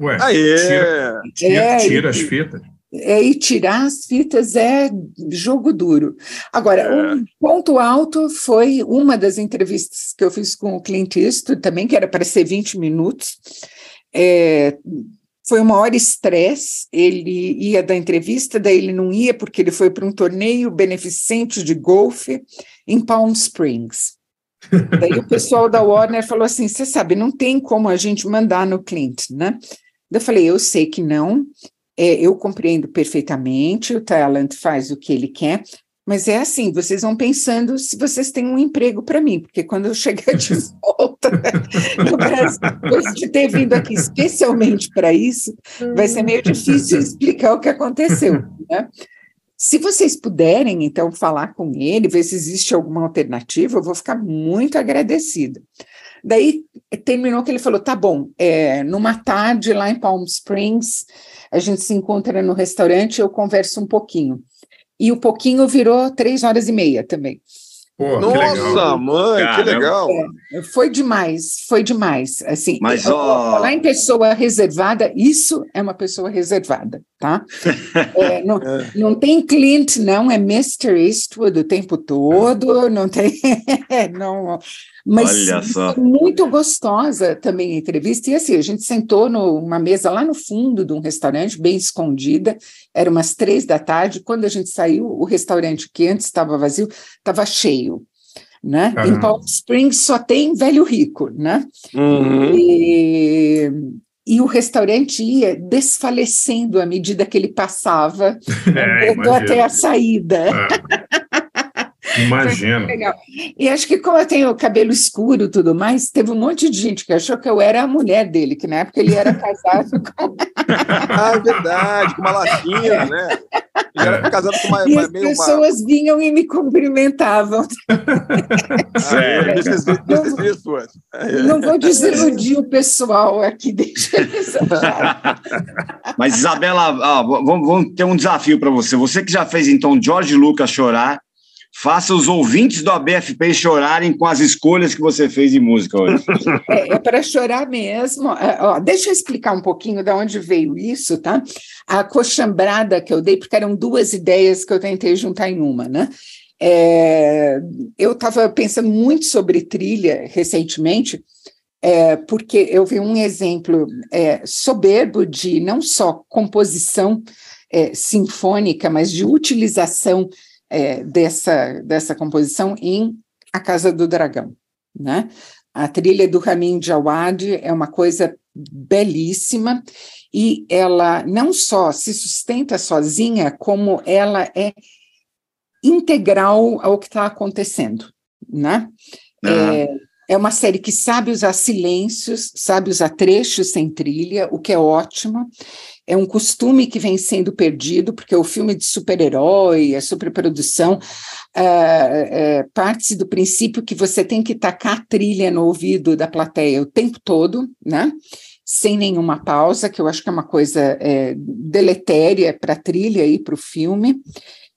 Ué, Aê! Tira, tira, é, tira as fitas. é, e tirar as fitas é jogo duro. Agora, É. um ponto alto foi uma das entrevistas que eu fiz com o Clint Eastwood também, que era para ser 20 minutos. É, foi uma hora estresse, ele ia dar entrevista, daí ele não ia porque ele foi para um torneio beneficente de golfe em Palm Springs. Daí o pessoal da Warner falou assim: você sabe, não tem como a gente mandar no Clint, né? Eu falei: eu sei que não, é, eu compreendo perfeitamente, o talent faz o que ele quer, mas é assim: vocês vão pensando se vocês têm um emprego para mim, porque quando eu chegar de volta no Brasil, depois de ter vindo aqui especialmente para isso, vai ser meio difícil explicar o que aconteceu, né? Se vocês puderem, então, falar com ele, ver se existe alguma alternativa, eu vou ficar muito agradecida. Daí terminou que ele falou: tá bom, é, numa tarde lá em Palm Springs, a gente se encontra no restaurante, eu converso um pouquinho. E o pouquinho virou três horas e meia também. Pô, Nossa, mãe, que Caramba. legal. É, foi demais, foi demais. Assim, Mas, ó- falar em pessoa reservada, isso é uma pessoa reservada, tá? É, não, não tem Clint, não, é Mr. Eastwood o tempo todo, não tem. não, mas muito gostosa também a entrevista. E assim, a gente sentou numa mesa lá no fundo de um restaurante, bem escondida, era umas três da tarde. Quando a gente saiu, o restaurante que antes estava vazio estava cheio. Né? Em. Palm Springs só tem velho rico, né? Uhum. E, e o restaurante ia desfalecendo à medida que ele passava, É, até a saída. Imagino. Legal. E acho que como eu tenho cabelo escuro e tudo mais, teve um monte de gente que achou que eu era a mulher dele, que na época ele era casado com... Ah, é verdade, com uma latinha, né? Ele era casado com uma, E uma as meio uma. pessoas vinham e me cumprimentavam. Ah, Mrs. Mrs. Eastwood. Não vou desiludir o pessoal aqui, deixa eles. Mas, Isabela, ó, vamos, vamos ter um desafio para você. Você que já fez, então, George Lucas chorar, faça os ouvintes do ABFP chorarem com as escolhas que você fez de música hoje. É, é para chorar mesmo. É, ó, deixa eu explicar um pouquinho de onde veio isso, tá? A coxambrada que eu dei, porque eram duas ideias que eu tentei juntar em uma, né? É, eu estava pensando muito sobre trilha recentemente, é, porque eu vi um exemplo é, soberbo de não só composição é, sinfônica, mas de utilização é, dessa, dessa composição em A Casa do Dragão, né? A trilha do Ramin Djawad é uma coisa belíssima e ela não só se sustenta sozinha, como ela é integral ao que está acontecendo, né? É, é uma série que sabe usar silêncios, sabe usar trechos sem trilha, o que é ótimo. É um costume que vem sendo perdido, porque o filme de super-herói, a superprodução, ah, é, parte do princípio que você tem que tacar trilha no ouvido da plateia o tempo todo, né? Sem nenhuma pausa, que eu acho que é uma coisa é, deletéria para a trilha e para o filme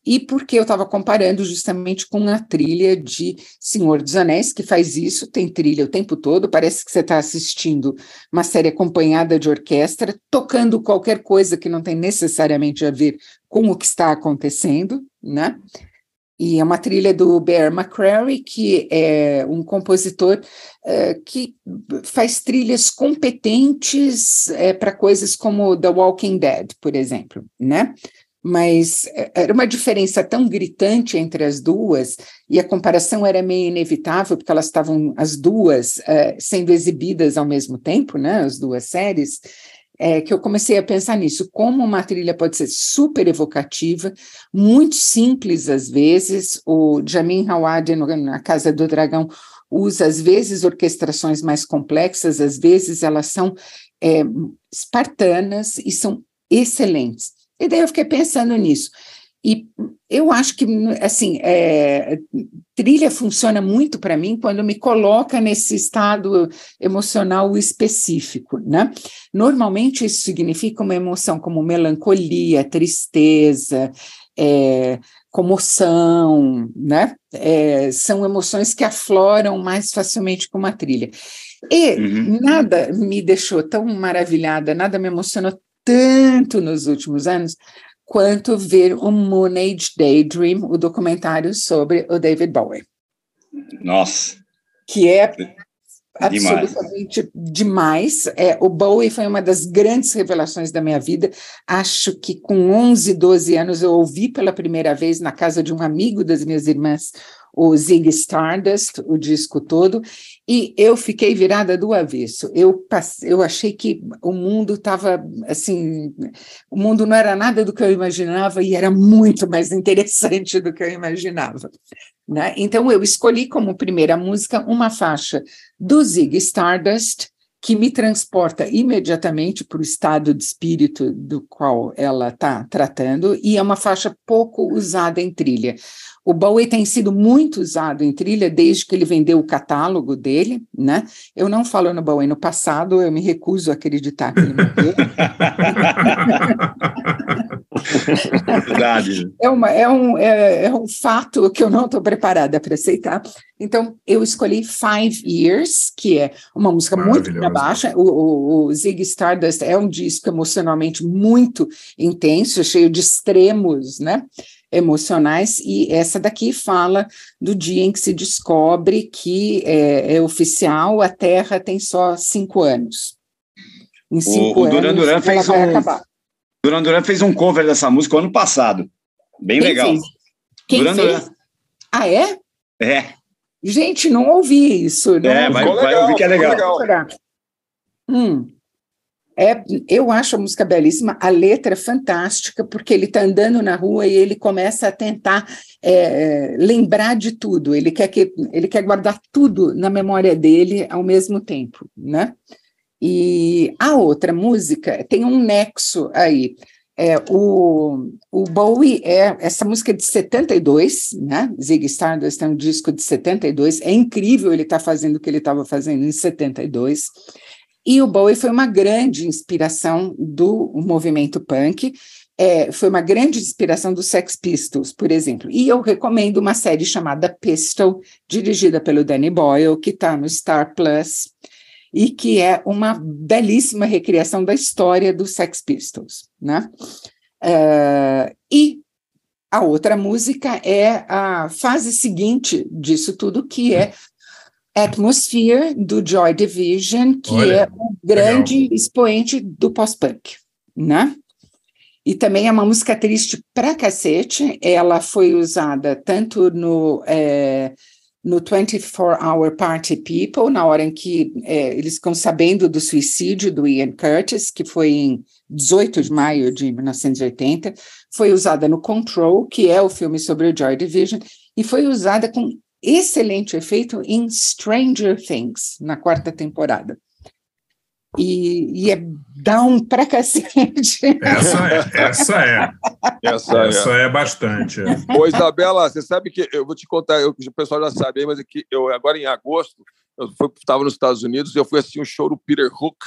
e porque eu estava comparando justamente com a trilha de Senhor dos Anéis, que faz isso, tem trilha o tempo todo, parece que você está assistindo uma série acompanhada de orquestra, tocando qualquer coisa que não tem necessariamente a ver com o que está acontecendo, né? E é uma trilha do Bear McCreary, que é um compositor eh, que faz trilhas competentes eh, para coisas como The Walking Dead, por exemplo, né? Mas eh, era uma diferença tão gritante entre as duas, e a comparação era meio inevitável, porque elas estavam as duas eh, sendo exibidas ao mesmo tempo, né, as duas séries, é, que eu comecei a pensar nisso, como uma trilha pode ser super evocativa, muito simples às vezes, o Jamin Hawad na Casa do Dragão usa às vezes orquestrações mais complexas, às vezes elas são é, espartanas e são excelentes. E daí eu fiquei pensando nisso. E eu acho que, assim, é, trilha funciona muito para mim quando me coloca nesse estado emocional específico, né? Normalmente isso significa uma emoção como melancolia, tristeza, é, comoção, né? É, são emoções que afloram mais facilmente com uma trilha. E Uhum. nada me deixou tão maravilhada, nada me emocionou tanto nos últimos anos quanto ver o Moon Age Daydream, o documentário sobre o David Bowie. Nossa. Que é absolutamente demais. demais. É, o Bowie foi uma das grandes revelações da minha vida. Acho que com 11, 12 anos eu ouvi pela primeira vez na casa de um amigo das minhas irmãs o Zig Stardust, o disco todo, e eu fiquei virada do avesso. Eu, passei, eu achei que o mundo estava assim, o mundo não era nada do que eu imaginava e era muito mais interessante do que eu imaginava. Né? Então eu escolhi como primeira música uma faixa do Zig Stardust que me transporta imediatamente para o estado de espírito do qual ela está tratando, e é uma faixa pouco usada em trilha. O Bowie tem sido muito usado em trilha desde que ele vendeu o catálogo dele, né? Eu não falo no Bowie no passado, eu me recuso a acreditar que ele morreu. Verdade. É, uma, é, um, é, é um fato que eu não estou preparada para aceitar. Então, eu escolhi Five Years, que é uma música muito para baixa. O, o, o Zig Stardust é um disco emocionalmente muito intenso, cheio de extremos, né? emocionais, e essa daqui fala do dia em que se descobre que é, é oficial, a Terra tem só cinco anos. Em cinco o, o Duran Duran fez um, acabar. Duran Duran fez um cover dessa música ano passado. Bem Quem legal. Fez? Quem Duran fez? Duran. Ah, é? É. Gente, não ouvi isso. Não É, vai, ouvi. vai ouvir que é legal. Hum. É, eu acho a música belíssima, a letra é fantástica, porque ele está andando na rua e ele começa a tentar é, lembrar de tudo. Ele quer que ele quer guardar tudo na memória dele ao mesmo tempo, né? E a outra música tem um nexo aí. É, o, o Bowie é essa música é de 72, né? Zig Stardust é um disco de 72. É incrível ele estar tá fazendo o que ele estava fazendo em 72. E o Bowie foi uma grande inspiração do movimento punk, é, foi uma grande inspiração dos Sex Pistols, por exemplo. E eu recomendo uma série chamada Pistol, dirigida pelo Danny Boyle, que está no Star Plus, e que é uma belíssima recriação da história dos Sex Pistols. Né? É, e a outra música é a fase seguinte disso tudo, que é Atmosphere, do Joy Division, que Olha, é um grande legal. expoente do pós-punk, né? E também é uma música triste pra cacete, ela foi usada tanto no, é, no 24 Hour Party People, na hora em que é, eles ficam sabendo do suicídio do Ian Curtis, que foi em 18 de maio de 1980, foi usada no Control, que é o filme sobre o Joy Division, e foi usada com excelente efeito em Stranger Things, na quarta temporada. E, e é down pra cacete. Essa é, essa é. Essa, Essa é bastante. é. Ô, Isabela, você sabe que eu vou te contar, eu, o pessoal já sabe, mas é que eu agora em agosto eu estava nos Estados Unidos e eu fui assistir um show do Peter Hook,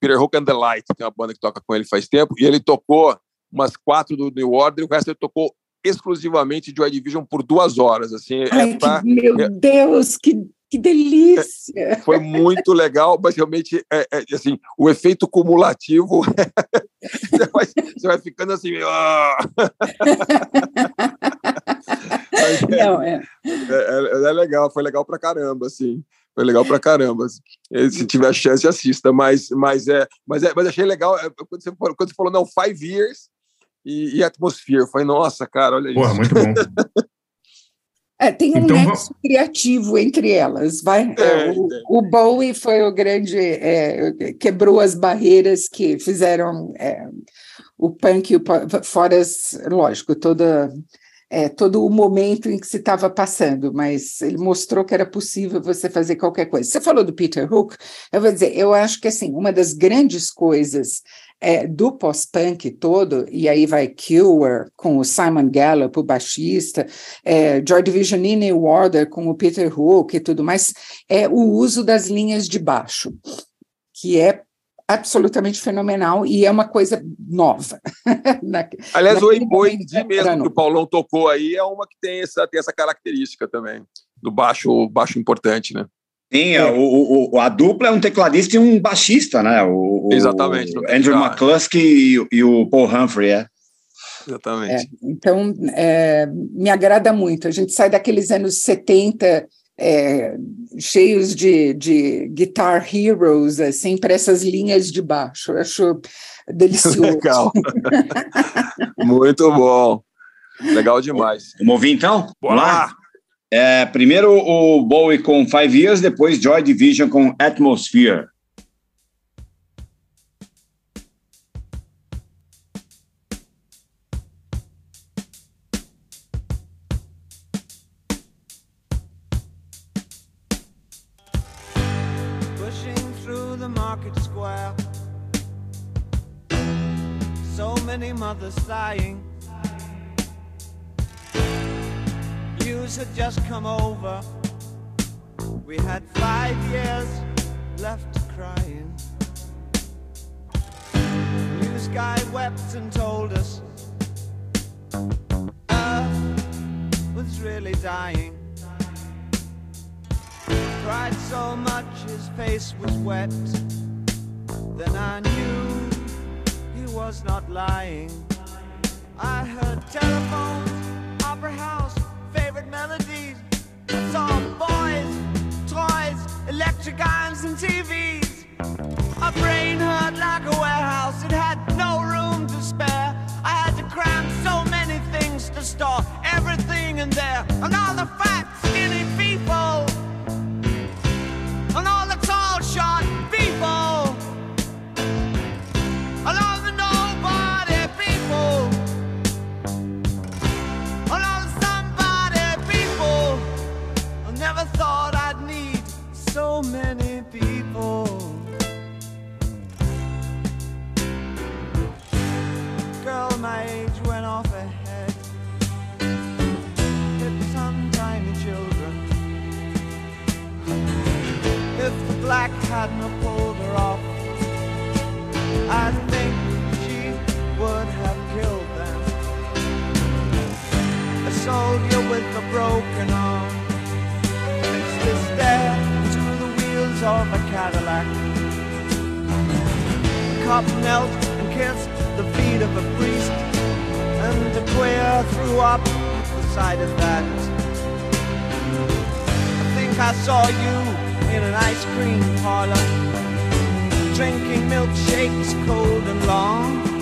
Peter Hook and the Light, que é uma banda que toca com ele faz tempo, e ele tocou umas quatro do New Order, e o resto ele tocou exclusivamente Joy Division por duas horas, assim, Ai, é pra- que, meu é- Deus, que, que delícia! foi muito legal, mas realmente, é, é, assim, o efeito cumulativo, você, vai, você vai ficando assim, ah! Mas é- Não, é. É, é- é legal, foi legal pra caramba, assim. Foi legal pra caramba. assim. E Se tiver chance, assista. Mas, mas, é, mas, é, mas achei legal é, quando, você, falou- quando você falou, não, Five Years e, e Atmosphere. Foi, nossa, cara, olha Porra, isso. muito bom. É, tem um Então, nexo criativo entre elas, vai? É, É, o, o Bowie foi o grande, é, quebrou as barreiras que fizeram é, o punk, e o fora, as- lógico, toda, é, todo o momento em que se estava passando, mas ele mostrou que era possível você fazer qualquer coisa. Você falou do Peter Hook, eu vou dizer, eu acho que assim, uma das grandes coisas é, do pós-punk todo, e aí vai Cure com o Simon Gallup, o baixista, é, Joy Division e New Order com o Peter Hook e tudo mais, é o uso das linhas de baixo, que é absolutamente fenomenal e é uma coisa nova. Na- Aliás, o naquele Emboi momento de era mesmo que o Paulão tocou aí é uma que tem essa, tem essa característica também, do baixo, baixo importante, né? Sim, o, o- o- a dupla é um tecladista e um baixista, né? O, o- Exatamente, tem Andrew. McCluskey e, o- e o Paul Humphrey, é. Exatamente. É, então, é, me agrada muito. A gente sai daqueles anos 70 é, cheios de, de guitar heroes, assim, para essas linhas de baixo. Eu acho delicioso. Legal. muito bom. Legal demais. Vamos ouvir então? Bora lá. É, primeiro o Bowie com Five Years, depois Joy Division com Atmosphere. So many mothers sighing. News had just come over. We had five years left crying. News guy wept and told us Earth was really dying. Cried so much his face was wet. Then I knew he was not lying. I heard telephones, opera house, favorite melodies. I saw boys, toys, electric irons, and TVs. My brain hurt like a warehouse, it had no room to spare. I had to cram so many things to store everything in there. And all the fat, skinny people, many people. Girl my age went off ahead. Hit some tiny children. If the black hadn't pulled her off, I think she would have killed them. A soldier with a broken arm of a Cadillac. The cop knelt and kissed the feet of a priest, and the queer threw up the sight of that. I think I saw you in an ice cream parlor, drinking milkshakes cold and long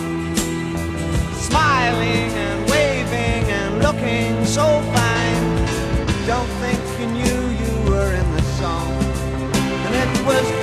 smiling and waving and looking so fine. Don't think was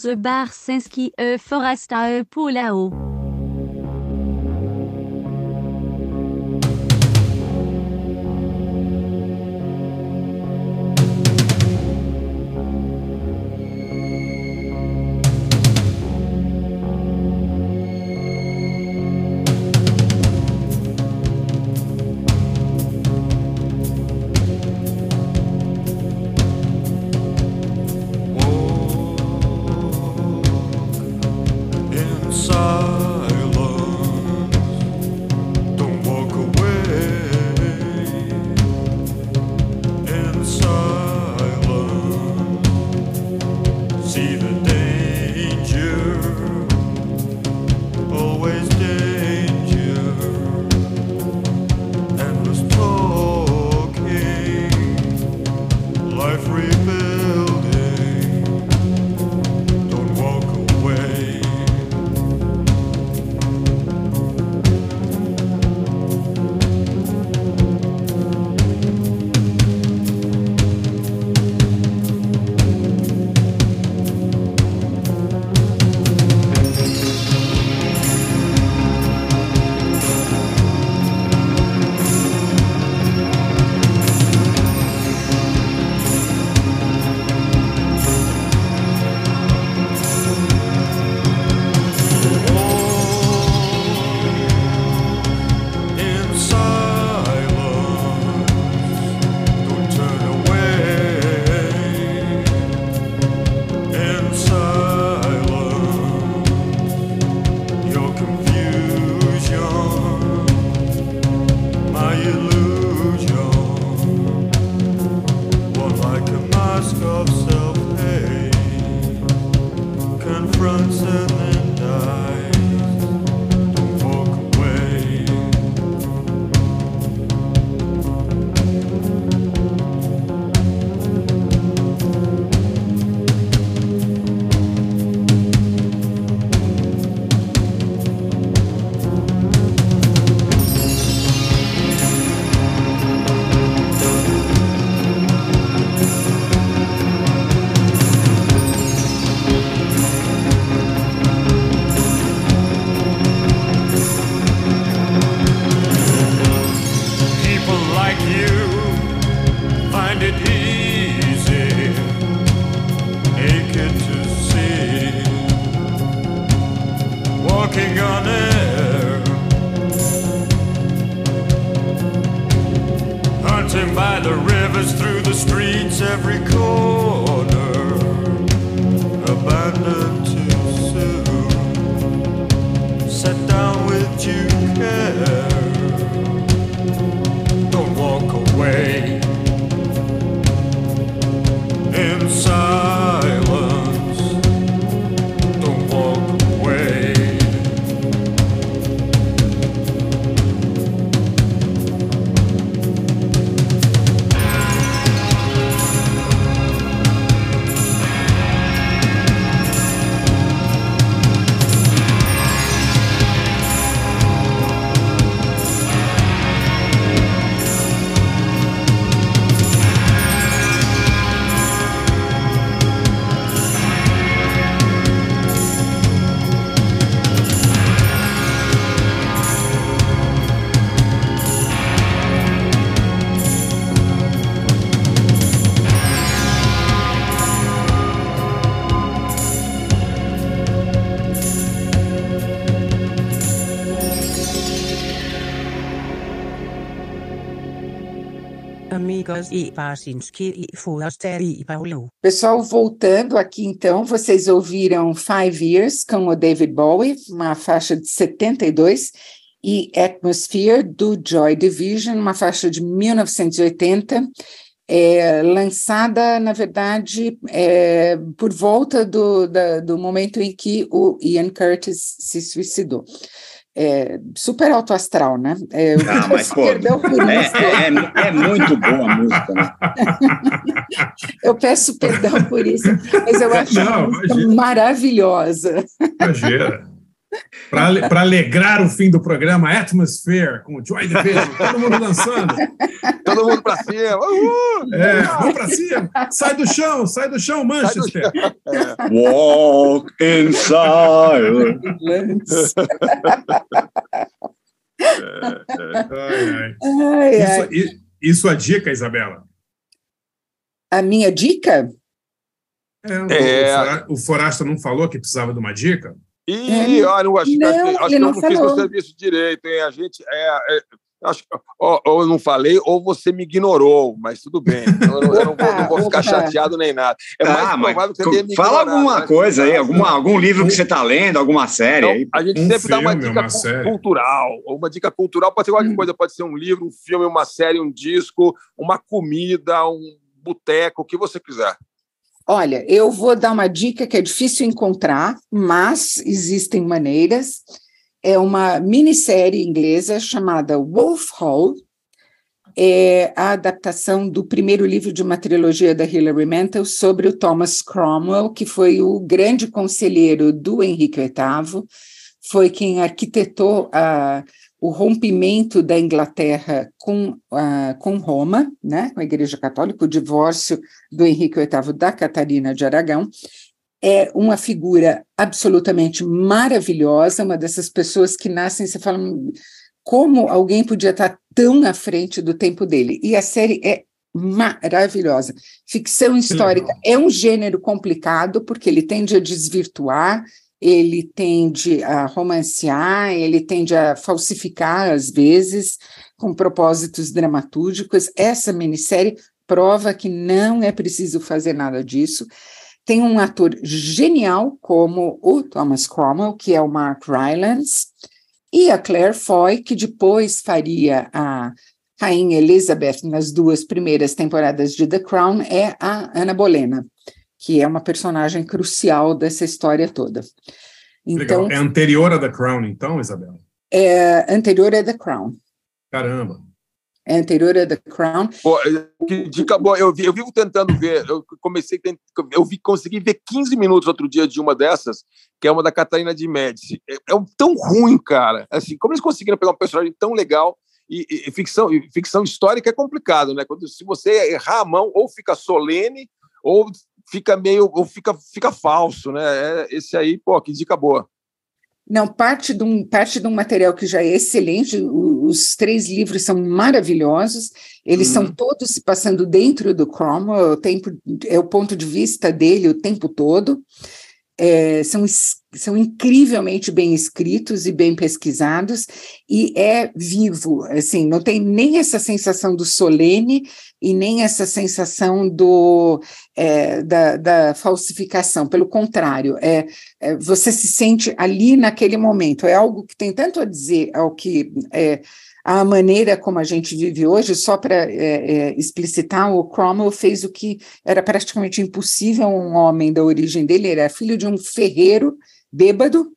amigos e Barsinski e Foresta e Pulao. E Barsinski e Forasta e Paulo. Pessoal, voltando aqui então, vocês ouviram Five Years com o David Bowie, uma faixa de 72, e Atmosphere do Joy Division, uma faixa de 1980, é, lançada, na verdade, é, por volta do, da- do momento em que o Ian Curtis se suicidou. É, super alto astral, né? É, eu Ah, mas, peço pô, perdão por é, isso. é, é- é muito boa a música, né? Eu peço perdão por isso, mas eu acho Não, uma música imagina. Para alegrar o fim do programa, Atmosphere, com o Joy Division, todo mundo dançando. Todo mundo para cima. Uhul! É, vamos para cima. Sai do chão, sai do chão, Manchester. Walk in silence. Ai, ai. Ai, Isso, e, e sua dica, Isabela? A minha dica? É, o- É. O Forasta não falou que precisava de uma dica? Ih, olha, eu acho, que- Não, acho, que- acho ele que eu não não fiz o serviço direito, hein? A gente. É, é, acho, que- ou, ou eu não falei, ou você me ignorou, mas tudo bem. Eu, não- eu não, vou, não vou ficar chateado nem nada. É mais Ah, mas provável que você tenha me fala ignorado, alguma coisa aí, alguma, algum livro que você está lendo, alguma série Então, aí. a gente Um sempre dá uma filme, dica uma cultural. Uma dica cultural pode ser qualquer coisa, pode ser um livro, um filme, uma série, um disco, uma comida, um boteco, o que você quiser. Olha, eu vou dar uma dica que é difícil encontrar, mas existem maneiras. É uma minissérie inglesa chamada Wolf Hall. É a adaptação do primeiro livro de uma trilogia da Hilary Mantel sobre o Thomas Cromwell, que foi o grande conselheiro do Henrique VIII, foi quem arquitetou a, o rompimento da Inglaterra com, a, com Roma, né, com a Igreja Católica, o divórcio do Henrique VIII da Catarina de Aragão. É uma figura absolutamente maravilhosa, uma dessas pessoas que nascem, você fala, "Hum, como alguém podia estar tão à frente do tempo dele? E a série é maravilhosa. Ficção histórica é um gênero complicado, porque ele tende a desvirtuar, ele tende a romancear, ele tende a falsificar, às vezes, com propósitos dramatúrgicos. Essa minissérie prova que não é preciso fazer nada disso. Tem um ator genial como o Thomas Cromwell, que é o Mark Rylance, e a Claire Foy, que depois faria a Rainha Elizabeth nas duas primeiras temporadas de The Crown, é a Ana Bolena, que é uma personagem crucial dessa história toda. Então, Legal. É anterior a The Crown, então, Isabela? é, anterior a The Crown. Caramba. É anterior a The Crown. Pô, que dica boa. Eu, vi- eu vivo tentando ver. Eu comecei, eu vi, consegui ver 15 minutos outro dia de uma dessas, que é uma da Catarina de Médici. É, é um- tão ruim, cara. Assim, como eles conseguiram pegar um personagem tão legal e, e- e ficção, e ficção histórica é complicado, né? Quando, se você errar a mão, ou fica solene, ou fica meio, ou fica, fica falso, né? É, esse aí, pô, que dica boa. Não, parte de um, parte de um material que já é excelente, os três livros são maravilhosos, eles Uhum. são todos se passando dentro do Cromwell, o tempo, é o ponto de vista dele o tempo todo, É, são, são incrivelmente bem escritos e bem pesquisados, e é vivo, assim, não tem nem essa sensação do solene e nem essa sensação do, é, da, da falsificação, pelo contrário, é, é, você se sente ali naquele momento. É algo que tem tanto a dizer ao que é, a maneira como a gente vive hoje, só para explicitar, o Cromwell fez o que era praticamente impossível um homem da origem dele, ele era filho de um ferreiro bêbado,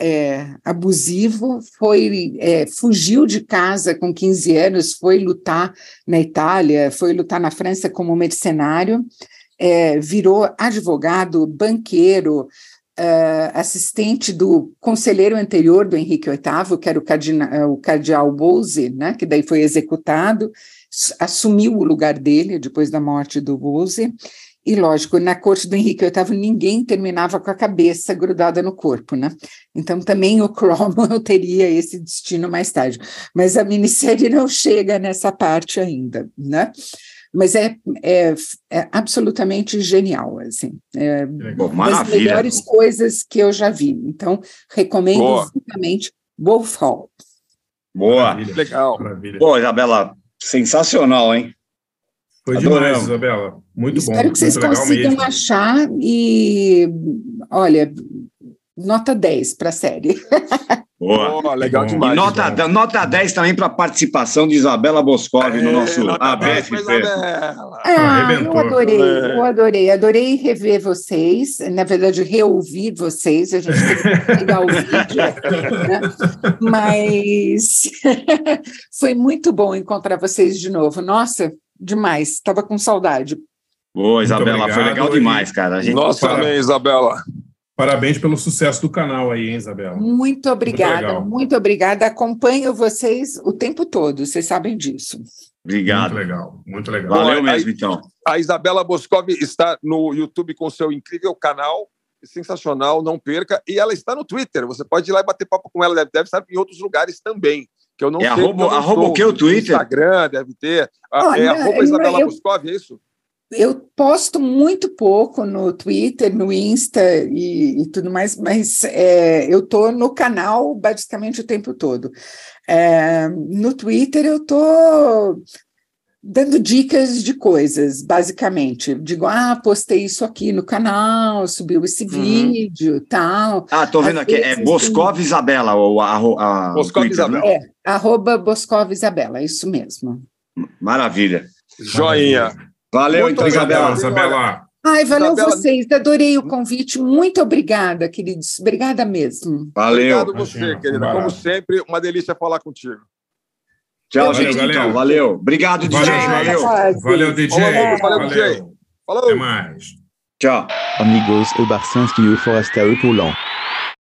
é, abusivo, foi é, fugiu de casa com 15 anos, foi lutar na Itália, foi lutar na França como mercenário, é, virou advogado, banqueiro, uh, assistente do conselheiro anterior do Henrique VIII, que era o, cardina, o cardeal Wolsey, né, que daí foi executado, assumiu o lugar dele depois da morte do Wolsey, e lógico, na corte do Henrique VIII ninguém terminava com a cabeça grudada no corpo, né? Então também o Cromwell teria esse destino mais tarde. Mas a minissérie não chega nessa parte ainda, né? Mas é, é, é absolutamente genial, assim. É Bom, uma das melhores coisas que eu já vi. Então, recomendo Boa. vivamente Wolf Hall. Boa. Legal. Maravilha. Pô, Isabela, sensacional, hein? Foi demais, Isabela. Muito bom. Espero que vocês consigam mesmo. achar e, olha, nota 10 para a série. Boa. Pô, legal demais. E nota, da- nota 10 também para a participação de Isabela Boscov no nosso nota 10 pra ABFP. Isabela. Ah, eu adorei, É. eu adorei, adorei rever vocês, na verdade, reouvir vocês, a gente teve que pegar o vídeo aqui, né? Mas foi muito bom encontrar vocês de novo. Nossa, demais, estava com saudade. Boa, Isabela, foi legal demais, cara. A gente Nossa também, Isabela. Parabéns pelo sucesso do canal aí, hein, Isabela? Muito obrigada, legal. muito, obrigada. Acompanho vocês o tempo todo, vocês sabem disso. Obrigado. Muito legal, muito legal. Valeu Bom, mesmo, então. A Isabela Boscov está no YouTube com seu incrível canal, sensacional, não perca. E ela está no Twitter, você pode ir lá e bater papo com ela, deve, deve estar em outros lugares também. Que eu não É sei. arroba- arroba o quê, o Twitter? Instagram, deve ter. Ah, Olha, é arroba Isabela eu- Boscov, é isso? Eu posto muito pouco no Twitter, no Insta e, e tudo mais, mas é, eu estou no canal basicamente o tempo todo. É, no Twitter eu estou dando dicas de coisas, basicamente. Digo, ah, postei isso aqui no canal, subiu esse vídeo, tal. Ah, tô vendo Às aqui. É Boscov Isabela, ou a, a, Boscov Twitter, Isabela. né? É, arroba Boscov Isabela, isso mesmo. Maravilha. Joinha. Valeu, Muito então, Isabela. Isabela. Ai, valeu Isabela- vocês, adorei o convite, muito obrigada, queridos, obrigada mesmo. Valeu. Obrigado você, Imagina, querida. barato. Como sempre, uma delícia falar contigo. Tchau, Valeu, gente. galera. Então, valeu. Obrigado, DJ. Valeu, Valeu. Valeu, DJ. Valeu, valeu, Valeu. DJ. Falou. Até mais. Tchau. Amigos, o Barcinski e o Foresta Epaulant.